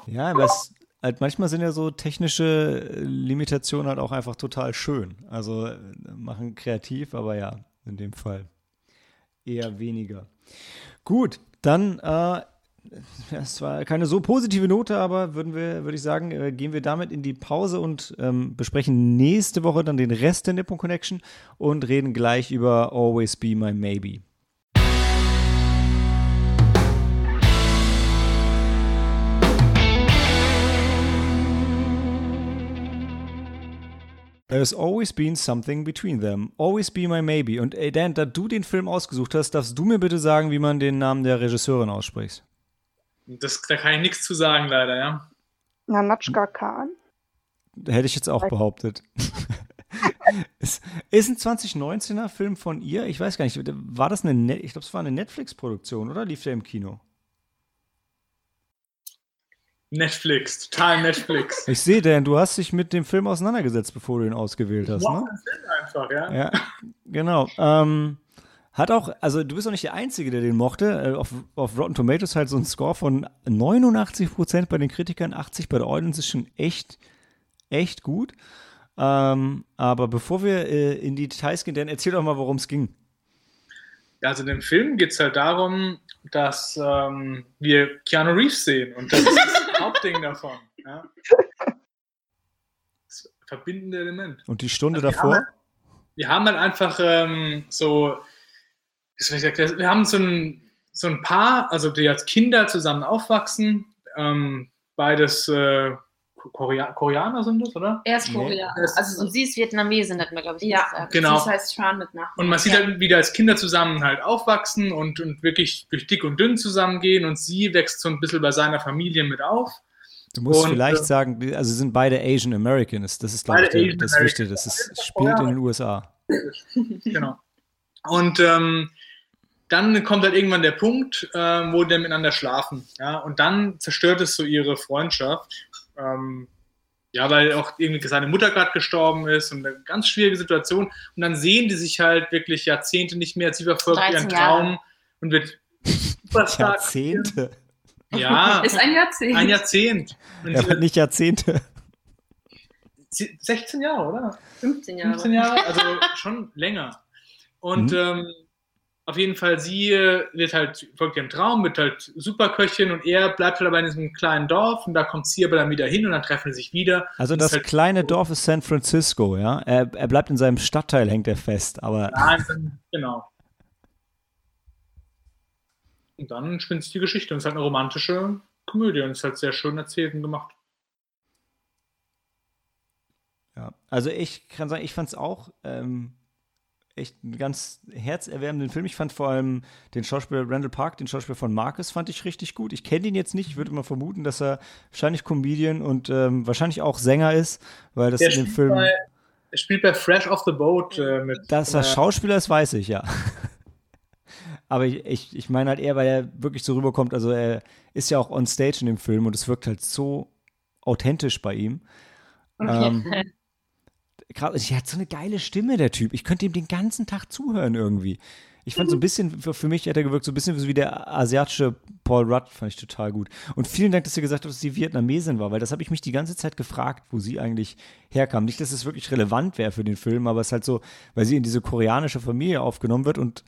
Ja, es, halt manchmal sind ja so technische Limitationen halt auch einfach total schön. Also äh, machen kreativ, aber ja, in dem Fall eher weniger. Gut, dann äh, das war keine so positive Note, aber würden wir, würde ich sagen, äh, gehen wir damit in die Pause und ähm, besprechen nächste Woche dann den Rest der Nippon Connection und reden gleich über Always Be My Maybe. There's always been something between them. Always be my maybe. Und ey Dan, da du den Film ausgesucht hast, darfst du mir bitte sagen, wie man den Namen der Regisseurin ausspricht. Das, da kann ich nichts zu sagen, leider, ja. Nanatschka Khan. Hätte ich jetzt auch behauptet. ist, ist ein 2019er Film von ihr? Ich weiß gar nicht. War das eine, Net ich glaube, es war eine Netflix-Produktion, oder? Lief der im Kino? Netflix, total Netflix. Ich sehe, denn du hast dich mit dem Film auseinandergesetzt, bevor du ihn ausgewählt hast. Wow, Ne? Film einfach, ja. Ja, genau. Ähm, hat auch, also du bist auch nicht der Einzige, der den mochte. Äh, auf, auf Rotten Tomatoes halt so ein Score von 89% bei den Kritikern, 80% bei der Audience ist schon echt, echt gut. Ähm, aber bevor wir äh, in die Details gehen, dann erzähl doch mal, worum es ging. Also in dem Film geht es halt darum, dass ähm, wir Keanu Reeves sehen und das ist Hauptding davon. Ja. Das verbindende Element. Und die Stunde Also wir davor? Haben halt, wir haben halt einfach ähm, so, wir haben so ein, so ein Paar, also die als Kinder zusammen aufwachsen, ähm, beides äh, Korea Koreaner sind das, oder? Er ist Nee. Koreaner. Das- Also Und sie ist Vietnamesin, hat mir, glaube ich, ja, gesagt. Genau. Sie heißt Tran mit Nachnamen. Und man sieht halt, wie die als Kinder zusammen halt aufwachsen und, und wirklich durch dick und dünn zusammengehen und sie wächst so ein bisschen bei seiner Familie mit auf. Du musst Und, vielleicht äh, sagen, also sie sind beide Asian Americans. Das ist, glaube ich, der, das. Wichtige. Das ist, spielt in den USA. Genau. Und ähm, dann kommt halt irgendwann der Punkt, ähm, wo die miteinander schlafen. Ja? Und dann zerstört es so ihre Freundschaft. Ähm, ja, weil auch irgendwie seine Mutter gerade gestorben ist und eine ganz schwierige Situation. Und dann sehen die sich halt wirklich Jahrzehnte nicht mehr. Sie verfolgt 13 ihren Jahre. Traum und wird Superstar. Jahrzehnte. Ja, Ist ein Jahrzehnt. ein Jahrzehnt. Und Ja, aber nicht Jahrzehnte. sie- 16 Jahre, oder? 15 Jahre. 15 Jahre, also schon länger. Und Mhm. ähm, auf jeden Fall, sie äh, wird halt, folgt ihrem Traum, wird halt Superköchin und er bleibt halt aber in diesem kleinen Dorf und da kommt sie aber dann wieder hin und dann treffen sie sich wieder. Also das halt- kleine Dorf ist San Francisco, ja. Er, er bleibt in seinem Stadtteil, hängt er fest. Aber Nein, genau. Und dann spinnt sich die Geschichte und es ist halt eine romantische Komödie und es ist halt sehr schön erzählt und gemacht. ja, also ich kann sagen, ich fand es auch ähm, echt einen ganz herzerwärmenden Film. Ich fand vor allem den Schauspieler Randall Park, den Schauspieler von Marcus, fand ich richtig gut. Ich kenne ihn jetzt nicht. Ich würde mal vermuten, dass er wahrscheinlich Comedian und ähm, wahrscheinlich auch Sänger ist, weil das Der in dem Film. bei, er spielt bei Fresh Off the Boat äh, mit. Dass er Schauspieler ist, weiß ich, ja. Aber ich, ich, ich meine halt eher, weil er wirklich so rüberkommt. Also er ist ja auch on stage in dem Film und es wirkt halt so authentisch bei ihm. Ähm, grad, er hat so eine geile Stimme, der Typ. Ich könnte ihm den ganzen Tag zuhören irgendwie. Ich fand so ein bisschen, für, mich hat er gewirkt, so ein bisschen wie der asiatische Paul Rudd, fand ich total gut. Und vielen Dank, dass ihr gesagt habt, dass sie Vietnamesin war, weil das habe ich mich die ganze Zeit gefragt, wo sie eigentlich herkam. Nicht, dass es wirklich relevant wäre für den Film, aber es ist halt so, weil sie in diese koreanische Familie aufgenommen wird und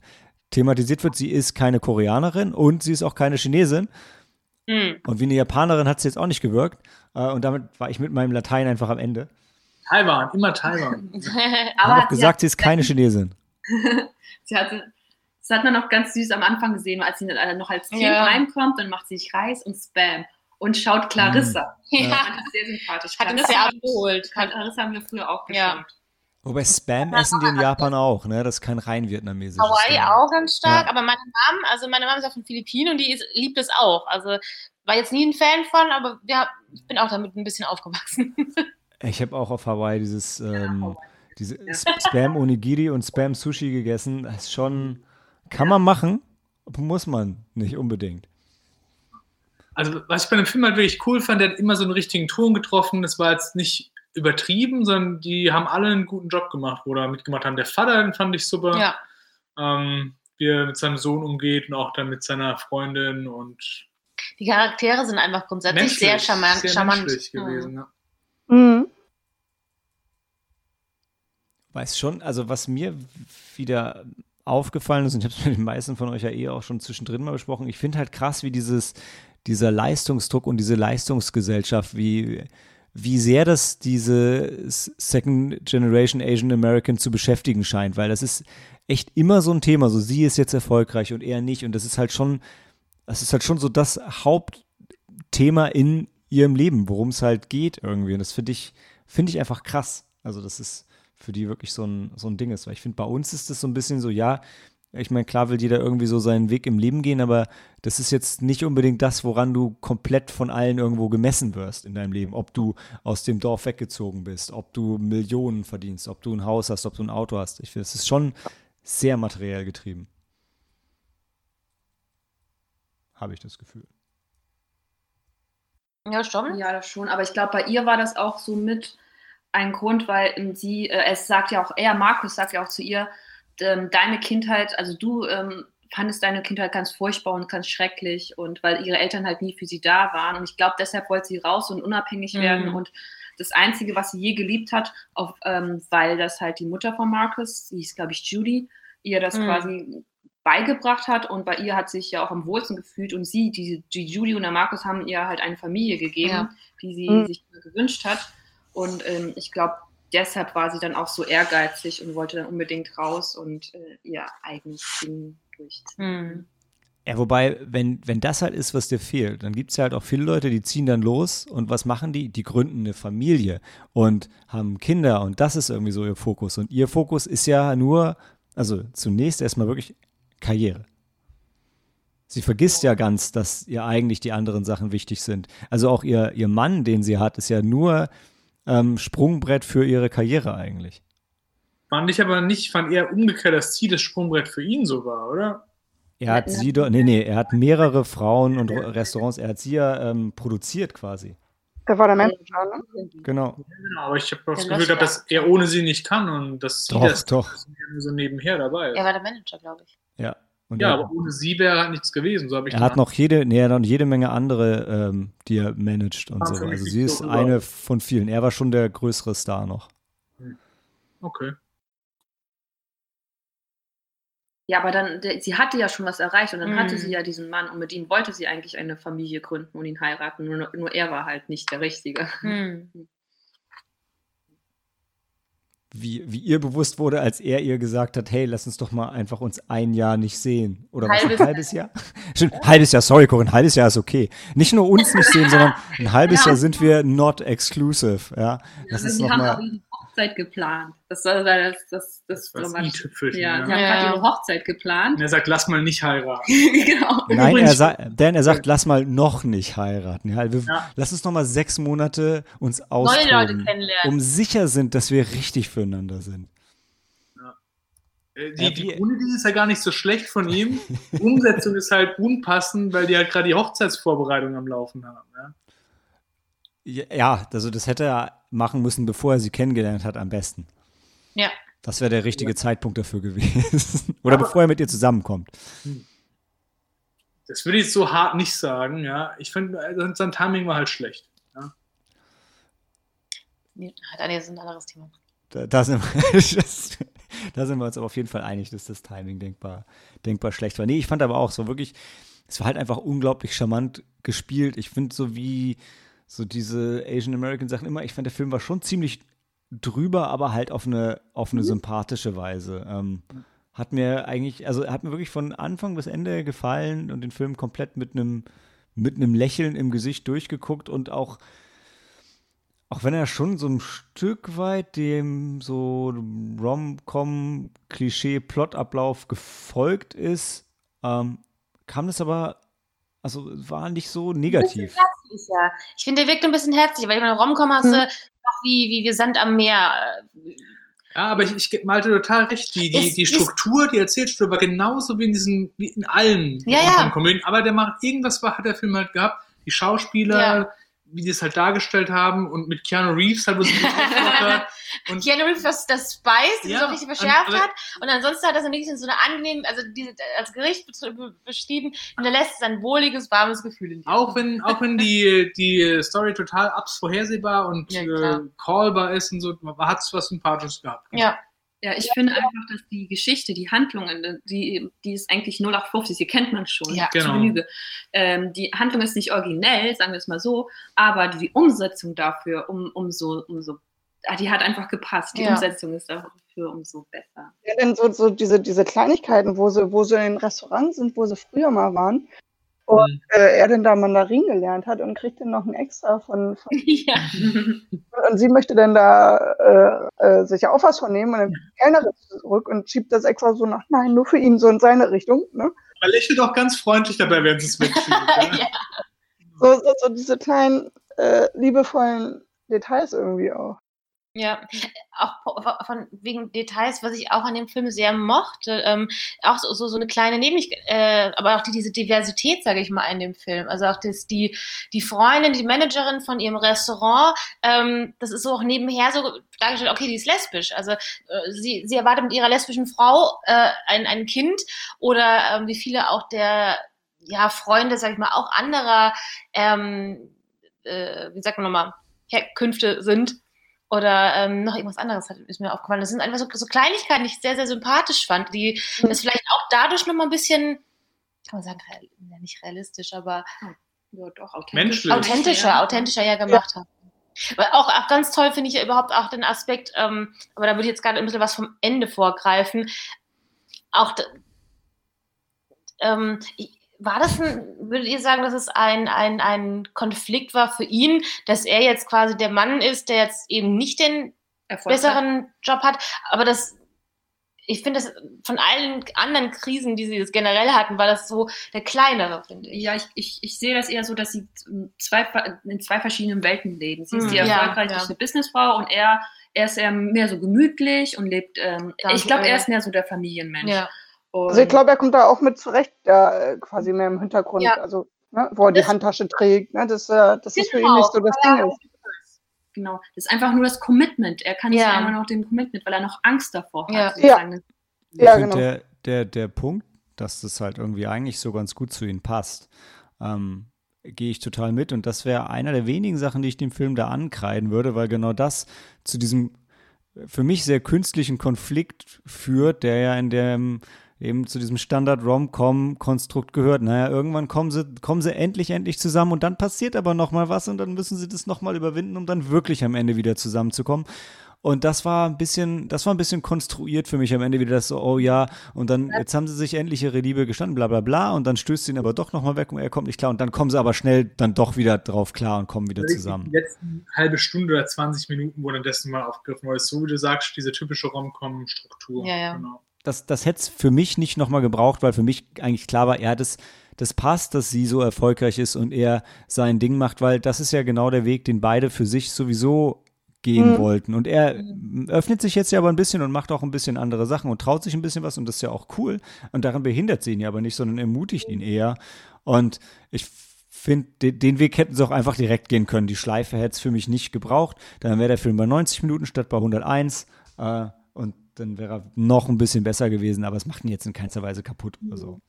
thematisiert wird, sie ist keine Koreanerin und sie ist auch keine Chinesin. Hm. Und wie eine Japanerin hat sie jetzt auch nicht gewirkt. Äh, Und damit war ich mit meinem Latein einfach am Ende. Taiwan, immer Taiwan. Aber auch gesagt, sie ist keine Chinesin. sie hatte, das hat man noch ganz süß am Anfang gesehen, als sie dann noch als Kind Ja. reinkommt, dann macht sie sich Reis und Spam und schaut Clarissa. Mhm. Ich ja. fand das sehr sympathisch. Hat das ja abgeholt. Clarissa haben wir früher auch Ja. geschaut. Wobei Spam essen die in Japan auch, ne? Das ist kein rein vietnamesisches. Hawaii Ding. auch ganz stark, Ja. aber meine Mom, also meine Mom ist auch von Philippinen und die ist, liebt es auch. Also war jetzt nie ein Fan von, aber ja, ich bin auch damit ein bisschen aufgewachsen. Ich habe auch auf Hawaii dieses ähm, diese Spam Onigiri und Spam Sushi gegessen. Das ist schon, kann man machen, muss man nicht unbedingt. Also, was ich bei dem Film halt wirklich cool fand, der hat immer so einen richtigen Ton getroffen. Das war jetzt nicht übertrieben, sondern die haben alle einen guten Job gemacht, wo da mitgemacht haben. Der Vater, den fand ich super. ja. Ähm, wie er mit seinem Sohn umgeht und auch dann mit seiner Freundin und Die Charaktere sind einfach grundsätzlich sehr charmant. sehr charmant. Mhm. gewesen. Ja. Mhm. Weiß schon, also was mir wieder aufgefallen ist, und ich habe es mit den meisten von euch ja eh auch schon zwischendrin mal besprochen, ich finde halt krass, wie dieses, dieser Leistungsdruck und diese Leistungsgesellschaft, wie, wie sehr das diese Second Generation Asian American zu beschäftigen scheint, weil das ist echt immer so ein Thema, so sie ist jetzt erfolgreich und er nicht. Und das ist halt schon, das ist halt schon so das Hauptthema in ihrem Leben, worum es halt geht irgendwie. Und das finde ich, finde ich einfach krass. Also das ist für die wirklich so ein, so ein Ding ist. Weil ich finde, bei uns ist das so ein bisschen so, ja, ich meine, klar will jeder irgendwie so seinen Weg im Leben gehen, aber das ist jetzt nicht unbedingt das, woran du komplett von allen irgendwo gemessen wirst in deinem Leben. Ob du aus dem Dorf weggezogen bist, ob du Millionen verdienst, ob du ein Haus hast, ob du ein Auto hast. Ich finde, es ist schon sehr materiell getrieben. Habe ich das Gefühl. Ja, schon. Ja, das schon. Aber ich glaube, bei ihr war das auch so mit ein Grund, weil ähm, sie, äh, es sagt ja auch, er, Markus sagt ja auch zu ihr, ähm, deine Kindheit, also du ähm, fandest deine Kindheit ganz furchtbar und ganz schrecklich und weil ihre Eltern halt nie für sie da waren. Und ich glaube, deshalb wollte sie raus und unabhängig Mhm. werden. Und das Einzige, was sie je geliebt hat, auf, ähm, weil das halt die Mutter von Markus, die ist, glaube ich, Judy, ihr das Mhm. quasi beigebracht hat und bei ihr hat sich ja auch am wohlsten gefühlt und sie, die, die Judy und der Markus haben ihr halt eine Familie gegeben, Ja. die sie Mhm. sich gewünscht hat und ähm, ich glaube, deshalb war sie dann auch so ehrgeizig und wollte dann unbedingt raus und äh, ihr eigenes Ding durchziehen. Mhm. Ja, wobei, wenn, wenn das halt ist, was dir fehlt, dann gibt es ja halt auch viele Leute, die ziehen dann los und was machen die? Die gründen eine Familie und haben Kinder und das ist irgendwie so ihr Fokus. Und ihr Fokus ist ja nur, also zunächst erstmal wirklich Karriere. Sie vergisst ja ganz, dass ihr eigentlich die anderen Sachen wichtig sind. Also auch ihr, ihr Mann, den sie hat, ist ja nur ähm, Sprungbrett für ihre Karriere eigentlich. Fand ich aber nicht, fand eher umgekehrt, dass sie das Sprungbrett für ihn so war, oder? Er hat sie doch, nee, nee, er hat mehrere Frauen und Restaurants, er hat sie ja ähm, produziert quasi. Der war der Manager, ne? Genau. Genau, aber ich habe das Gefühl gehabt, dass er ohne sie nicht kann und dass sie Doch, das doch. so nebenher dabei ist. Er war der Manager, glaube ich. Ja. Und ja, er, aber ohne sie wäre halt nichts gewesen, so habe ich er hat noch jede, nee, er hat noch jede Menge andere, ähm, die er managt und Ah, so. Also sie so ist rüber. eine von vielen. Er war schon der größere Star noch. Okay. Ja, aber dann, der, sie hatte ja schon was erreicht und dann Mhm. hatte sie ja diesen Mann und mit ihm wollte sie eigentlich eine Familie gründen und ihn heiraten, nur, nur er war halt nicht der Richtige. Mhm. Wie, wie ihr bewusst wurde, als er ihr gesagt hat, hey, lass uns doch mal einfach uns ein Jahr nicht sehen. Oder was, Halbes ein halbes Jahr? Stimmt, halbes Jahr, sorry, Corinne, ein halbes Jahr ist okay. Nicht nur uns nicht sehen, sondern ein halbes Ja. Jahr sind wir not exclusive. Ja, das Also ist haben nochmal. ihre Hochzeit geplant. Das war das, das, das, Das war das. Ja, Ja, sie haben Ja. gerade ihre Hochzeit geplant. Und er sagt, lass mal nicht heiraten. genau. Nein, er sagt, denn er sagt, lass mal noch nicht heiraten. Ja, wir, Ja. Lass uns noch mal sechs Monate uns Neue Leute austoben, kennenlernen. um sicher sind, dass wir richtig füreinander sind. Äh, Die, die Grundidee ist ja gar nicht so schlecht von ihm. Die Umsetzung ist halt unpassend, weil die halt gerade die Hochzeitsvorbereitung am Laufen haben. Ja? Ja, ja, also das hätte er machen müssen, bevor er sie kennengelernt hat, am besten. Ja. Das wäre der richtige Zeitpunkt dafür gewesen. Oder Aber- bevor er mit ihr zusammenkommt. Das würde ich jetzt so hart nicht sagen. Ja? Ich finde, äh, sein Timing war halt schlecht. Nee, Daniel, das ist ein anderes Thema. Da, da, sind wir, das, da sind wir uns aber auf jeden Fall einig, dass das Timing denkbar, denkbar schlecht war. Nee, ich fand aber auch so wirklich, es war halt einfach unglaublich charmant gespielt. Ich finde so wie so diese Asian American Sachen immer, ich fand der Film war schon ziemlich drüber, aber halt auf eine, auf eine sympathische Weise. Ähm, hat mir eigentlich, also hat mir wirklich von Anfang bis Ende gefallen und den Film komplett mit einem mit einem Lächeln im Gesicht durchgeguckt und auch auch wenn er schon so ein Stück weit dem so Rom-Com-Klischee-Plotablauf gefolgt ist, ähm, kam das aber, also war nicht so negativ. Herzlicher. Ich finde, der wirkt ein bisschen herzlicher, weil ich meine, Romcom hast du Hm. noch wie, wie wir Sand am Meer. äh, Ja, aber ich, ich gebe Malte total recht. Die, die, Es die ist- Struktur, die Erzählstruktur war genauso wie in diesen, wie in allen Ja, ja. Komödien. Aber der macht irgendwas war, hat der Film halt gehabt. Die Schauspieler, Ja. Wie die es halt dargestellt haben und mit Keanu Reeves halt, auflockert. Und Keanu Reeves, was das Spice, Ja, so richtig verschärft hat. Und ansonsten hat das so wirklich so eine angenehm, also diese, als Gericht be- beschrieben, hinterlässt es ein wohliges, warmes Gefühl in dir. Auch wenn, auch wenn die, die Story total abs vorhersehbar und Ja, äh, callbar ist und so, hat es was Sympathisches gehabt. Ja, Ja, ich finde einfach, dass die Geschichte, die Handlung, äh, die, die ist eigentlich 0850, die kennt man schon. Ja. Genau. Genüge. Ähm, die Handlung ist nicht originell, sagen wir es mal so, aber die, die Umsetzung dafür um, umso, umso, ah, die hat einfach gepasst. Die Ja. Umsetzung ist dafür umso besser. Ja, denn so, so diese, diese Kleinigkeiten, wo sie, wo sie in Restaurants sind, wo sie früher mal waren, und Mhm. äh, er dann da Mandarin gelernt hat und kriegt dann noch ein Extra von, von ja. und sie möchte dann da äh, äh, sich auch was von nehmen und dann die Kellnerin zurück und schiebt das extra so nach, nein, nur für ihn, so in seine Richtung. Ne? Man lächelt auch ganz freundlich dabei, während es wegschiebt. ja. Ja. So, so, so diese kleinen, äh, liebevollen Details irgendwie auch. Ja, auch von wegen Details, was ich auch an dem Film sehr mochte, ähm, auch so, so, so eine kleine Nämlichkeit, äh, aber auch die, diese Diversität, sage ich mal, in dem Film. Also auch das, die, die Freundin, die Managerin von ihrem Restaurant, ähm, das ist so auch nebenher so dargestellt, okay, die ist lesbisch. Also äh, sie, sie erwartet mit ihrer lesbischen Frau äh, ein, ein Kind oder ähm, wie viele auch der ja, Freunde, sag ich mal, auch anderer, ähm, äh, wie sagt man nochmal, Herkünfte sind. Oder ähm, noch irgendwas anderes hat, ist mir aufgefallen. Das sind einfach so, so Kleinigkeiten, die ich sehr, sehr sympathisch fand, die Mhm. das vielleicht auch dadurch nochmal ein bisschen, kann man sagen, real, ja, nicht realistisch, aber Ja, doch, authentisch. Menschlich. authentischer, Ja. authentischer ja gemacht haben. Aber auch, auch ganz toll finde ich ja überhaupt auch den Aspekt, ähm, aber da würde ich jetzt gerade ein bisschen was vom Ende vorgreifen. Auch, ähm, ich- war das ein, würdet ihr sagen, dass es ein, ein, ein Konflikt war für ihn, dass er jetzt quasi der Mann ist, der jetzt eben nicht den Erfolg hat. besseren Job hat, aber das, ich finde das von allen anderen Krisen, die sie jetzt generell hatten, war das so der kleinere, finde ich. Ja, ich, ich, ich sehe das eher so, dass sie zwei, in zwei verschiedenen Welten leben. Sie ist Mhm. die Ja, erfolgreiche ja. Businessfrau und er, er ist eher mehr so gemütlich und lebt, ähm, ich glaube, ja. er ist mehr so der Familienmensch. Ja. Und Also ich glaube, er kommt da auch mit zurecht, da äh, quasi mehr im Hintergrund, Ja. also ne, wo er die Das- Handtasche trägt, ne, dass, äh, das für ihn Genau. nicht so das Ding ist. genau, das ist einfach nur das Commitment. Er kann Ja. nicht einmal noch dem Commitment, weil er noch Angst davor hat. Ja. sozusagen. Ja, ich finde genau. der, der, der Punkt, dass das halt irgendwie eigentlich so ganz gut zu ihnen passt, ähm, gehe ich total mit. Und das wäre einer der wenigen Sachen, die ich dem Film da ankreiden würde, weil genau das zu diesem für mich sehr künstlichen Konflikt führt, der ja in dem eben zu diesem Standard-Rom-Com-Konstrukt gehört. Naja, irgendwann kommen sie, kommen sie endlich, endlich zusammen und dann passiert aber noch mal was und dann müssen sie das noch mal überwinden, um dann wirklich am Ende wieder zusammenzukommen. Und das war ein bisschen, das war ein bisschen konstruiert für mich am Ende wieder das so, oh ja, und dann, jetzt haben sie sich endlich ihre Liebe gestanden, bla bla bla, und dann stößt sie ihn aber doch nochmal weg und er kommt nicht klar und dann kommen sie aber schnell dann doch wieder drauf klar und kommen wieder Die zusammen. letzten halbe Stunde oder 20 Minuten wurden dessen mal aufgegriffen, weil es so, wie du sagst, diese typische Rom-Com-Struktur. Ja, ja. Genau. Das, das hätte es für mich nicht nochmal gebraucht, weil für mich eigentlich klar war, er das, das passt, dass sie so erfolgreich ist und er sein Ding macht, weil das ist ja genau der Weg, den beide für sich sowieso gehen Mhm. wollten. Und er öffnet sich jetzt ja aber ein bisschen und macht auch ein bisschen andere Sachen und traut sich ein bisschen was und das ist ja auch cool. Und daran behindert sie ihn ja aber nicht, sondern ermutigt ihn eher. Und ich finde, den, den Weg hätten sie auch einfach direkt gehen können. Die Schleife hätte es für mich nicht gebraucht. Dann wäre der Film bei 90 Minuten statt bei 101. Äh, dann wäre er noch ein bisschen besser gewesen, aber es macht ihn jetzt in keinster Weise kaputt oder so.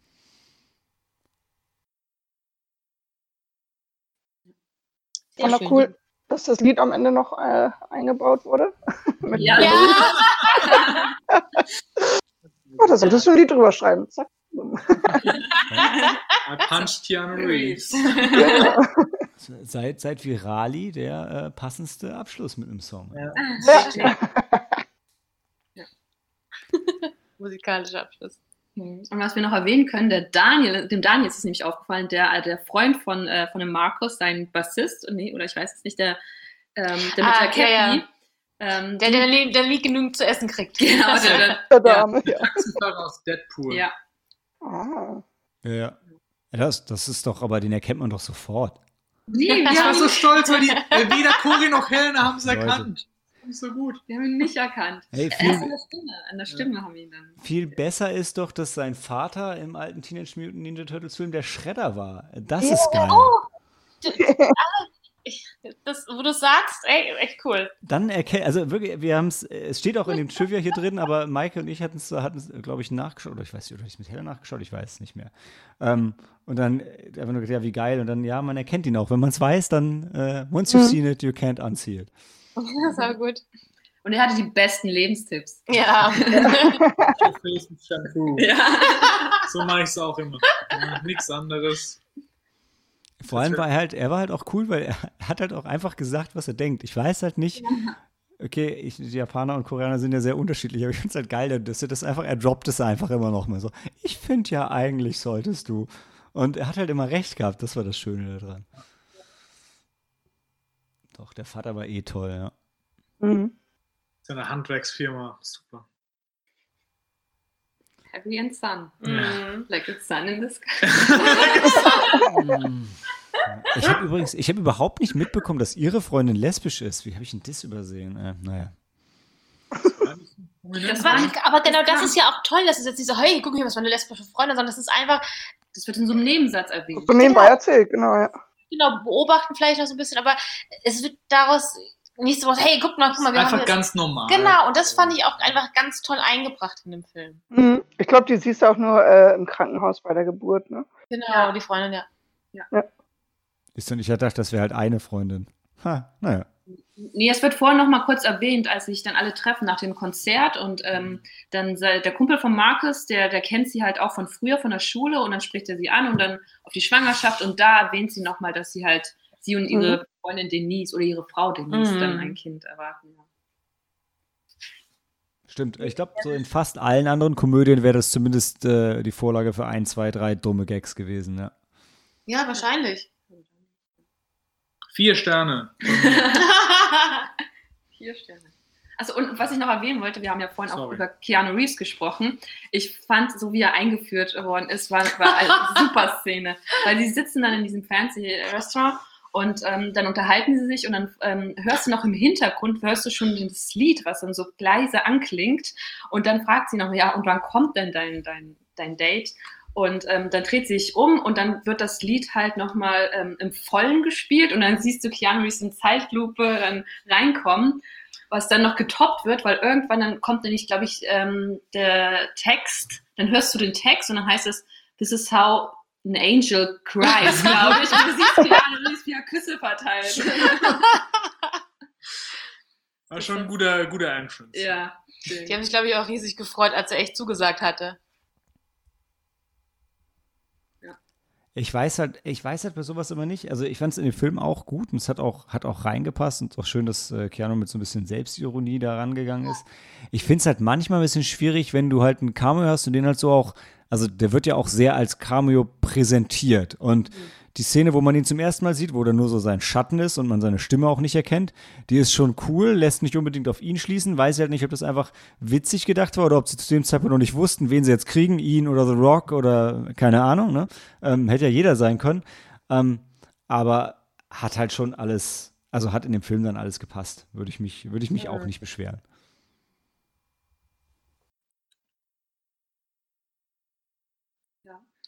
Sehr auch schön. cool, dass das Lied am Ende noch äh, eingebaut wurde. Ja. Ja, Oh, da solltest du ein Lied drüber schreiben. Zack. I punched Keanu Reeves. Ja. Seit, seit Virali der äh, passendste Abschluss mit einem Song. Ja. Ja. musikalischer Abschluss. Und was wir noch erwähnen können, der Daniel, dem Daniel ist es nämlich aufgefallen, der, äh, der Freund von, äh, von dem Markus, sein Bassist, nee, oder ich weiß es nicht, der, ähm, der mit Ah, der ja, Cappy, ja. Ähm, Der, der, nie- der nie genug zu essen kriegt. genau, der, der, Der Dame, ja. Taxifahrer aus Deadpool. ja. Ah. Ja, ja. Das, das ist doch, aber den erkennt man doch sofort. Nee, Ich wir, war so stolz, weil die, äh, weder Cory noch Helena haben es Leute. erkannt. Nicht so gut. wir haben ihn nicht erkannt. Hey, Erst viel, an der Stimme, an der Stimme haben wir ihn dann. viel besser ist doch, dass sein Vater im alten Teenage Mutant Ninja Turtles Film der Schredder war. Das Ja. ist geil. Oh, das, wo du sagst, ey, echt cool. Dann erkennt, also wirklich, wir haben es, es steht auch in dem Trivia hier drin, aber Maike und ich hatten es, hatten glaube ich, nachgeschaut, oder ich weiß nicht, oder ich mit Hella nachgeschaut, ich weiß es nicht mehr. Ähm, und dann äh, einfach nur gesagt, ja, wie geil, und dann, ja, man erkennt ihn auch. Wenn man es weiß, dann, äh, once you've mhm. seen it, you can't unsee it. Das war gut. Und er hatte die besten Lebenstipps. Ja. ja. So mache ich es auch immer. Nichts anderes. Vor allem war er halt, er war halt auch cool, weil er hat halt auch einfach gesagt, was er denkt. Ich weiß halt nicht, okay, ich, die Japaner und Koreaner sind ja sehr unterschiedlich, aber ich finde es halt geil, dass er das einfach, er droppt es einfach immer noch mal so. Ich finde ja eigentlich solltest du. Und er hat halt immer recht gehabt, das war das Schöne daran. Doch, der Vater war eh toll, ja. Mhm. Seine Handwerksfirma, super. Heavy and Sun. Mm. Like the sun in the sky. ich habe übrigens, ich habe überhaupt nicht mitbekommen, dass ihre Freundin lesbisch ist. Wie habe ich denn das übersehen? Äh, naja. Das war, aber genau das ist ja auch toll, dass es jetzt nicht so, hey, guck mal, was meine lesbische Freundin, sondern das ist einfach. Das wird in so einem Nebensatz erwähnt. So nebenbei erzählt, genau, ja. Genau, beobachten vielleicht noch so ein bisschen, aber es wird daraus nicht so was, hey, guck mal, guck mal, wir Einfach haben ganz normal. Genau, und das fand ich auch einfach ganz toll eingebracht in dem Film. Mhm. Ich glaube, die siehst du auch nur äh, im Krankenhaus bei der Geburt, ne? Genau, ja. die Freundin, ja. ja. ja. Ist denn, ich dachte, das wäre halt eine Freundin. Ha, naja. Nee, es wird vorhin noch mal kurz erwähnt, als sich dann alle treffen nach dem Konzert und ähm, dann der Kumpel von Markus, der, der kennt sie halt auch von früher von der Schule und dann spricht er sie an und dann auf die Schwangerschaft und da erwähnt sie noch mal, dass sie halt sie und ihre mhm. Freundin Denise oder ihre Frau Denise mhm. dann ein Kind erwarten. Ja. Stimmt. Ich glaube, so in fast allen anderen Komödien wäre das zumindest äh, die Vorlage für ein, zwei, drei dumme Gags gewesen, ja. Ja, wahrscheinlich. Vier Sterne. Vier Sterne. Also und was ich noch erwähnen wollte, wir haben ja vorhin Sorry. auch über Keanu Reeves gesprochen. Ich fand, so wie er eingeführt worden ist, war, war eine super Szene. Weil sie sitzen dann in diesem fancy Restaurant und ähm, dann unterhalten sie sich und dann ähm, hörst du noch im Hintergrund, hörst du schon das Lied, was dann so leise anklingt. Und dann fragt sie noch, ja, und wann kommt denn dein, dein, dein Date? Und ähm, dann dreht sie sich um und dann wird das Lied halt nochmal ähm, im Vollen gespielt und dann siehst du Keanu Reeves in Zeitlupe dann reinkommen, was dann noch getoppt wird, weil irgendwann dann kommt nämlich, glaube ich, ähm, der Text, dann hörst du den Text und dann heißt es, This is how ein Angel cries, glaube ich. Und du siehst Keanu Reeves, wie er Küsse verteilt. War schon ein guter, guter Entrance. Ja. Die haben sich, glaube ich, auch riesig gefreut, als er echt zugesagt hatte. Ich weiß halt, ich weiß halt bei sowas immer nicht. Also ich fand es in dem Film auch gut und es hat auch, hat auch reingepasst und auch schön, dass äh, Keanu mit so ein bisschen Selbstironie da rangegangen ist. Ich finde es halt manchmal ein bisschen schwierig, wenn du halt einen Cameo hast und den halt so auch also der wird ja auch sehr als Cameo präsentiert. Und mhm. Die Szene, wo man ihn zum ersten Mal sieht, wo er nur so sein Schatten ist und man seine Stimme auch nicht erkennt, die ist schon cool, lässt nicht unbedingt auf ihn schließen, weiß halt nicht, ob das einfach witzig gedacht war oder ob sie zu dem Zeitpunkt noch nicht wussten, wen sie jetzt kriegen, ihn oder The Rock oder keine Ahnung, ne? Ähm, hätte ja jeder sein können. Ähm, aber hat halt schon alles, also hat in dem Film dann alles gepasst. Würde ich mich, würde ich mich ja. auch nicht beschweren.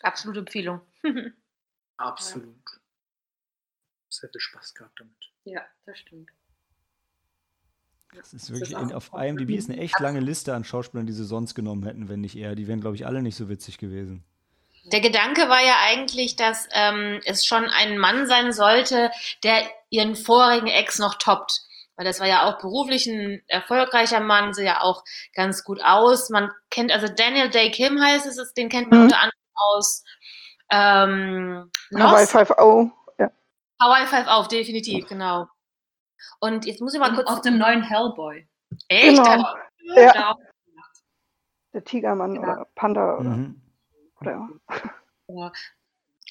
Absolute Empfehlung. Absolut. Sehr viel Spaß gehabt damit. Ja, das stimmt. Das ist wirklich, das ist in, auf IMDb ist eine echt lange Liste an Schauspielern, die sie sonst genommen hätten, wenn nicht er. Die wären, glaube ich, alle nicht so witzig gewesen. Der Gedanke war ja eigentlich, dass ähm, es schon ein Mann sein sollte, der ihren vorigen Ex noch toppt. Weil das war ja auch beruflich ein erfolgreicher Mann, sah ja auch ganz gut aus. Man kennt, also Daniel Day Kim heißt es, den kennt man mhm. unter anderem aus ähm, Hawaii 5.0. Ja. Hawaii 5.0, definitiv, genau. Und jetzt muss ich mal kurz. Auf dem neuen Hellboy. Echt? Genau. Ja. Der Tigermann genau. oder Panda oder. Mhm. oder ja.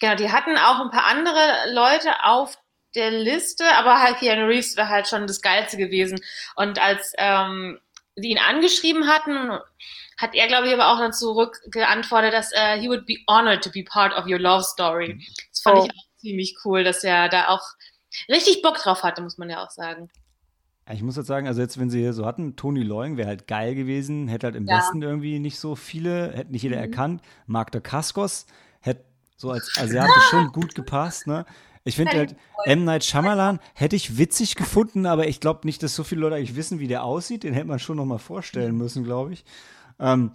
Genau, die hatten auch ein paar andere Leute auf der Liste, aber halt Keanu Reeves wäre halt schon das Geilste gewesen. Und als ähm, die ihn angeschrieben hatten, hat er, glaube ich, aber auch dann zurückgeantwortet, dass uh, he would be honored to be part of your love story. Das fand oh. ich auch ziemlich cool, dass er da auch richtig Bock drauf hatte, muss man ja auch sagen. Ich muss jetzt sagen, also jetzt, wenn sie hier so hatten, Tony Loing wäre halt geil gewesen, hätte halt im ja. Westen irgendwie nicht so viele, hätte nicht jeder mhm. erkannt. Mark de Cascos hätte so als Asiate schon gut gepasst, ne? Ich finde halt, M. Night Shyamalan hätte ich witzig gefunden, aber ich glaube nicht, dass so viele Leute eigentlich wissen, wie der aussieht. Den hätte man schon noch mal vorstellen müssen, glaube ich. Ähm,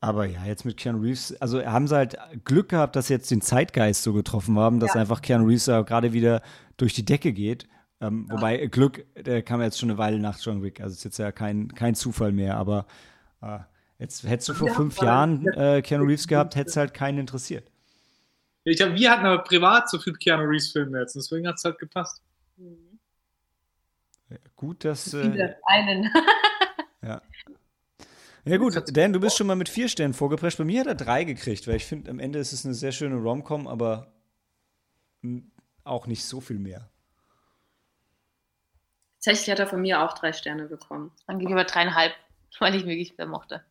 aber ja, jetzt mit Keanu Reeves, also haben sie halt Glück gehabt, dass sie jetzt den Zeitgeist so getroffen haben, dass Ja. einfach Keanu Reeves gerade wieder durch die Decke geht. Ähm, Wobei Glück, der kam jetzt schon eine Weile nach John Wick, also ist jetzt ja kein, kein Zufall mehr, aber äh, jetzt hättest du vor Ja, fünf. Jahren äh, Keanu Reeves gehabt, hätte es halt keinen interessiert. Ich hab, wir hatten aber privat so viel Keanu Reeves Filme jetzt, deswegen hat es halt gepasst. Gut, dass. Äh, einen. ja, gut, Dan, du bist schon mal mit vier Sternen vorgeprescht. Bei mir hat er drei gekriegt, weil ich finde, am Ende ist es eine sehr schöne Rom-Com, aber auch nicht so viel mehr. Tatsächlich hat er von mir auch drei Sterne bekommen. Dann ich aber dreieinhalb, weil ich wirklich sehr mochte.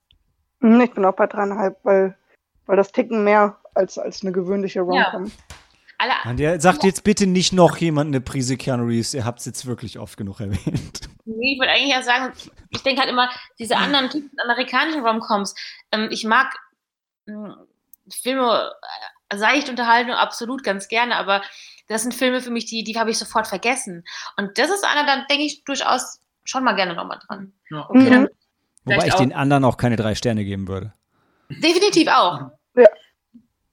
Hm, Ich bin auch bei dreieinhalb, weil, weil das Ticken mehr als, als eine gewöhnliche Rom-Com. Alle, Und der sagt jetzt bitte nicht noch jemand eine Prise Keanu Reeves. Ihr habt es jetzt wirklich oft genug erwähnt. Nee, ich würde eigentlich ja sagen, ich denke halt immer, diese anderen typischen amerikanischen Romcoms, ähm, ich mag mh, Filme, äh, seicht Unterhaltung absolut ganz gerne, aber das sind Filme für mich, die, die habe ich sofort vergessen. Und das ist einer, da denke ich durchaus schon mal gerne nochmal dran. Ja. Okay, Mhm. dann Wobei ich auch- den anderen auch keine drei Sterne geben würde. Definitiv auch.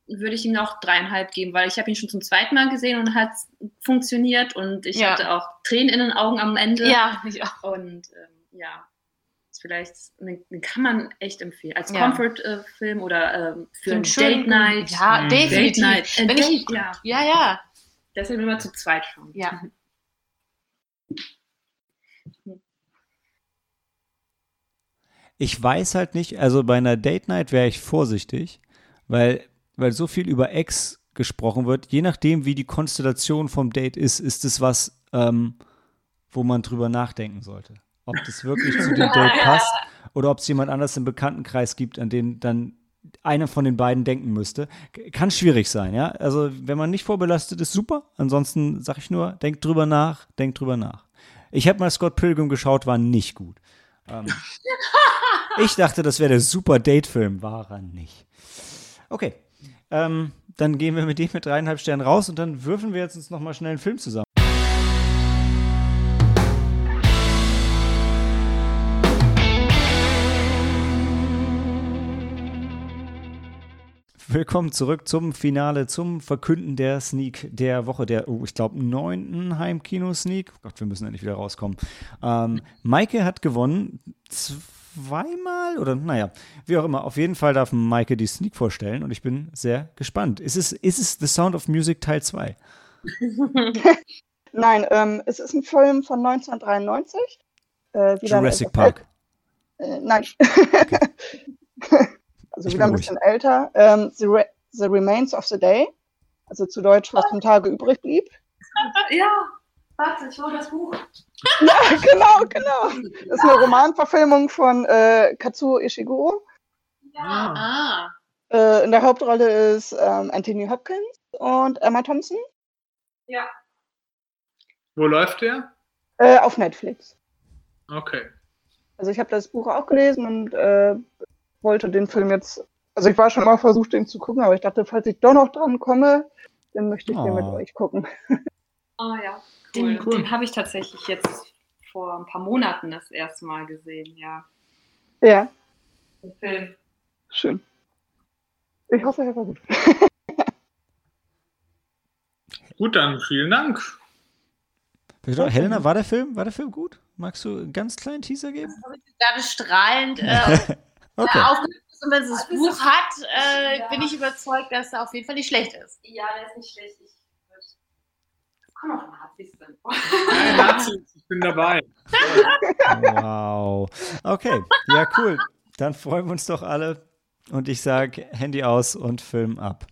Würde ich ihm noch dreieinhalb geben, weil ich habe ihn schon zum zweiten Mal gesehen und hat funktioniert und ich Ja. hatte auch Tränen in den Augen am Ende. Ja, ich auch. Und ähm, ja, ist vielleicht, den, den kann man echt empfehlen. Als Ja. Comfort-Film oder ähm, für, ein Date Night. Ja, Mhm. definitiv. Date Night. Äh, Wenn ich, Date, ja. ja, ja. Deshalb immer zu zweit schauen. Ja. Ich weiß halt nicht, also bei einer Date Night wäre ich vorsichtig, weil, weil so viel über Ex gesprochen wird. Je nachdem, wie die Konstellation vom Date ist, ist es was, ähm, wo man drüber nachdenken sollte. Ob das wirklich zu dem Date passt oder ob es jemand anders im Bekanntenkreis gibt, an den dann einer von den beiden denken müsste. Kann schwierig sein, ja. Also, wenn man nicht vorbelastet ist, super. Ansonsten sage ich nur, denkt drüber nach, denkt drüber nach. Ich habe mal Scott Pilgrim geschaut, war nicht gut. Ähm, ich dachte, das wäre der super Date-Film, war er nicht. Okay, ähm, dann gehen wir mit dem mit dreieinhalb Sternen raus und dann würfeln wir jetzt uns nochmal schnell einen Film zusammen. Willkommen zurück zum Finale, zum Verkünden der Sneak der Woche, der, oh, ich glaube, neunten Heimkino-Sneak. Oh Gott, wir müssen endlich wieder rauskommen. Ähm, Maike hat gewonnen, zweimal oder naja, wie auch immer. Auf jeden Fall darf Maike die Sneak vorstellen und ich bin sehr gespannt. Ist es, ist es The Sound of Music Teil 2? Nein, ähm, es ist ein Film von 1993. Äh, Jurassic Park. Äh, nein. also Ich wieder bin ein bisschen älter. Ähm, the, Re the Remains of the Day. Also zu Deutsch, was vom Tage übrig blieb. Ja, warte, ich hole das Buch. Ja, genau, genau. Das ist eine Romanverfilmung von äh, Katsuo Ishiguro. Ah. Ah. Äh, in der Hauptrolle ist ähm, Anthony Hopkins und Emma Thompson Wo läuft der? äh, auf Netflix. Okay. Also ich habe das Buch auch gelesen und äh, wollte den Film jetzt, also ich war schon mal versucht, den zu gucken, aber ich dachte, falls ich doch noch dran komme, dann möchte ich den mit Oh. euch gucken. Oh ja, den, cool. den habe ich tatsächlich jetzt vor ein paar Monaten das erste Mal gesehen, ja. Ja, Den Film. schön. Ich hoffe, er war gut. Gut, dann vielen Dank. Helena, war der Film, war der Film gut? Magst du einen ganz kleinen Teaser geben? Gerade strahlend äh, Okay. aufgelöst ist und wenn es das Buch hat, äh, Ja. bin ich überzeugt, dass er auf jeden Fall nicht schlecht ist. Ja, der ist nicht schlecht. Ich Komm auf Nazis dann. Nein, Nazis, ich bin dabei. Wow. Okay, ja, cool. Dann freuen wir uns doch alle. Und ich sage Handy aus und Film ab.